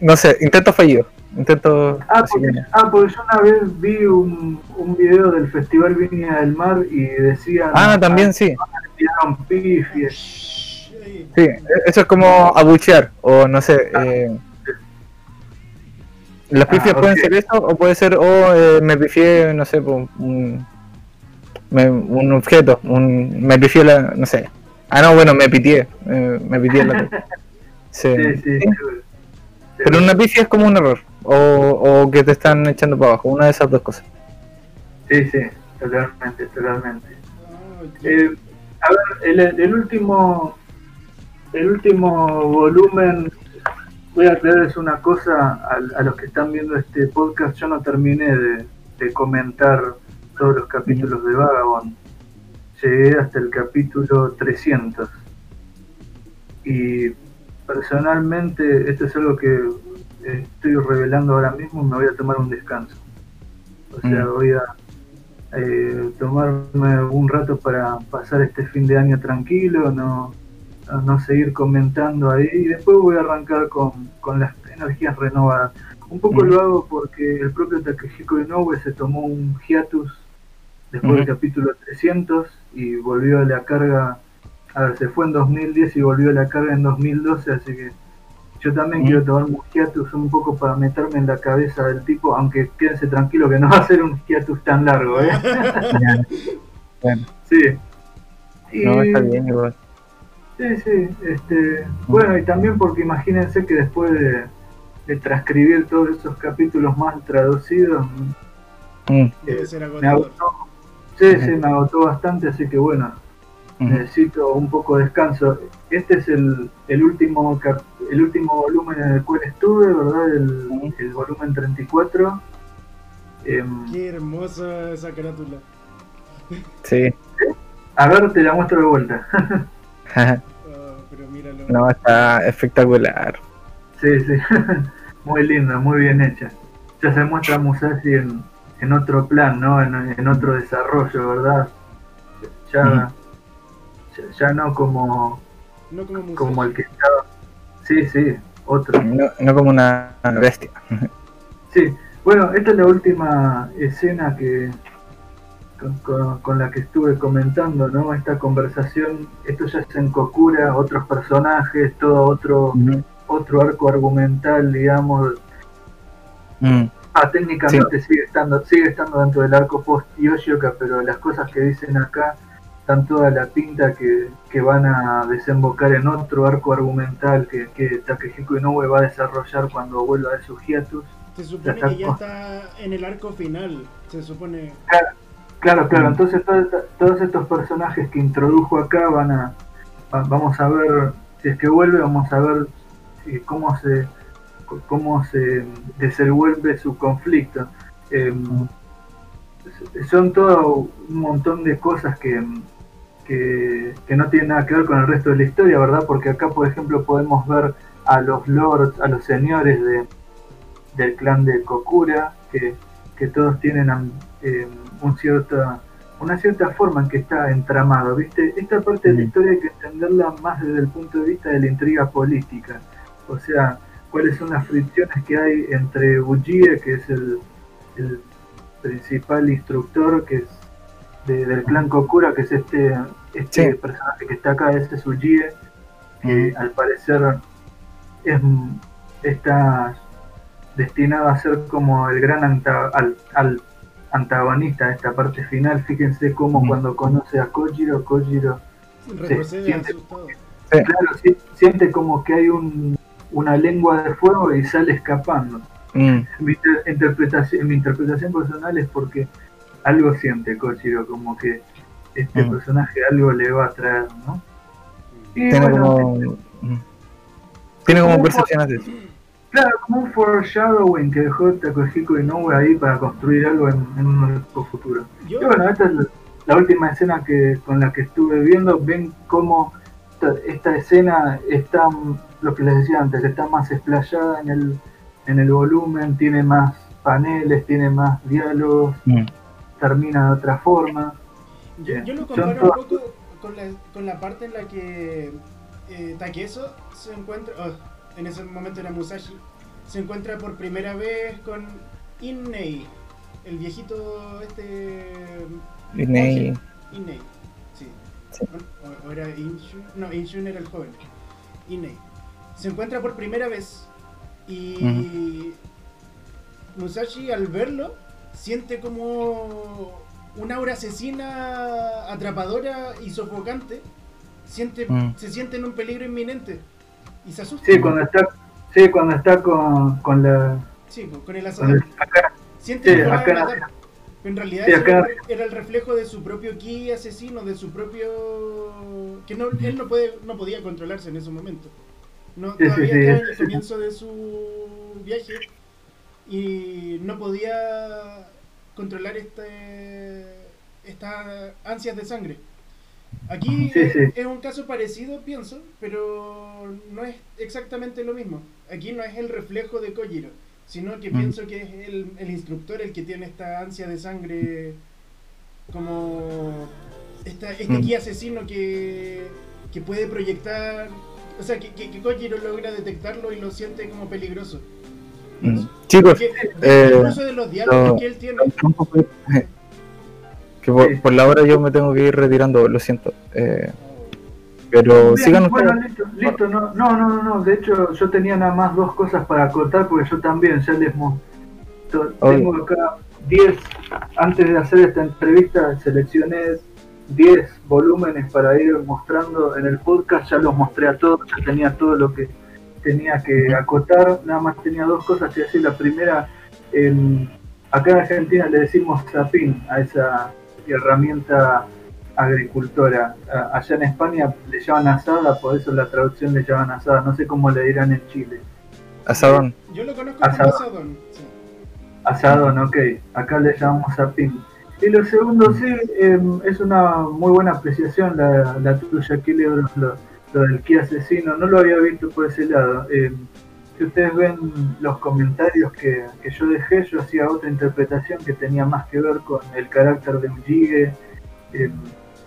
no sé, intento fallido. Intento. Ah porque, que- ah, porque yo una vez vi un, un video del Festival Viña del Mar y decían... Ah, también sí. tiraron pifies. Sí, eso es como abuchear, o no sé. Eh, las pifias Ah, pueden ok. ser eso, o puede ser, o eh, me pifié, no sé, un, un objeto, un, me pifié la, no sé. Ah, no, bueno, me pitié, eh, me pitié la. <laughs> Sí. Sí, sí. Pero una pifia es como un error, o, o que te están echando para abajo, una de esas dos cosas. Sí, sí, totalmente, totalmente. Eh, a ver, el, el último el último volumen, voy a aclararles una cosa a, a los que están viendo este podcast, yo no terminé de, de comentar todos los capítulos de Vagabond, llegué hasta el capítulo 300 y personalmente esto es algo que estoy revelando ahora mismo, me voy a tomar un descanso. O sea, Mm. voy a eh, tomarme un rato para pasar este fin de año tranquilo, no, no- no seguir comentando ahí y después voy a arrancar con, con las energías renovadas. Un poco Ujú. lo hago porque el propio Takehiko Inoue se tomó un hiatus después del capítulo 300 y volvió a la carga, a ver, se fue en 2010 y volvió a la carga en 2012, así que Yo también Mm. quiero tomar un hiatus un poco para meterme en la cabeza del tipo, aunque quédense tranquilo que no va a ser un hiatus tan largo, ¿eh? <laughs> <laughs> Bueno, Sí. Y- no, está bien igual. Sí, sí. Este, bueno, y también porque imagínense que después de, de transcribir todos esos capítulos mal traducidos, Mm, Debe ser me agotó. Sí, sí, me agotó bastante, así que bueno, mm. necesito un poco de descanso. Este es el, el último cap- el último volumen en el cual estuve, ¿verdad? El, Ujú. el volumen 34. Em, Qué hermosa esa carátula. Sí. a ver, te la muestro de vuelta. <laughs> Oh, pero míralo. no, está espectacular. Sí, sí. <laughs> muy linda, muy bien hecha. Ya se muestra Musashi en, en otro plan, ¿no? En, en otro desarrollo, ¿verdad? Ya, ya, ya no como, No como Musashi. como el que estaba. Sí, sí, otro. No, no como una bestia. Sí, bueno, esta es la última escena que con, con- con la que estuve comentando, ¿no? Esta conversación, esto ya es en Kokura, otros personajes, todo otro Mm, otro arco argumental, digamos. mm, Ah, técnicamente sigue estando sigue estando dentro del arco post Yoshioka, pero las cosas que dicen acá dan toda la pinta que, que van a desembocar en otro arco argumental que, que Takehiko Inoue va a desarrollar cuando vuelva de su hiatus. Se supone que ya está en el arco final. Se supone. Claro, claro, Mm. entonces todo todos estos personajes que introdujo acá van a, va- vamos a ver, si es que vuelve, vamos a ver si- cómo se cómo se desenvuelve su conflicto. Eh, son todo un montón de cosas que, que, que no tienen nada que ver con el resto de la historia, ¿verdad? Porque acá, por ejemplo, podemos ver a los lords, a los señores de, del clan de Kokura, que, que todos tienen eh, un cierta, una cierta forma en que está entramado, ¿viste? Esta parte de la historia hay que entenderla más desde el punto de vista de la intriga política. O sea, cuáles son las fricciones que hay entre Ujie, que es el, el principal instructor que es de- del clan Kokura, que es este, este Sí. personaje que está acá, este es Ujie, que al parecer es, está destinado a ser como el gran anta- al, al antagonista de esta parte final. Fíjense cómo Mm. cuando conoce a Kojiro, Kojiro siente- asustado. claro, si- siente como que hay un, una lengua de fuego y sale escapando. mm, Mi, inter- interpretación, mi interpretación personal es porque algo siente Kojiro, como que este Mm. personaje algo le va a traer, ¿no? Y Tiene bueno, como. mm, Tiene como percepciones de eso. Claro, como un foreshadowing que dejó Takehiko Inoue ahí para construir algo en, en un futuro. Yo, Y bueno, esta es la, la última escena que con la que estuve viendo. Ven cómo esta, esta escena está, lo que les decía antes, está más explayada en el, en el volumen, tiene más paneles, tiene más diálogos, Mm, termina de otra forma. yo, yo lo Son comparo un poco con la, con la parte en la que eh, Takeso se encuentra. oh, en ese momento era Musashi. Se encuentra por primera vez con Innei. El viejito este. Ney- Innei, sí. Sí. O, o era Inshun, no, Inshun era el joven. Innei. Se encuentra por primera vez y Musashi al verlo siente como un aura asesina atrapadora y sofocante. Siente, Mm. Se siente en un peligro inminente y se asusta. Sí, cuando está, sí, cuando está con, con la... Sí, con el Con asador. acá, Siente sí, que lo va a acá- matar. Pero en realidad sí, acá- era- el reflejo de su propio ki asesino, de su propio... que no, él no, puede, no podía controlarse en ese momento. No, Sí, todavía sí, estaba en el comienzo de su viaje y no podía controlar este, estas ansias de sangre. Aquí Sí, es, sí. es un caso parecido, pienso, pero no es exactamente lo mismo. Aquí no es el reflejo de Kojiro, sino que Mm. pienso que es el, el instructor el que tiene esta ansia de sangre como esta, este Mm. asesino que, que puede proyectar, o sea, que, que, que Kojiro logra detectarlo y lo siente como peligroso. mm. Chicos, eh, de los diálogos lo- que él tiene, que por, Sí. por la hora yo me tengo que ir retirando, lo siento. Eh, Pero Bien, sigan bueno, ustedes. listo, listo, no, no, no, no, de hecho yo tenía nada más dos cosas para acotar porque yo también ya les mo- to- Obvio. tengo acá 10, antes de hacer esta entrevista seleccioné 10 volúmenes para ir mostrando en el podcast, ya los mostré a todos, ya tenía todo lo que tenía que acotar, nada más tenía dos cosas que decir, la primera, en- acá en Argentina le decimos zapín a esa herramienta agricultora. Allá en España le llaman asada, por eso la traducción le llaman asada. No sé cómo le dirán en Chile. Asadón. Yo lo conozco Asadón. como asadón. sí. Asadón, ok. Acá le llamamos zapín. Y lo segundo, sí, em, es una muy buena apreciación la, la tuya, aquí lo, lo, del Kia asesino. No lo había visto por ese lado. Em, si ustedes ven los comentarios que, que yo dejé, yo hacía otra interpretación que tenía más que ver con el carácter de Ujige, em,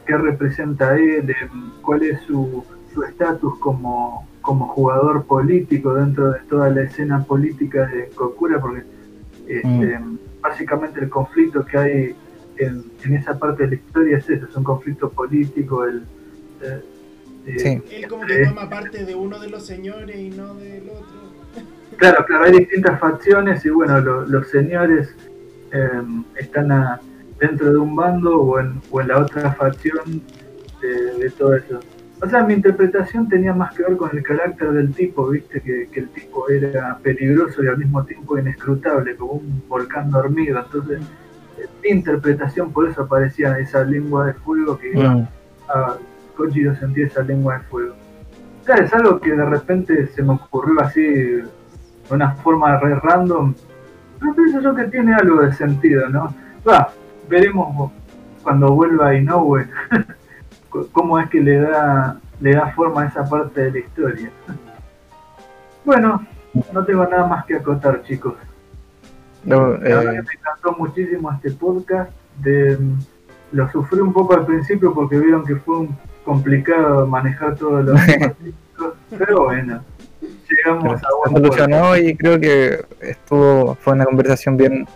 qué representa él, em, cuál es su su estatus como, como jugador político dentro de toda la escena política de Kokura, porque este, básicamente el conflicto que hay en, en esa parte de la historia es eso, es un conflicto político, el, eh, eh, Sí. Él como que toma parte de uno de los señores y no del otro. Claro, claro, hay distintas facciones y bueno, lo- los señores eh, están a- dentro de un bando o en, o en la otra facción de, de todo eso. O sea, mi interpretación tenía más que ver con el carácter del tipo, viste, que, que el tipo era peligroso y al mismo tiempo inescrutable, como un volcán dormido. Entonces, eh, mi interpretación por eso aparecía esa lengua de fuego que iba Mm. a Kojiro sentía esa lengua de fuego. O sea, es algo que de repente se me ocurrió así de una forma re random. Pero pienso yo que tiene algo de sentido, ¿no? Va, veremos cuando vuelva Inoue <laughs> cómo es que le da, le da forma a esa parte de la historia. <laughs> Bueno, no tengo nada más que acotar, chicos. No, La verdad eh, que me encantó muchísimo este podcast. De, lo sufrí un poco al principio porque vieron que fue un complicado manejar todos los <laughs> pero bueno, llegamos a solucionó y creo que estuvo fue una conversación bien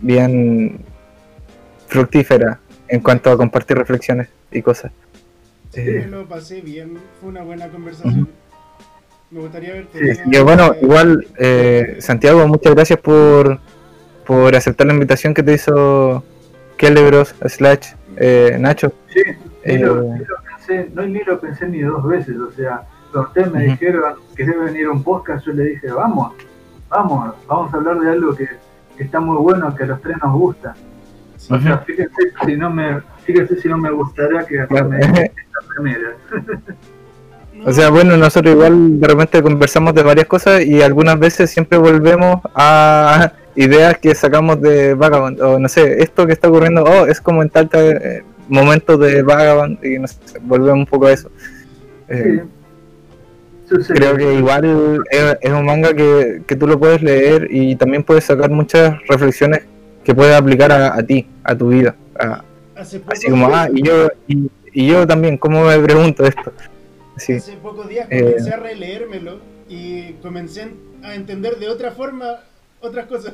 bien fructífera en cuanto a compartir reflexiones y cosas. Sí, Eh, lo pasé bien, fue una buena conversación. Me gustaría haber Sí, bueno, eh, igual eh, Santiago, muchas gracias por por aceptar la invitación que te hizo Kelebros slash eh, Nacho. Sí, ni, lo, Eh, ni lo pensé, no, ni lo pensé ni dos veces, o sea, ustedes me dijeron que debe venir un podcast, yo le dije, vamos, vamos, vamos a hablar de algo que, que está muy bueno, que a los tres nos gusta. sí, O sea, fíjense si no me, fíjense si no me gustaría que acá me <laughs> esta primera. <laughs> O sea, bueno, nosotros igual de repente conversamos de varias cosas y algunas veces siempre volvemos a ideas que sacamos de Vagabond. O no sé, esto que está ocurriendo, oh, es como en tal eh, momento de Vagabond y no sé, volvemos un poco a eso. Eh, Sí. Sucede. Creo que igual es, es un manga que, que tú lo puedes leer y también puedes sacar muchas reflexiones que puedes aplicar a, a ti, a tu vida. a- así como, ah, y yo, y, y yo también, ¿cómo me pregunto esto? Así. hace pocos días Eh, comencé a releérmelo y comencé a entender de otra forma otras cosas.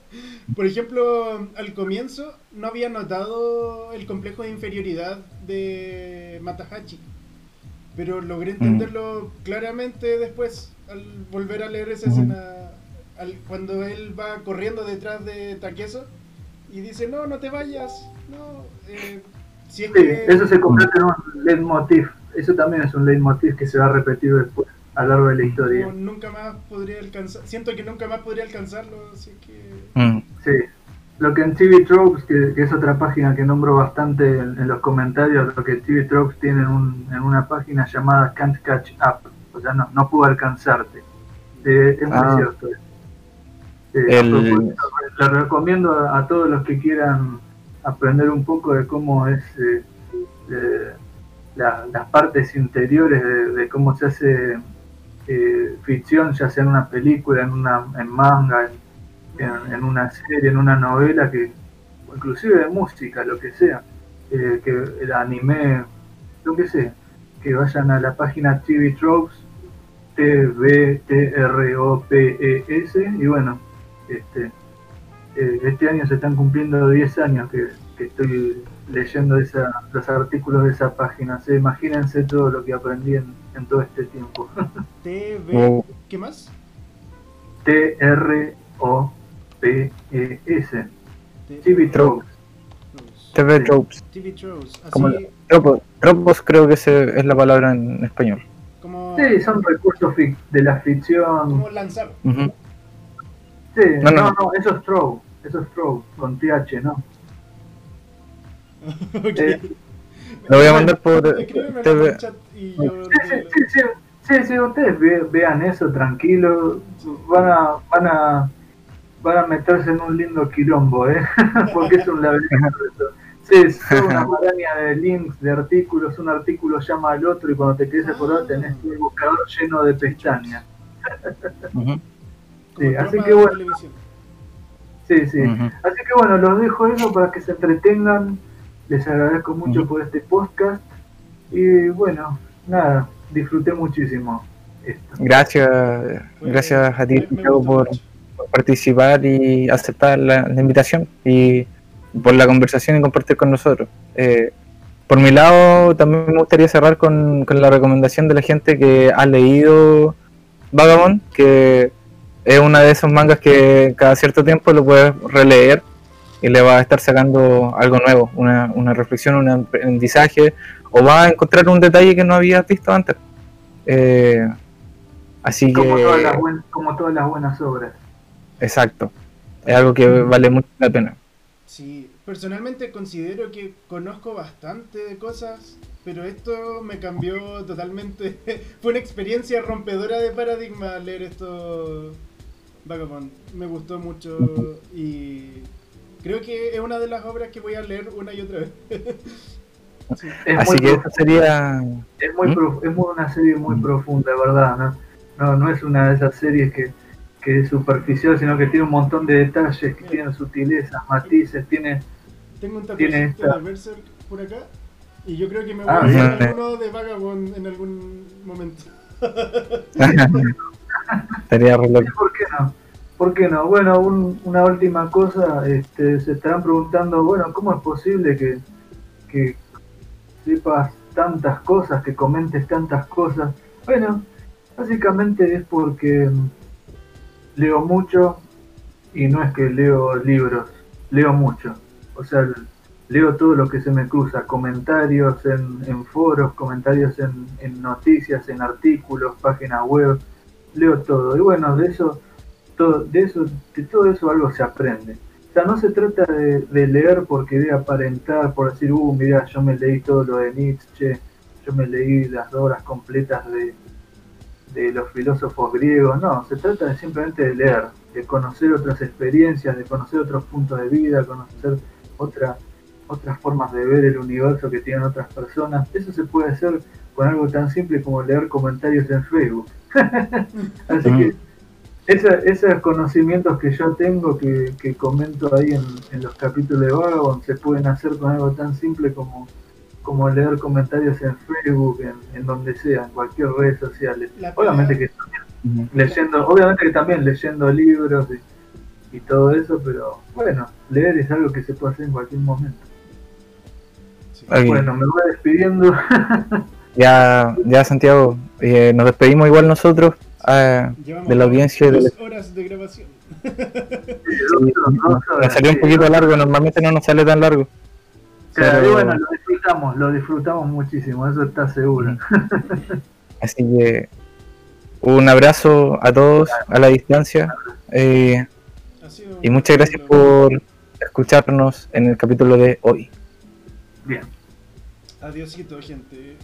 <laughs> Por ejemplo, al comienzo no había notado el complejo de inferioridad de Matahachi, pero logré entenderlo claramente después al volver a leer esa escena, al- cuando él va corriendo detrás de Takeso y dice, no, no te vayas, no, eh, si es Sí, que... eso se convierte en un leitmotiv. Eso también es un leitmotiv que se va a repetir después a lo largo de la historia. No, nunca más podría alcanzar. Siento que nunca más podría alcanzarlo, así que. Mm. Sí. Lo que en TV Tropes, que, que es otra página que nombro bastante en, en los comentarios, lo que TV Tropes tiene en, un- en una página llamada Can't Catch Up, o sea, no, no puedo alcanzarte. Eh, es muy Ah. cierto. Eh, El- a propósito, le recomiendo a, a todos los que quieran aprender un poco de cómo es eh, eh, la- las partes interiores de, de cómo se hace eh, ficción, ya sea en una película, en una en manga, en, en una serie, en una novela, que o inclusive de música, lo que sea, eh, que el anime, lo que sea, que vayan a la página TV Tropes, T V T R O P E S y bueno, este eh, este año se están cumpliendo 10 años que, que estoy leyendo esa, los artículos de esa página. ¿sí? Imagínense todo lo que aprendí en, en todo este tiempo. <laughs> TV. Oh. ¿Qué más? T-R-O-P-E-S. TV Tropes. TV Tropes. TV Tropes. Así Como Tropos, tropos creo que ese es la palabra en español. como, Sí, son recursos de la ficción. como lanzar. Ujú. Sí, No, no, no. no, eso es Trope. Eso es Trope, con TH, ¿no? <laughs> Ok. Eh, Lo voy a mandar por TV. el chat y yo. Sí, sí, sí, sí, sí, sí, ustedes ve- vean eso tranquilo, van a, van a, van a meterse en un lindo quilombo, ¿eh? <laughs> Porque es un laberinto. Sí, es una maraña de links, de artículos, un artículo llama al otro y cuando te querés acordar tenés todo el buscador lleno de pestañas. Sí, así que bueno. Sí, sí. Así que bueno, los dejo eso para que se entretengan. Les agradezco mucho por este podcast. Y bueno, nada, disfruté muchísimo esto. Gracias, gracias a ti, por participar y aceptar la, la invitación y por la conversación y compartir con nosotros. Eh, por mi lado, también me gustaría cerrar con, con la recomendación de la gente que ha leído Vagabond, que es una de esos mangas que cada cierto tiempo lo puedes releer y le va a estar sacando algo nuevo, una, una reflexión, un aprendizaje, o va a encontrar un detalle que no habías visto antes. Eh, así Como que... todas, las buen- como todas las buenas obras. Exacto. Es algo que vale mucho la pena. Sí, personalmente considero que conozco bastante de cosas, pero esto me cambió totalmente. <laughs> Fue una experiencia rompedora de paradigma leer esto. Vagabond. Me gustó mucho y creo que es una de las obras que voy a leer una y otra vez. <laughs> Sí. Es Así muy, que esa sería. es, muy ¿Mm? es muy una serie muy Mm. profunda, ¿verdad? ¿no? No, no es una de esas series que, que es superficial, sino que tiene un montón de detalles, que tiene sutilezas, matices, tiene... Tengo un Tiene tatuaje esta- de Berserk por acá y yo creo que me voy Ah, a hacer bien. uno de Vagabond en algún momento. <laughs> Estaría re loco. ¿Por qué no? ¿Por qué no? Bueno, un- una última cosa, este, se estarán preguntando, bueno, ¿cómo es posible que, que sepas tantas cosas, que comentes tantas cosas? Bueno, básicamente es porque leo mucho y no es que leo libros, leo mucho. O sea, leo todo lo que se me cruza, comentarios en, foros, comentarios en, en noticias, en artículos, páginas web, leo todo. Y bueno, de eso todo, de eso, de todo eso algo se aprende. O sea, no se trata de, de leer porque de aparentar, por decir, uh, mira, yo me leí todo lo de Nietzsche, yo me leí las obras completas de, de los filósofos griegos. No, se trata de simplemente de leer, de conocer otras experiencias, de conocer otros puntos de vida, conocer otra, otras formas de ver el universo que tienen otras personas. Eso se puede hacer con algo tan simple como leer comentarios en Facebook. <laughs> Así que esa- esos conocimientos que yo tengo, que, que comento ahí en, en los capítulos de Vagabond, se pueden hacer con algo tan simple como, como leer comentarios en Facebook, en, en donde sea, en cualquier red social. Obviamente que Ujú. leyendo, obviamente que también leyendo libros y, y todo eso, pero bueno, leer es algo que se puede hacer en cualquier momento. Sí. Bueno, me voy despidiendo. <laughs> Ya, ya Santiago, eh, nos despedimos igual nosotros eh, Llevamos de la audiencia de dos horas de grabación. Nos salió un poquito largo, normalmente no nos sale tan largo. Claro, pero- y bueno, lo disfrutamos, lo disfrutamos muchísimo, eso está seguro. <laughs> Así que un abrazo a todos a la distancia eh, y muchas gracias por escucharnos en el capítulo de hoy. Bien. Adiósito, gente.